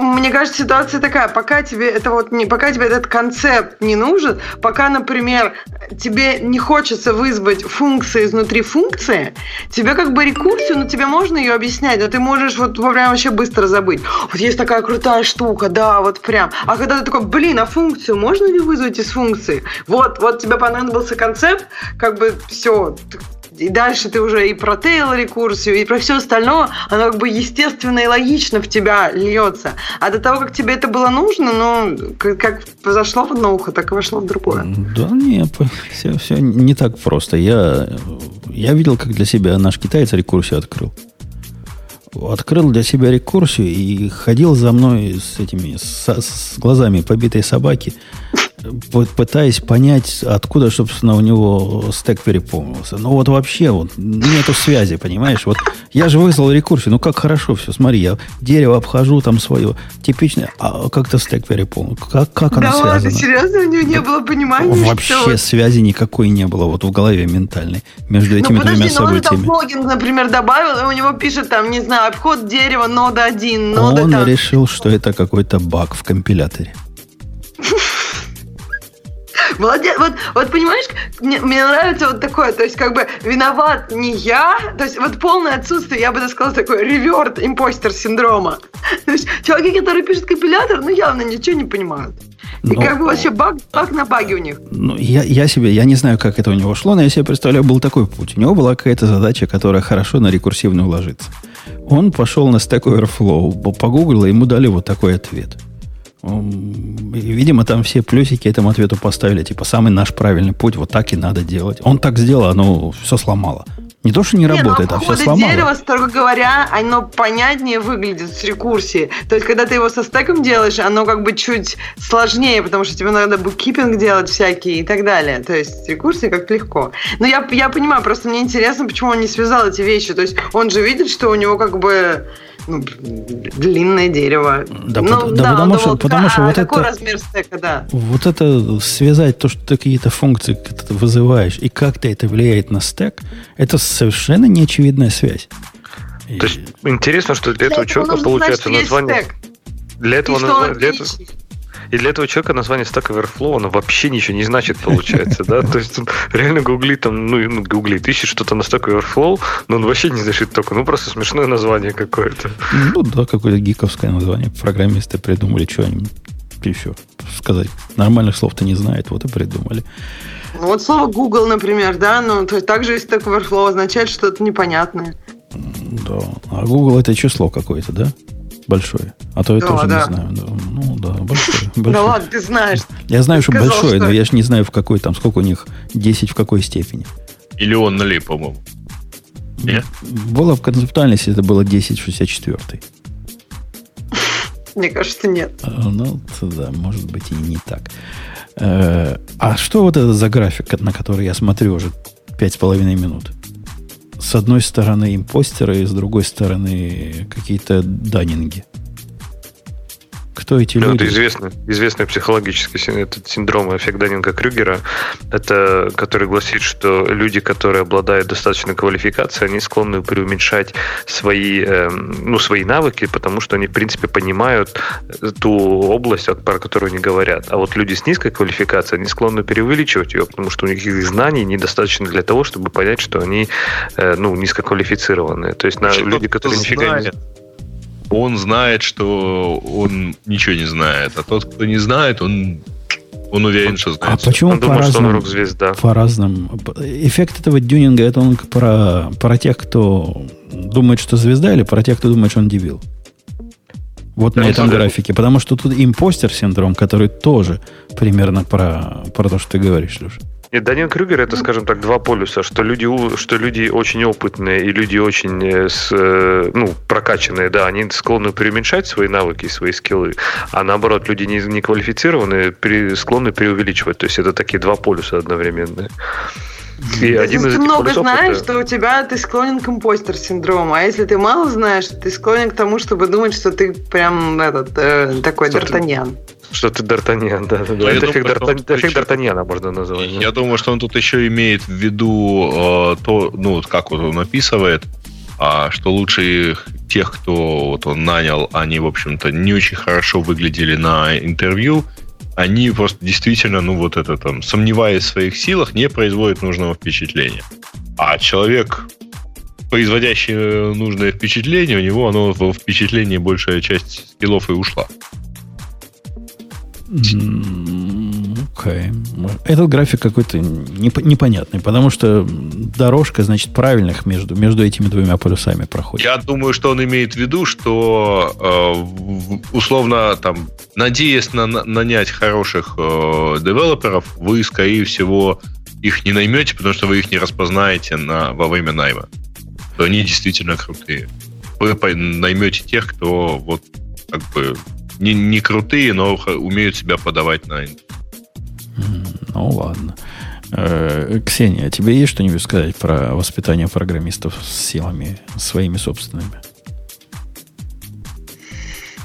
Мне кажется, ситуация такая, пока тебе это вот не, пока тебе этот концепт не нужен, пока, например, тебе не хочется вызвать функции изнутри функции, тебе как бы рекурсию, но тебе можно ее объяснять, но ты можешь вот прям вообще быстро забыть. Вот есть такая крутая штука, да, вот прям. А когда ты такой, блин, а функцию можно ли вызвать из функции? Вот, вот тебе понадобился концепт, как бы все, и дальше ты уже и про тейл рекурсию, и про все остальное, оно как бы естественно и логично в тебя льется. А до того, как тебе это было нужно, ну, как зашло в одно ухо, так и вошло в другое. Да нет, все, все не так просто. Я, я видел, как для себя наш китаец рекурсию открыл. Открыл для себя рекурсию и ходил за мной с этими, с, с глазами побитой собаки пытаясь понять, откуда, собственно, у него стек переполнился. Ну вот вообще вот нету связи, понимаешь? Вот я же вызвал рекурсию, ну как хорошо все, смотри, я дерево обхожу там свое, типичное, а как-то стек переполнил. Как, как оно да связано? ладно, серьезно, у него не было понимания, Вообще что... связи никакой не было вот в голове ментальной между этими ну, подожди, двумя событиями. Ну, он там логин, например, добавил, и у него пишет там, не знаю, обход дерева, нода 1, нода Он там... решил, что это какой-то баг в компиляторе. Молодец. Вот, вот понимаешь, мне, мне нравится вот такое, то есть как бы виноват не я, то есть вот полное отсутствие, я бы даже сказала, такой реверт импостер синдрома. То есть чуваки, которые пишут компилятор, ну явно ничего не понимают. И но, как бы вообще баг, баг на баге у них. Ну, я, я себе, я не знаю, как это у него шло, но я себе представляю, был такой путь. У него была какая-то задача, которая хорошо на рекурсивную ложится. Он пошел на Stack Overflow, погуглил, и ему дали вот такой ответ. Видимо, там все плюсики этому ответу поставили. Типа, самый наш правильный путь, вот так и надо делать. Он так сделал, оно все сломало. Не то, что не, не работает, а все сломало. дерева, строго говоря, оно понятнее выглядит с рекурсией. То есть, когда ты его со стеком делаешь, оно как бы чуть сложнее, потому что тебе надо буккипинг делать всякие и так далее. То есть, рекурсия как легко. Но я, я понимаю, просто мне интересно, почему он не связал эти вещи. То есть, он же видит, что у него как бы ну, длинное дерево. Да, ну, да, да потому, что, вот, потому что а вот какой это... размер стека, да. Вот это связать то, что ты какие-то функции вызываешь, и как-то это влияет на стек, это совершенно неочевидная связь. То есть интересно, что для этого человека получается название... Для этого, название, для, этого, и для этого человека название Stack Overflow, оно вообще ничего не значит, получается, да? То есть он реально гуглит там, ну, гуглит, ищет что-то на Stack Overflow, но он вообще не это такое. Ну, просто смешное название какое-то. Ну, да, какое-то гиковское название. Программисты придумали, что они еще сказать. Нормальных слов-то не знает, вот и придумали. Ну, вот слово Google, например, да, ну, то есть также есть Stack Overflow означает что-то непонятное. Да. А Google это число какое-то, да? большое. А то я да, тоже да. не знаю. Да, ну да, большое. Большое. Да ладно, ты знаешь. Я знаю, что большое, но я же не знаю, в какой там, сколько у них 10 в какой степени. Или он налей, по-моему. Нет? Было в концептуальности, это было 1064. Мне кажется, нет. А, ну, да, может быть и не так. Э, а что вот это за график, на который я смотрю уже пять с половиной минут? с одной стороны импостеры, с другой стороны какие-то даннинги. Кто эти ну, люди? Это известный, известный психологический этот синдром эффект Даннинга Крюгера, это, который гласит, что люди, которые обладают достаточной квалификацией, они склонны преуменьшать свои, э, ну, свои навыки, потому что они, в принципе, понимают ту область, про которую они говорят. А вот люди с низкой квалификацией, они склонны преувеличивать ее, потому что у них их знаний недостаточно для того, чтобы понять, что они э, ну, низкоквалифицированные. То есть на, люди, которые нифига не он знает, что он ничего не знает, а тот, кто не знает, он он уверен, что знает. А почему он по разному? По разному. Эффект этого дюнинга это он про, про тех, кто думает, что звезда, или про тех, кто думает, что он дебил? Вот да, на этом графике. Потому что тут импостер синдром, который тоже примерно про, про то, что ты говоришь, Леша. Нет, Данил Крюгер это, скажем так, два полюса, что люди, что люди очень опытные и люди очень э, с, э, ну, прокачанные, да, они склонны преуменьшать свои навыки и свои скиллы, а наоборот, люди не, не квалифицированные склонны преувеличивать. То есть это такие два полюса одновременные. И один если из ты много знаешь, это... то у тебя ты склонен к импостер синдрому. А если ты мало знаешь, ты склонен к тому, чтобы думать, что ты прям этот э, такой Д'Артаньян. Что ты Д'Артаньян, да. да. Это эффект, Д'Артаньян, эффект Д'Артаньяна можно назвать. Я думаю, что он тут еще имеет в виду э, то, ну, как вот он описывает, а, что лучше тех, кто вот он нанял, они, в общем-то, не очень хорошо выглядели на интервью, они просто действительно, ну, вот это там, сомневаясь в своих силах, не производят нужного впечатления. А человек, производящий нужное впечатление, у него оно в впечатлении большая часть скиллов и ушла. Okay. Этот график какой-то непонятный, потому что дорожка, значит, правильных между, между этими двумя полюсами проходит. Я думаю, что он имеет в виду, что э, условно там, надеясь на, на, нанять хороших э, девелоперов, вы, скорее всего, их не наймете, потому что вы их не распознаете на, во время найма. То они действительно крутые. Вы наймете тех, кто вот как бы не, не крутые, но умеют себя подавать на Ну, ладно. Э, Ксения, а тебе есть что-нибудь сказать про воспитание программистов с силами своими собственными?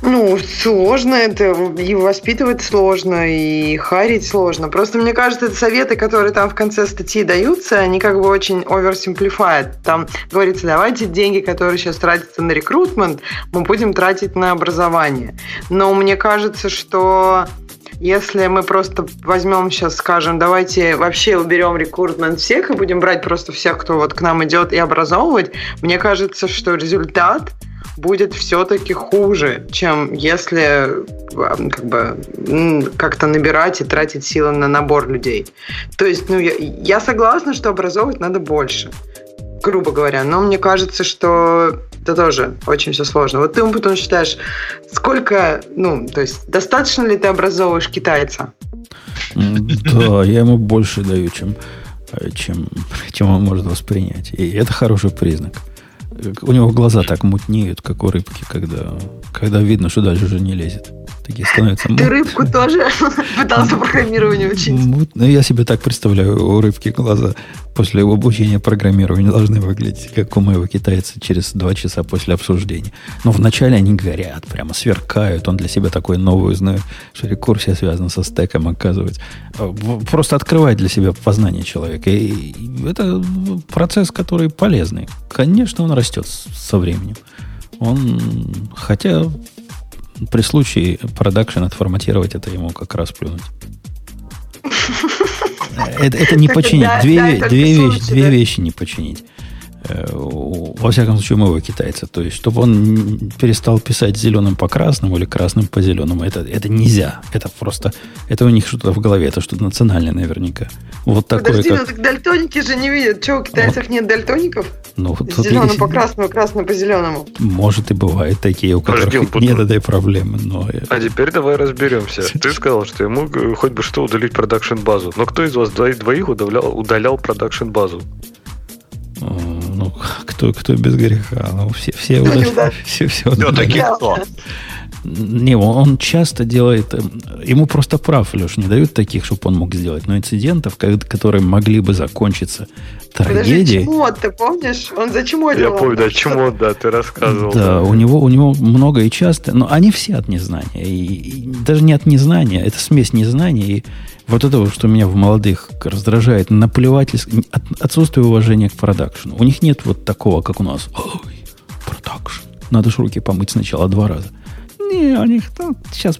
Ну, сложно это, и воспитывать сложно, и харить сложно. Просто мне кажется, это советы, которые там в конце статьи даются, они как бы очень оверсимплифают. Там говорится, давайте деньги, которые сейчас тратятся на рекрутмент, мы будем тратить на образование. Но мне кажется, что если мы просто возьмем сейчас, скажем, давайте вообще уберем рекрутмент всех и будем брать просто всех, кто вот к нам идет и образовывать, мне кажется, что результат будет все-таки хуже, чем если как бы как-то набирать и тратить силы на набор людей. То есть, ну, я, я согласна, что образовывать надо больше грубо говоря. Но мне кажется, что это тоже очень все сложно. Вот ты, потом считаешь, сколько, ну, то есть, достаточно ли ты образовываешь китайца? Да, я ему больше даю, чем, чем, чем он может воспринять. И это хороший признак. У него глаза так мутнеют, как у рыбки, когда, когда видно, что дальше уже не лезет такие становятся. Ты рыбку тоже пытался программирование учить? Ну, я себе так представляю, у рыбки глаза после обучения программированию должны выглядеть, как у моего китайца через два часа после обсуждения. Но вначале они горят, прямо сверкают. Он для себя такой новый узнает, что рекурсия связана со стеком, оказывается. Просто открывает для себя познание человека. И это процесс, который полезный. Конечно, он растет со временем. Он, хотя при случае продакшн отформатировать это ему как раз плюнуть. Это, это не починить. Две, две, вещи, две вещи не починить. Э, во всяком случае, моего китайца. То есть, чтобы он перестал писать зеленым по красному или красным по зеленому, это, это нельзя. Это просто, это у них что-то в голове, это что-то национальное наверняка. Вот такое, Подожди, как... ну так дальтоники же не видят. Что, у китайцев вот. нет дальтоников? Ну, Зеленым есть... по красному, красному по зеленому. Может и бывают такие, у которых Подожди, нет этой проблемы. Но... А теперь давай разберемся. Ты сказал, что ему хоть бы что удалить продакшн базу. Но кто из вас двоих удалял, удалял продакшн базу? Ну, кто, кто без греха? Ну, все, все, все, все, все, все-таки кто? Не, он часто делает... Э, ему просто прав, Леш, не дают таких, чтобы он мог сделать. Но инцидентов, которые могли бы закончиться трагедией... Подожди, чмот, ты помнишь? Он за чмот Я помню, да, чмот, да, ты рассказывал. Да, да, У, него, у него много и часто... Но они все от незнания. И, и даже не от незнания, это смесь незнания и вот это, что меня в молодых раздражает, наплевательство, отсутствие уважения к продакшну. У них нет вот такого, как у нас. Ой, продакшн. Надо же руки помыть сначала два раза. Не, у них там сейчас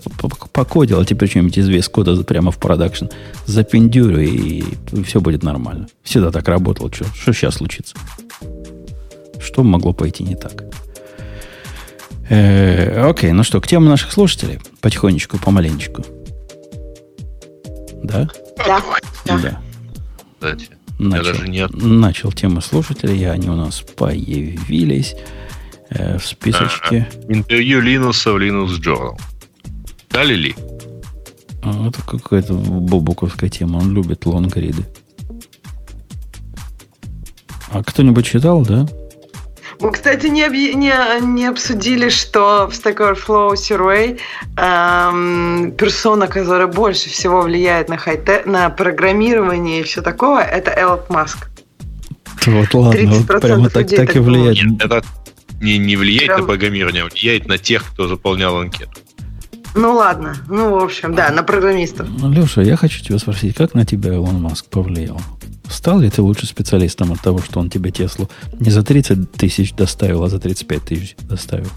покодил, а теперь что-нибудь из весь кода прямо в продакшн запендюрю, и, все будет нормально. Всегда так работало. Что, что сейчас случится? Что могло пойти не так? Э, окей, ну что, к теме наших слушателей. Потихонечку, помаленечку. Да? Да. Да. Кстати, начал, даже нет. начал тему слушателей, и они у нас появились э, в списочке. А, интервью Линуса в Linux Journal. Дали ли? А, это какая-то бобуковская тема. Он любит лонгриды. А кто-нибудь читал, да? Мы, кстати, не, не, не обсудили, что в Stack Overflow Survey эм, персона, которая больше всего влияет на, хай на программирование и все такое, это Элот Маск. Вот ладно, вот прямо так, так и влияет. Нет, это не, не влияет Прям... на программирование, а влияет на тех, кто заполнял анкету. Ну ладно, ну в общем, да, на программистов. Леша, я хочу тебя спросить, как на тебя Илон Маск повлиял? Стал ли ты лучше специалистом от того, что он тебе Теслу не за 30 тысяч доставил, а за 35 тысяч доставил?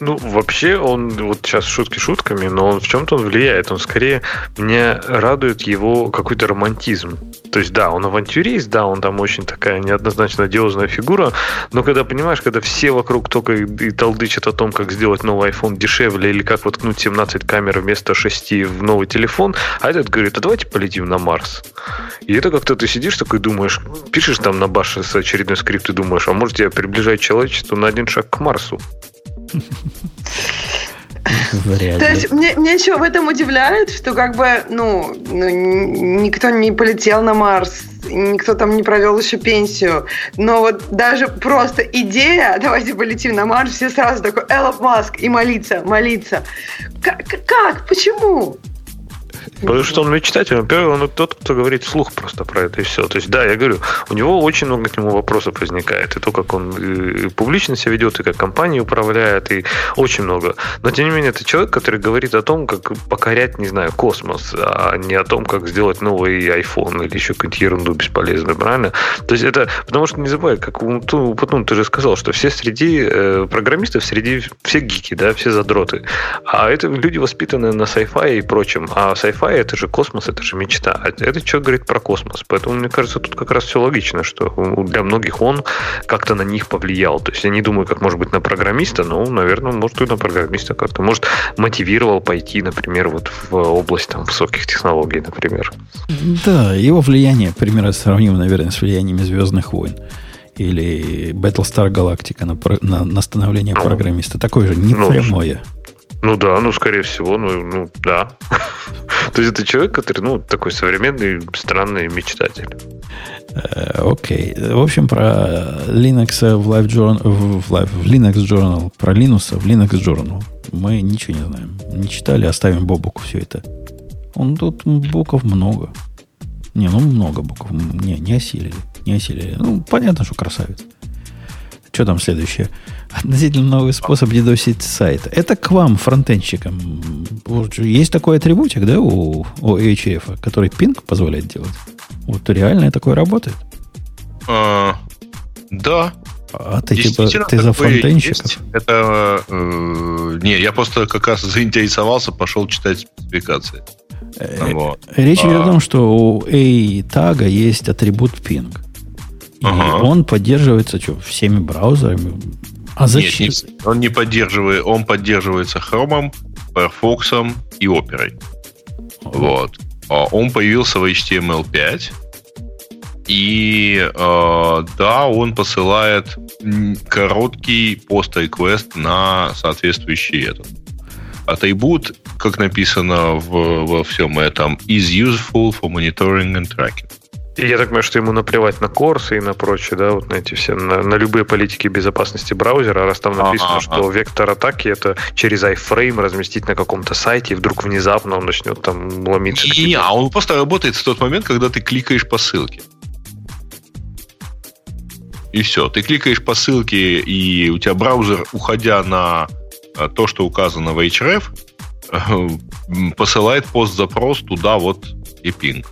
Ну, вообще, он, вот сейчас шутки шутками, но он в чем-то он влияет. Он скорее, меня радует его какой-то романтизм. То есть, да, он авантюрист, да, он там очень такая неоднозначно одиозная фигура, но когда, понимаешь, когда все вокруг только и, толдычат о том, как сделать новый iPhone дешевле или как воткнуть 17 камер вместо 6 в новый телефон, а этот говорит, а давайте полетим на Марс. И это как-то ты сидишь такой думаешь, пишешь там на баше с очередной скрипт и думаешь, а может я приближаю человечество на один шаг к Марсу? Вряд То есть мне, мне еще в этом удивляет, что как бы, ну, ну, никто не полетел на Марс, никто там не провел еще пенсию. Но вот даже просто идея, давайте полетим на Марс, все сразу такой, Эллоп Маск, и молиться, молиться. Как? как? Почему? Потому что он мечтатель, во-первых, он тот, кто говорит вслух просто про это и все. То есть, да, я говорю, у него очень много к нему вопросов возникает. И то, как он и публично себя ведет, и как компания управляет, и очень много. Но, тем не менее, это человек, который говорит о том, как покорять, не знаю, космос, а не о том, как сделать новый iPhone или еще какую-нибудь ерунду бесполезную, правильно? То есть это, потому что не забывай, как потом ты же сказал, что все среди э, программистов, среди все гики, да, все задроты. А это люди, воспитанные на sci-fi и прочем. А sci-fi это же космос, это же мечта. А это человек говорит про космос. Поэтому, мне кажется, тут как раз все логично, что для многих он как-то на них повлиял. То есть я не думаю, как может быть на программиста, но, наверное, может и на программиста как-то. Может, мотивировал пойти, например, вот в область там, высоких технологий, например. Да, его влияние, примерно сравнимо, наверное, с влиянием Звездных войн или Battlestar Galactica на, на, на становление ну, программиста. Такое же непрямое. Ну, ну да, ну скорее всего, ну, ну да. То есть это человек, который, ну, такой современный, странный мечтатель. Э, окей. В общем, про Linux в, Live Journal, в, Live, в Linux Journal, про Linux в Linux Journal мы ничего не знаем. Не читали, оставим Бобуку все это. Он тут букв много. Не, ну много букв. Не, не осилили. Не осилили. Ну, понятно, что красавец. Что там следующее? Относительно новый способ дедосить сайт. Это к вам, фронтенщикам. Есть такой атрибутик, да, у, у HF, который пинг позволяет делать? Вот реально такое работает? А, да. А ты типа ты за фронтенщиков? Есть. Это э, не, я просто как раз заинтересовался, пошел читать спецификации. Э, вот. Речь идет а. о том, что у A тага есть атрибут ping. И ага. он поддерживается что, всеми браузерами. А зачем? Нет, не, он не поддерживает, он поддерживается Chrome, Firefox и Opera. Вот. А он появился в HTML5. И э, да, он посылает короткий пост-реквест на соответствующий этот. Атрибут, как написано в, во всем этом, is useful for monitoring and tracking. Я так понимаю, что ему наплевать на курсы и на прочее, да, вот на эти все, на, на любые политики безопасности браузера, раз там написано, А-а-а. что вектор атаки это через iFrame разместить на каком-то сайте, и вдруг внезапно он начнет там ломиться. Не, а он просто работает в тот момент, когда ты кликаешь по ссылке. И все. Ты кликаешь по ссылке, и у тебя браузер, уходя на э, то, что указано в href, посылает пост-запрос туда вот и пинг.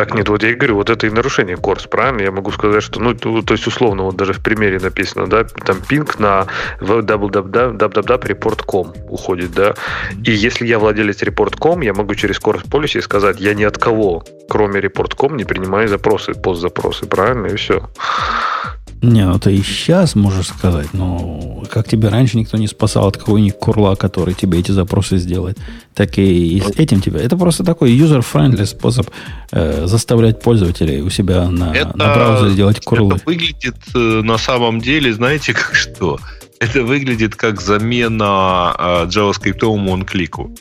Так нет, вот я и говорю, вот это и нарушение курс, правильно? Я могу сказать, что, ну, то, то есть, условно, вот даже в примере написано, да, там пинг на www.report.com уходит, да, и если я владелец report.com, я могу через course policy сказать, я ни от кого, кроме report.com, не принимаю запросы, постзапросы, правильно, и все. Не, ну ты и сейчас можешь сказать, но как тебе раньше никто не спасал от какого-нибудь курла, который тебе эти запросы сделает, так и с этим тебе. Это просто такой user-friendly способ э, заставлять пользователей у себя на, это, на браузере делать курлы. Это выглядит э, на самом деле, знаете, как что? Это выглядит как замена э, JavaScript он-клику.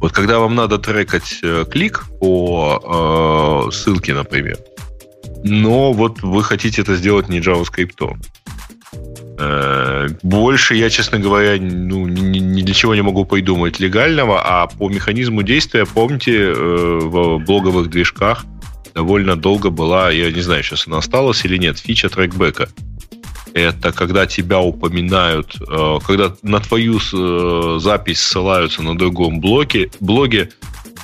Вот когда вам надо трекать э, клик по э, ссылке, например, но вот вы хотите это сделать не JavaScript. Э, больше я, честно говоря, ну, ни, ни для чего не могу придумать легального, а по механизму действия, помните, э, в блоговых движках довольно долго была, я не знаю, сейчас она осталась или нет, фича трекбека. Это когда тебя упоминают, э, когда на твою запись ссылаются на другом блоке, блоге,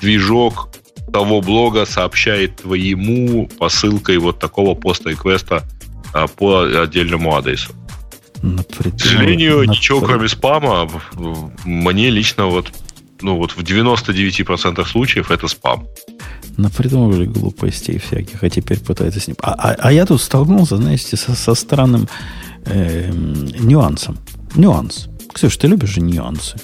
движок того блога сообщает твоему посылкой вот такого поста-реквеста а, по отдельному адресу. Напридумал, К сожалению, напридумал. ничего кроме спама мне лично вот ну вот в 99% случаев это спам. Напридумывали глупостей всяких, а теперь пытаются с ним. А, а, а я тут столкнулся, знаете, со, со странным э, нюансом. Нюанс. Ксюш, ты любишь же нюансы?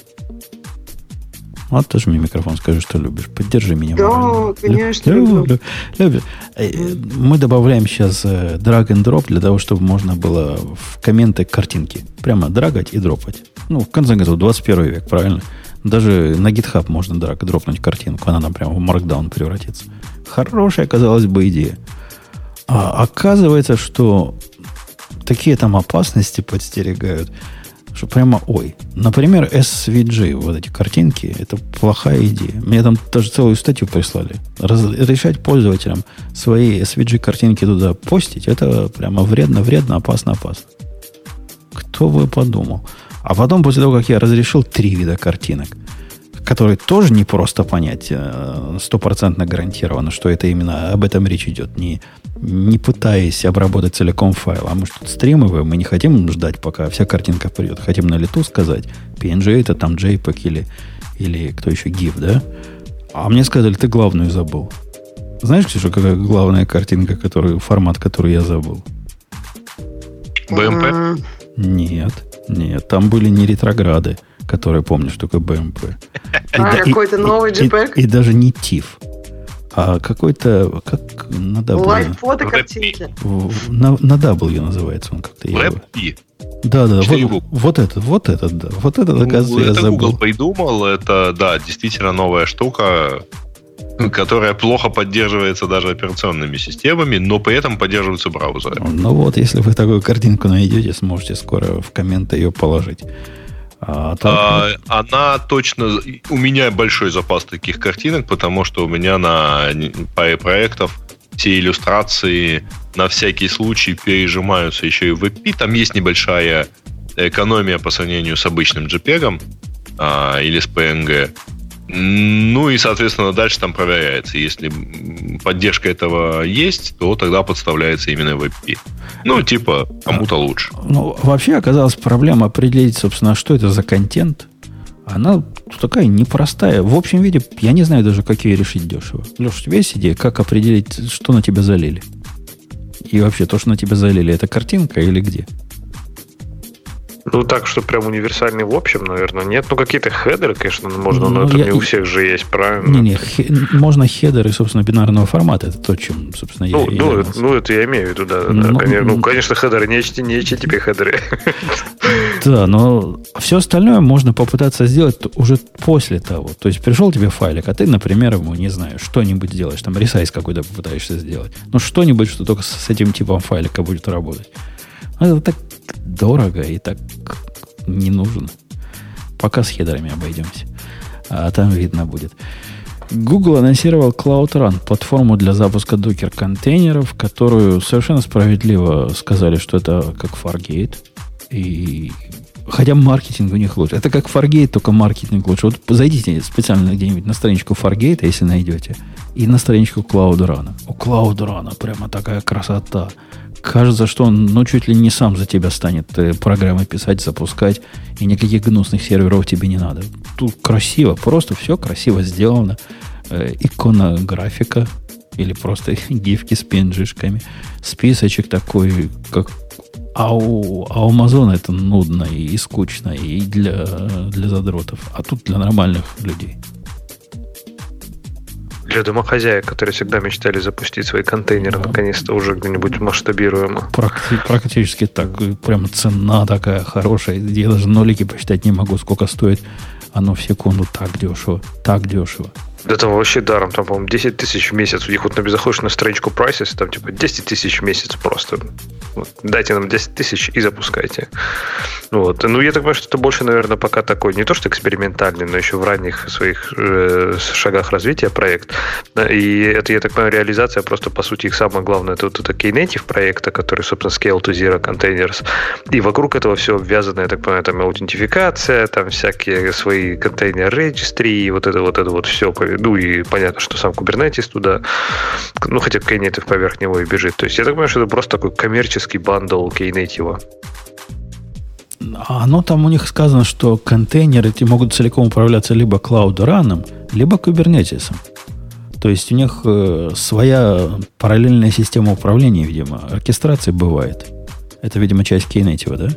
Вот тоже мне микрофон скажи, что любишь. Поддержи меня. Да, морально. конечно. Люблю. Люблю. Люблю. Э, мы добавляем сейчас э, drag and drop для того, чтобы можно было в комменты картинки прямо драгать и дропать. Ну, в конце концов, 21 век, правильно? Даже на GitHub можно драг дропнуть картинку, она нам прямо в Markdown превратится. Хорошая, казалось бы, идея. А оказывается, что такие там опасности подстерегают – что прямо ой. Например, SVG, вот эти картинки, это плохая идея. Мне там даже целую статью прислали. Разрешать пользователям свои SVG картинки туда постить, это прямо вредно, вредно, опасно, опасно. Кто бы подумал. А потом, после того, как я разрешил три вида картинок, которые тоже не просто понять, э, стопроцентно гарантированно, что это именно об этом речь идет, не, не пытаясь обработать целиком файл. А мы что, стримовые, мы не хотим ждать, пока вся картинка придет. Хотим на лету сказать, PNG это там JPEG или, или кто еще, GIF, да? А мне сказали, ты главную забыл. Знаешь, Ксюша, какая главная картинка, которую, формат, который я забыл? BMP? Нет. Нет, там были не ретрограды, которые помню, что такое BMP. А, какой-то новый JPEG? И, и, и даже не TIFF. А какой-то, как на W. Live фото картинки. На, на W называется он как-то. WebP. Да, да, вот, вот этот, вот этот, да. Вот этот, оказывается, ну, я это забыл. Google придумал, это, да, действительно новая штука, которая плохо поддерживается даже операционными системами, но при этом поддерживаются браузеры. Ну вот, если вы такую картинку найдете, сможете скоро в комменты ее положить. А, так... а, она точно... У меня большой запас таких картинок, потому что у меня на паре проектов все иллюстрации на всякий случай пережимаются еще и в WebP. Там есть небольшая экономия по сравнению с обычным JPEG а, или с PNG. Ну и, соответственно, дальше там проверяется. Если поддержка этого есть, то тогда подставляется именно WebP. Ну, типа, кому-то лучше. Ну, вообще оказалась проблема определить, собственно, что это за контент. Она такая непростая. В общем виде, я не знаю даже, как ее решить дешево. Леша, у тебя есть идея, как определить, что на тебя залили? И вообще, то, что на тебя залили, это картинка или где? Ну, так, что прям универсальный в общем, наверное, нет. Ну, какие-то хедеры, конечно, можно, но ну, это я, не у всех же есть, правильно? Не, не, хе, можно хедеры, собственно, бинарного формата. Это то, чем, собственно, ну, я, ну, я ну, это я имею в виду, да. Но, да конечно, ну, конечно, хедеры, не, не HTTP хедеры. Да, но все остальное можно попытаться сделать уже после того. То есть пришел тебе файлик, а ты, например, ему, не знаю, что-нибудь делаешь, там ресайз какой-то попытаешься сделать. Ну, что-нибудь, что только с этим типом файлика будет работать. Это так дорого и так не нужно. Пока с хедерами обойдемся. А там видно будет. Google анонсировал Cloud Run, платформу для запуска докер-контейнеров, которую совершенно справедливо сказали, что это как Fargate. И Хотя маркетинг у них лучше. Это как Fargate, только маркетинг лучше. Вот зайдите специально где-нибудь на страничку Fargate, если найдете, и на страничку Cloud Run. У Cloud Run прямо такая красота кажется, что он ну, чуть ли не сам за тебя станет э, программы писать, запускать, и никаких гнусных серверов тебе не надо. Тут красиво, просто все красиво сделано. Э, икона графика или просто гифки с пенджишками. Списочек такой, как а у, а у Амазона это нудно и скучно, и для, для задротов. А тут для нормальных людей для домохозяек, которые всегда мечтали запустить свои контейнеры, да. наконец-то уже где-нибудь масштабируемо. Практи- практически так. Прям цена такая хорошая. Я даже нолики посчитать не могу, сколько стоит оно в секунду так дешево. Так дешево. Да там вообще даром, там, по-моему, 10 тысяч в месяц. У них вот на на страничку Prices, там типа 10 тысяч в месяц просто. Вот, дайте нам 10 тысяч и запускайте. Вот. Ну, я так понимаю, что это больше, наверное, пока такой, не то что экспериментальный, но еще в ранних своих э, шагах развития проект. И это, я так понимаю, реализация просто, по сути, их самое главное, это вот это Knative проекта, который, собственно, Scale to Zero Containers. И вокруг этого все обвязано, я так понимаю, там аутентификация, там всякие свои контейнер регистрии, вот это вот это вот все ну и понятно, что сам Kubernetes туда, ну хотя Knative поверх него и бежит. То есть я так понимаю, что это просто такой коммерческий бандл Knative. А оно там у них сказано, что контейнеры эти могут целиком управляться либо Run, либо Kubernetes. То есть у них э, своя параллельная система управления, видимо, оркестрации бывает. Это, видимо, часть Knative, да?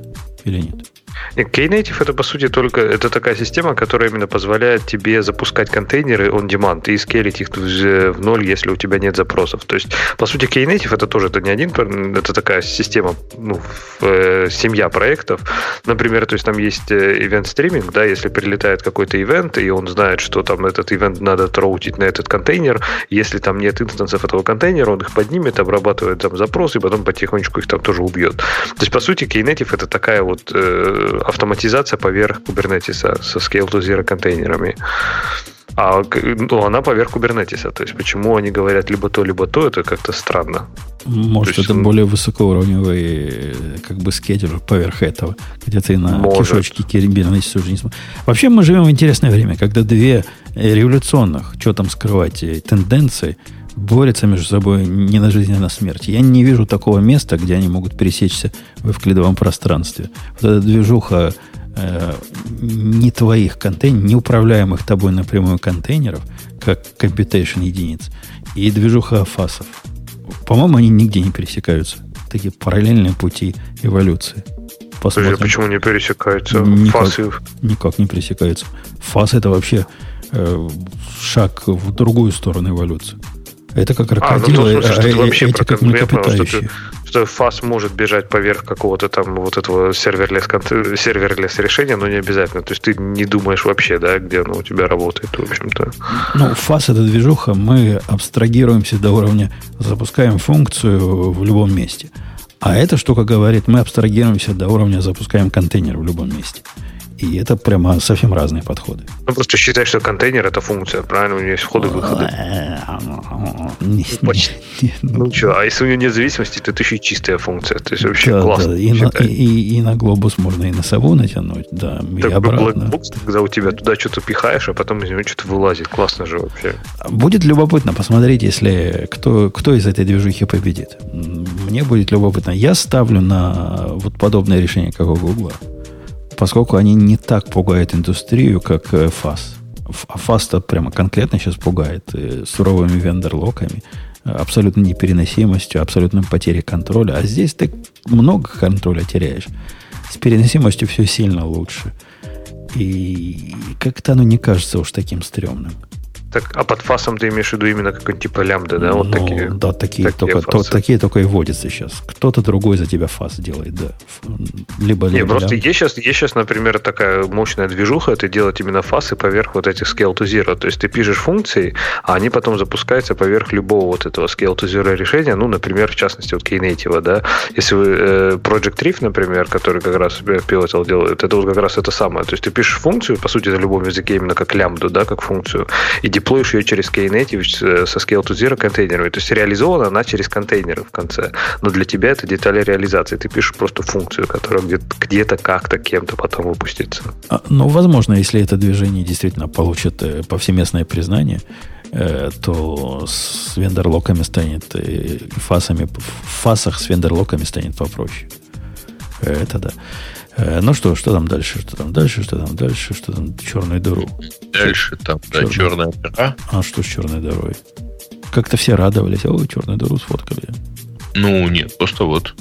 Или нет? Knative это по сути только это такая система, которая именно позволяет тебе запускать контейнеры on demand и скелить их в ноль, если у тебя нет запросов. То есть, по сути, Knative это тоже это не один, это такая система, ну, э, семья проектов. Например, то есть там есть event э, стриминг, да, если прилетает какой-то ивент, и он знает, что там этот ивент надо троутить на этот контейнер, если там нет инстансов этого контейнера, он их поднимет, обрабатывает там запросы, и потом потихонечку их там тоже убьет. То есть, по сути, Knative это такая вот э, автоматизация поверх Kubernetes со Scale to Zero контейнерами. А ну, она поверх Kubernetes. То есть, почему они говорят либо то, либо то, это как-то странно. Может, есть, это он... более высокоуровневый как бы скеджер поверх этого, где ты на Может. кишочке Kubernetes уже не смотришь. Вообще, мы живем в интересное время, когда две революционных, что там скрывать, э, тенденции борются между собой не на жизнь, а на смерть. Я не вижу такого места, где они могут пересечься в эвклидовом пространстве. Вот эта движуха э, не твоих контейнеров, не управляемых тобой напрямую контейнеров, как computation единиц, и движуха фасов. По-моему, они нигде не пересекаются. Такие параллельные пути эволюции. Посмотрим. Подожди, почему не пересекаются? Никак, Фасы... никак не пересекаются. Фас это вообще э, шаг в другую сторону эволюции. Это как крокодилы, а, ну, смысле, а, вообще эти как млекопитающие. Что, что FaaS может бежать поверх какого-то там вот этого serverless, serverless решения, но не обязательно. То есть ты не думаешь вообще, да, где оно у тебя работает, в общем-то. Ну, FaaS это движуха, мы абстрагируемся до уровня, запускаем функцию в любом месте. А эта штука говорит, мы абстрагируемся до уровня, запускаем контейнер в любом месте. И это прямо совсем разные подходы. Ну, просто считай, что контейнер это функция, правильно? У него есть входы и выходы. Ну что, а если у него нет зависимости, то это еще и чистая функция. То есть вообще да, классно. Да. И, на, и, и на глобус можно и на сову натянуть, да, и так обратно. Blackbox, когда у тебя туда что-то пихаешь, а потом из него что-то вылазит. Классно же вообще. Будет любопытно посмотреть, если кто, кто из этой движухи победит. Мне будет любопытно. Я ставлю на вот подобное решение, как у Google поскольку они не так пугают индустрию, как FAS. А FAS-то прямо конкретно сейчас пугает э, суровыми вендор-локами, абсолютно непереносимостью, абсолютной потерей контроля. А здесь ты много контроля теряешь. С переносимостью все сильно лучше. И как-то оно не кажется уж таким стрёмным. Так, а под фасом ты имеешь в виду именно какой-нибудь типа лямбда, да? Вот ну, такие. Да, такие, такие только, то, такие только и вводятся сейчас. Кто-то другой за тебя фас делает, да. Либо, Не, либо просто есть сейчас, есть сейчас, например, такая мощная движуха, это делать именно фасы поверх вот этих scale to zero. То есть ты пишешь функции, а они потом запускаются поверх любого вот этого scale to zero решения. Ну, например, в частности, вот Knative, да. Если вы э, Project Reef, например, который как раз Pivotal делает, это вот как раз это самое. То есть ты пишешь функцию, по сути, на любом языке именно как лямбду, да, как функцию, и деплоишь ее через Knative со Scale to Zero контейнерами. То есть реализована она через контейнеры в конце. Но для тебя это детали реализации. Ты пишешь просто функцию, которая где-то, где-то как-то кем-то потом выпустится. А, ну, возможно, если это движение действительно получит э, повсеместное признание, э, то с вендерлоками станет, э, фасами, в фасах с вендерлоками станет попроще. Это да. Э, ну что, что там дальше, что там дальше, что там дальше, что там черную дыру. Дальше там, да, черная дыра. А что с черной дырой? Как-то все радовались, ой, черную дыру сфоткали. Ну, нет, просто вот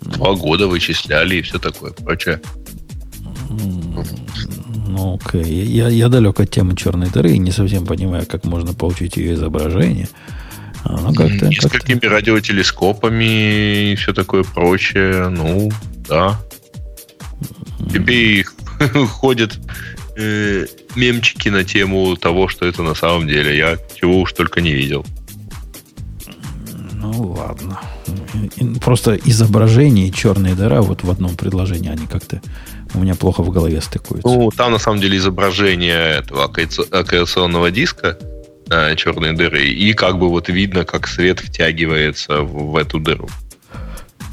два года вычисляли и все такое прочее. Ну, окей. Я, я далек от темы черной дыры и не совсем понимаю, как можно получить ее изображение. Оно как-то, Несколькими как радиотелескопами и все такое прочее. Ну, да, Тебе ходят э, мемчики на тему того, что это на самом деле. Я чего уж только не видел. Ну ладно. Просто изображение и черная дыра вот в одном предложении они как-то у меня плохо в голове стыкуются. Ну, там на самом деле изображение этого аккреционного диска э, черной дыры, и как бы вот видно, как свет втягивается в, в эту дыру.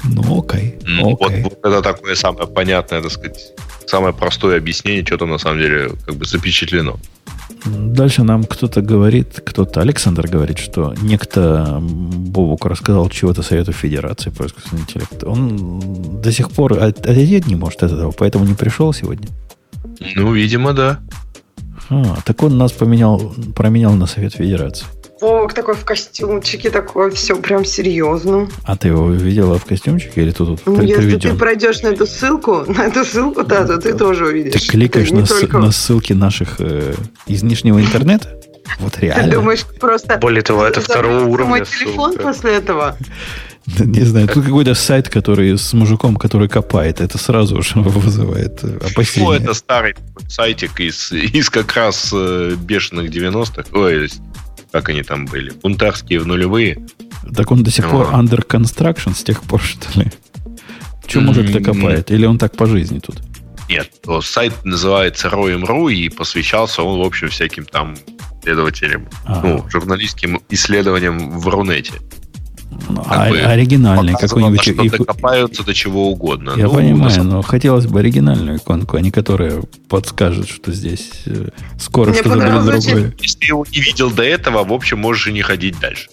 Ну, окей. Ну, окей. Вот, вот это такое самое понятное, так сказать, самое простое объяснение, что то на самом деле как бы запечатлено. Дальше нам кто-то говорит, кто-то, Александр говорит, что некто Бобук рассказал чего-то Совету Федерации по искусственному интеллекту. Он до сих пор отойти не может от этого, поэтому не пришел сегодня. Ну, видимо, да. А, так он нас поменял, променял на Совет Федерации. Вовк такой в костюмчике, такой все прям серьезно. А ты его видела в костюмчике или тут ну, Если приведен? ты пройдешь на эту ссылку, на эту ссылку, да, то ты тоже увидишь. Ты кликаешь на, только... на ссылки наших э, из нижнего интернета? Вот реально. Ты думаешь, просто... Более того, это второго уровня мой телефон после этого? Не знаю, тут какой-то сайт, который с мужиком, который копает, это сразу же вызывает э, опасения. Ну, это старый сайтик из, из как раз э, бешеных 90-х, ой, как они там были, бунтарские в нулевые. Так он до сих пор under construction с тех пор, что ли? Что мужик-то копает? Или он так по жизни тут? Нет, сайт называется Roem.ru, и посвящался он, в общем, всяким там исследователям, ага. ну, журналистским исследованиям в Рунете. А, оригинальный какой-нибудь. Что и... докопаются до чего угодно. Я ну, понимаю, но хотелось бы оригинальную иконку, а не которая подскажет, что здесь э, скоро что-то будет другое. Если ты его не видел до этого, в общем, можешь и не ходить дальше.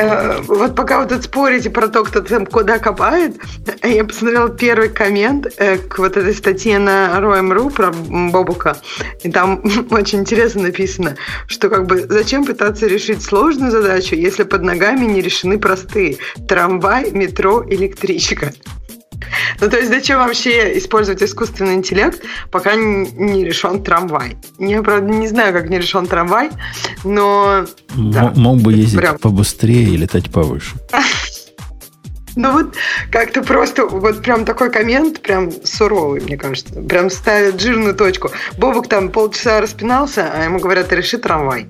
Э, вот пока вы тут спорите про то, кто там куда копает, я посмотрела первый коммент э, к вот этой статье на Roem.ru про Бобука. И там очень интересно написано, что как бы зачем пытаться решить сложную задачу, если под ногами не решены простые. Трамвай, метро, электричка. Ну, то есть зачем вообще использовать искусственный интеллект, пока не решен трамвай? Я, правда, не знаю, как не решен трамвай, но... Да, мог бы ездить прям... побыстрее и летать повыше. Ну вот как-то просто вот прям такой коммент, прям суровый, мне кажется. Прям ставит жирную точку. Бобок там полчаса распинался, а ему говорят, реши трамвай.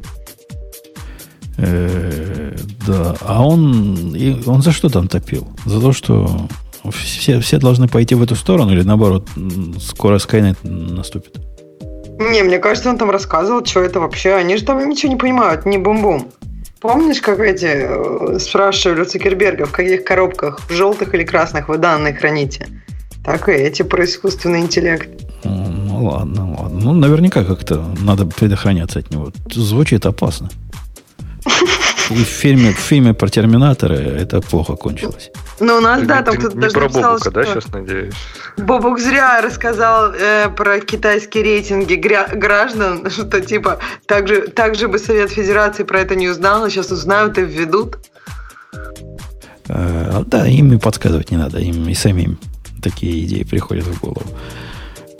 Э, да, а он, он за что там топил? За то, что все, все должны пойти в эту сторону или наоборот, скоро Skynet наступит? Не, мне кажется, он там рассказывал, что это вообще. Они же там ничего не понимают, не бум-бум. Помнишь, как эти э, спрашивали у Цукерберга, в каких коробках, в желтых или красных вы данные храните? Так и эти про искусственный интеллект. Ну ладно, ладно. Ну, наверняка как-то надо предохраняться от него. Звучит опасно. И в фильме, в фильме про Терминатора это плохо кончилось. Ну, у нас, да, там кто-то даже про написал, Бобука, да, сейчас надеюсь? Бобук зря рассказал э, про китайские рейтинги гря- граждан, что типа так же, так же бы Совет Федерации про это не узнал, а сейчас узнают и введут. Э, да, им и подсказывать не надо, им и самим такие идеи приходят в голову.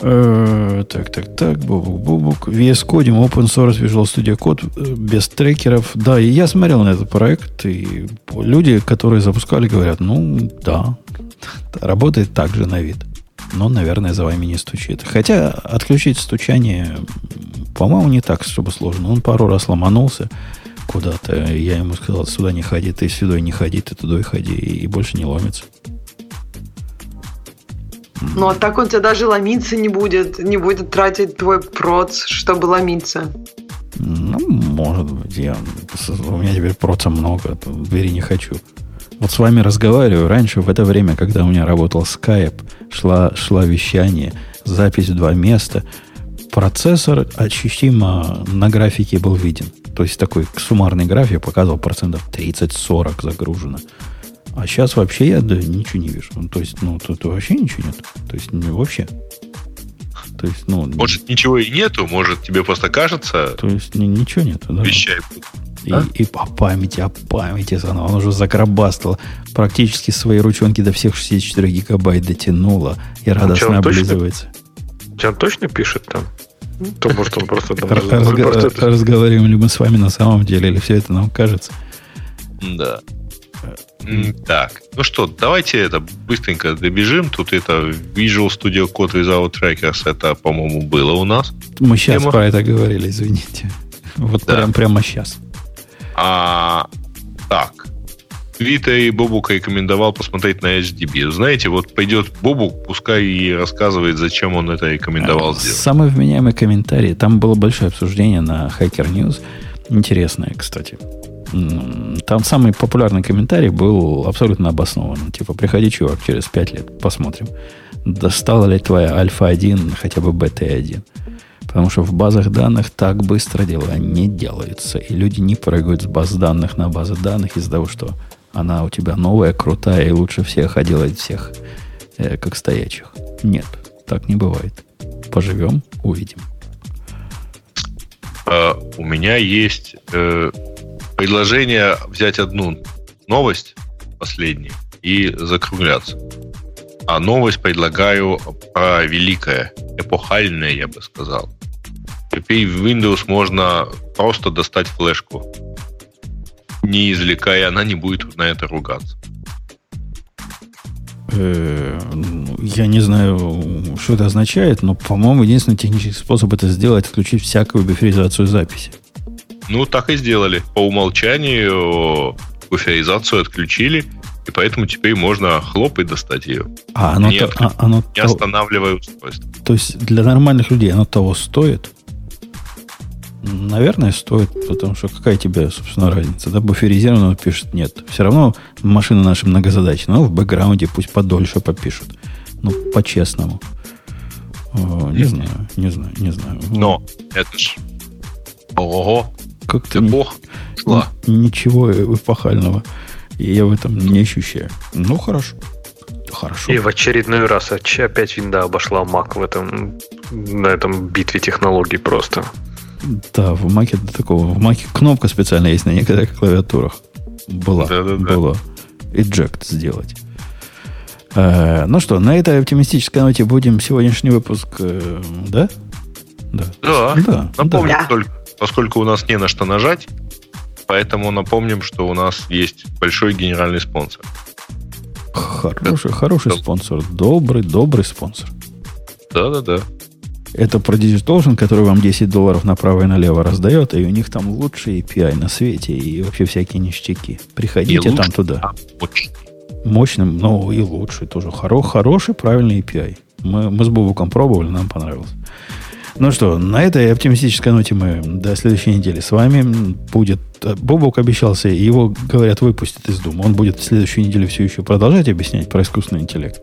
Э, так, так, так, бубук, бубук. VS Coding, Open Source Visual Studio Code э, без трекеров. Да, и я смотрел на этот проект, и люди, которые запускали, говорят, ну, да, работает так же на вид. Но, наверное, за вами не стучит. Хотя отключить стучание, по-моему, не так, чтобы сложно. Он пару раз ломанулся куда-то. Я ему сказал, сюда не ходи, ты сюда не ходи, ты туда и ходи, и больше не ломится. Ну, а так он тебя даже ломиться не будет, не будет тратить твой проц, чтобы ломиться. Ну, может быть. Я, у меня теперь проца много, двери не хочу. Вот с вами разговариваю. Раньше, в это время, когда у меня работал Skype, шла, шла вещание, запись в два места, процессор ощутимо на графике был виден. То есть такой суммарный график показывал процентов 30-40 загружено. А сейчас вообще я да, ничего не вижу. Ну, то есть, ну, тут вообще ничего нет. То есть, ну, вообще. То есть, ну... Может, ничего и нету, может, тебе просто кажется... То есть, ни, ничего нету, да. Вещай. И, а? и по памяти, о памяти заново. Он уже загробастал. Практически свои ручонки до всех 64 гигабайт дотянуло. И а радостно облизывается. Точно, он точно пишет там? То, может, он просто там... Разговариваем ли мы с вами на самом деле, или все это нам кажется? Да. Так, ну что, давайте это быстренько добежим. Тут это Visual Studio Code Without Trackers, это, по-моему, было у нас. Мы сейчас Тема. про это говорили, извините. Вот да. прям, прямо сейчас. А, так, Вита и Бобука рекомендовал посмотреть на HDB. Знаете, вот пойдет Бобук, пускай и рассказывает, зачем он это рекомендовал сделать. Самый вменяемый комментарий. Там было большое обсуждение на Hacker News. Интересное, кстати. Там самый популярный комментарий был абсолютно обоснованным. Типа, приходи, чувак, через 5 лет, посмотрим, достала ли твоя альфа-1 хотя бы бета-1. Потому что в базах данных так быстро дела не делаются. И люди не прыгают с баз данных на базы данных из-за того, что она у тебя новая, крутая и лучше всех, а делает всех э, как стоячих. Нет, так не бывает. Поживем, увидим. Uh, у меня есть uh, предложение взять одну новость, последнюю, и закругляться. А новость предлагаю про великое, эпохальное, я бы сказал. Теперь в Windows можно просто достать флешку. Не извлекая, она не будет на это ругаться. Э, я не знаю, что это означает, но, по-моему, единственный технический способ это сделать, включить всякую буферизацию записи. Ну, так и сделали. По умолчанию буферизацию отключили, И поэтому теперь можно хлоп и достать ее. А оно, не, то, а, оно не того, останавливая устройство. То есть для нормальных людей оно того стоит? Наверное, стоит, потому что какая тебе, собственно, разница? Да, буферизированного пишет нет. Все равно машина наша многозадачная, но в бэкграунде пусть подольше попишут. Ну, по-честному. Не знаю, не знаю, не знаю. Но это ж... Ого! Как ты бог шла. Ничего эпохального я в этом не ощущаю. Ну, хорошо. Хорошо. И в очередной раз опять винда обошла Mac в этом, на этом битве технологий просто. Да, в Маке до такого. В Маке кнопка специально есть на некоторых клавиатурах. Была. Да, да, да. Была. Eject сделать. Э, ну что, на этой оптимистической ноте будем сегодняшний выпуск, э, да? Да. Да. да Напомню да. только, поскольку у нас не на что нажать, поэтому напомним, что у нас есть большой генеральный спонсор. Хороший, хороший спонсор. Добрый, добрый спонсор. Да-да-да. Это про Digital который вам 10 долларов направо и налево раздает, и у них там лучший API на свете, и вообще всякие ништяки. Приходите и там лучше, туда. А, Мощным, но и лучший тоже. Хоро, хороший, правильный API. Мы, мы с Бубуком пробовали, нам понравилось. Ну что, на этой оптимистической ноте мы до следующей недели с вами. Будет... Бобок обещался, его, говорят, выпустят из Дума. Он будет в следующей неделе все еще продолжать объяснять про искусственный интеллект.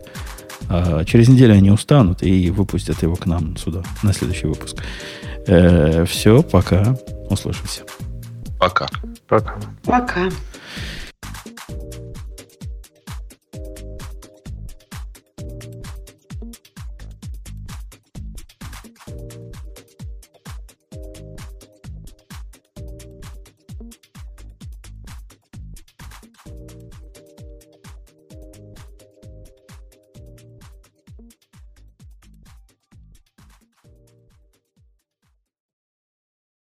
А через неделю они устанут и выпустят его к нам сюда, на следующий выпуск. Э, все, пока. Услышимся. Пока. Пока. Пока.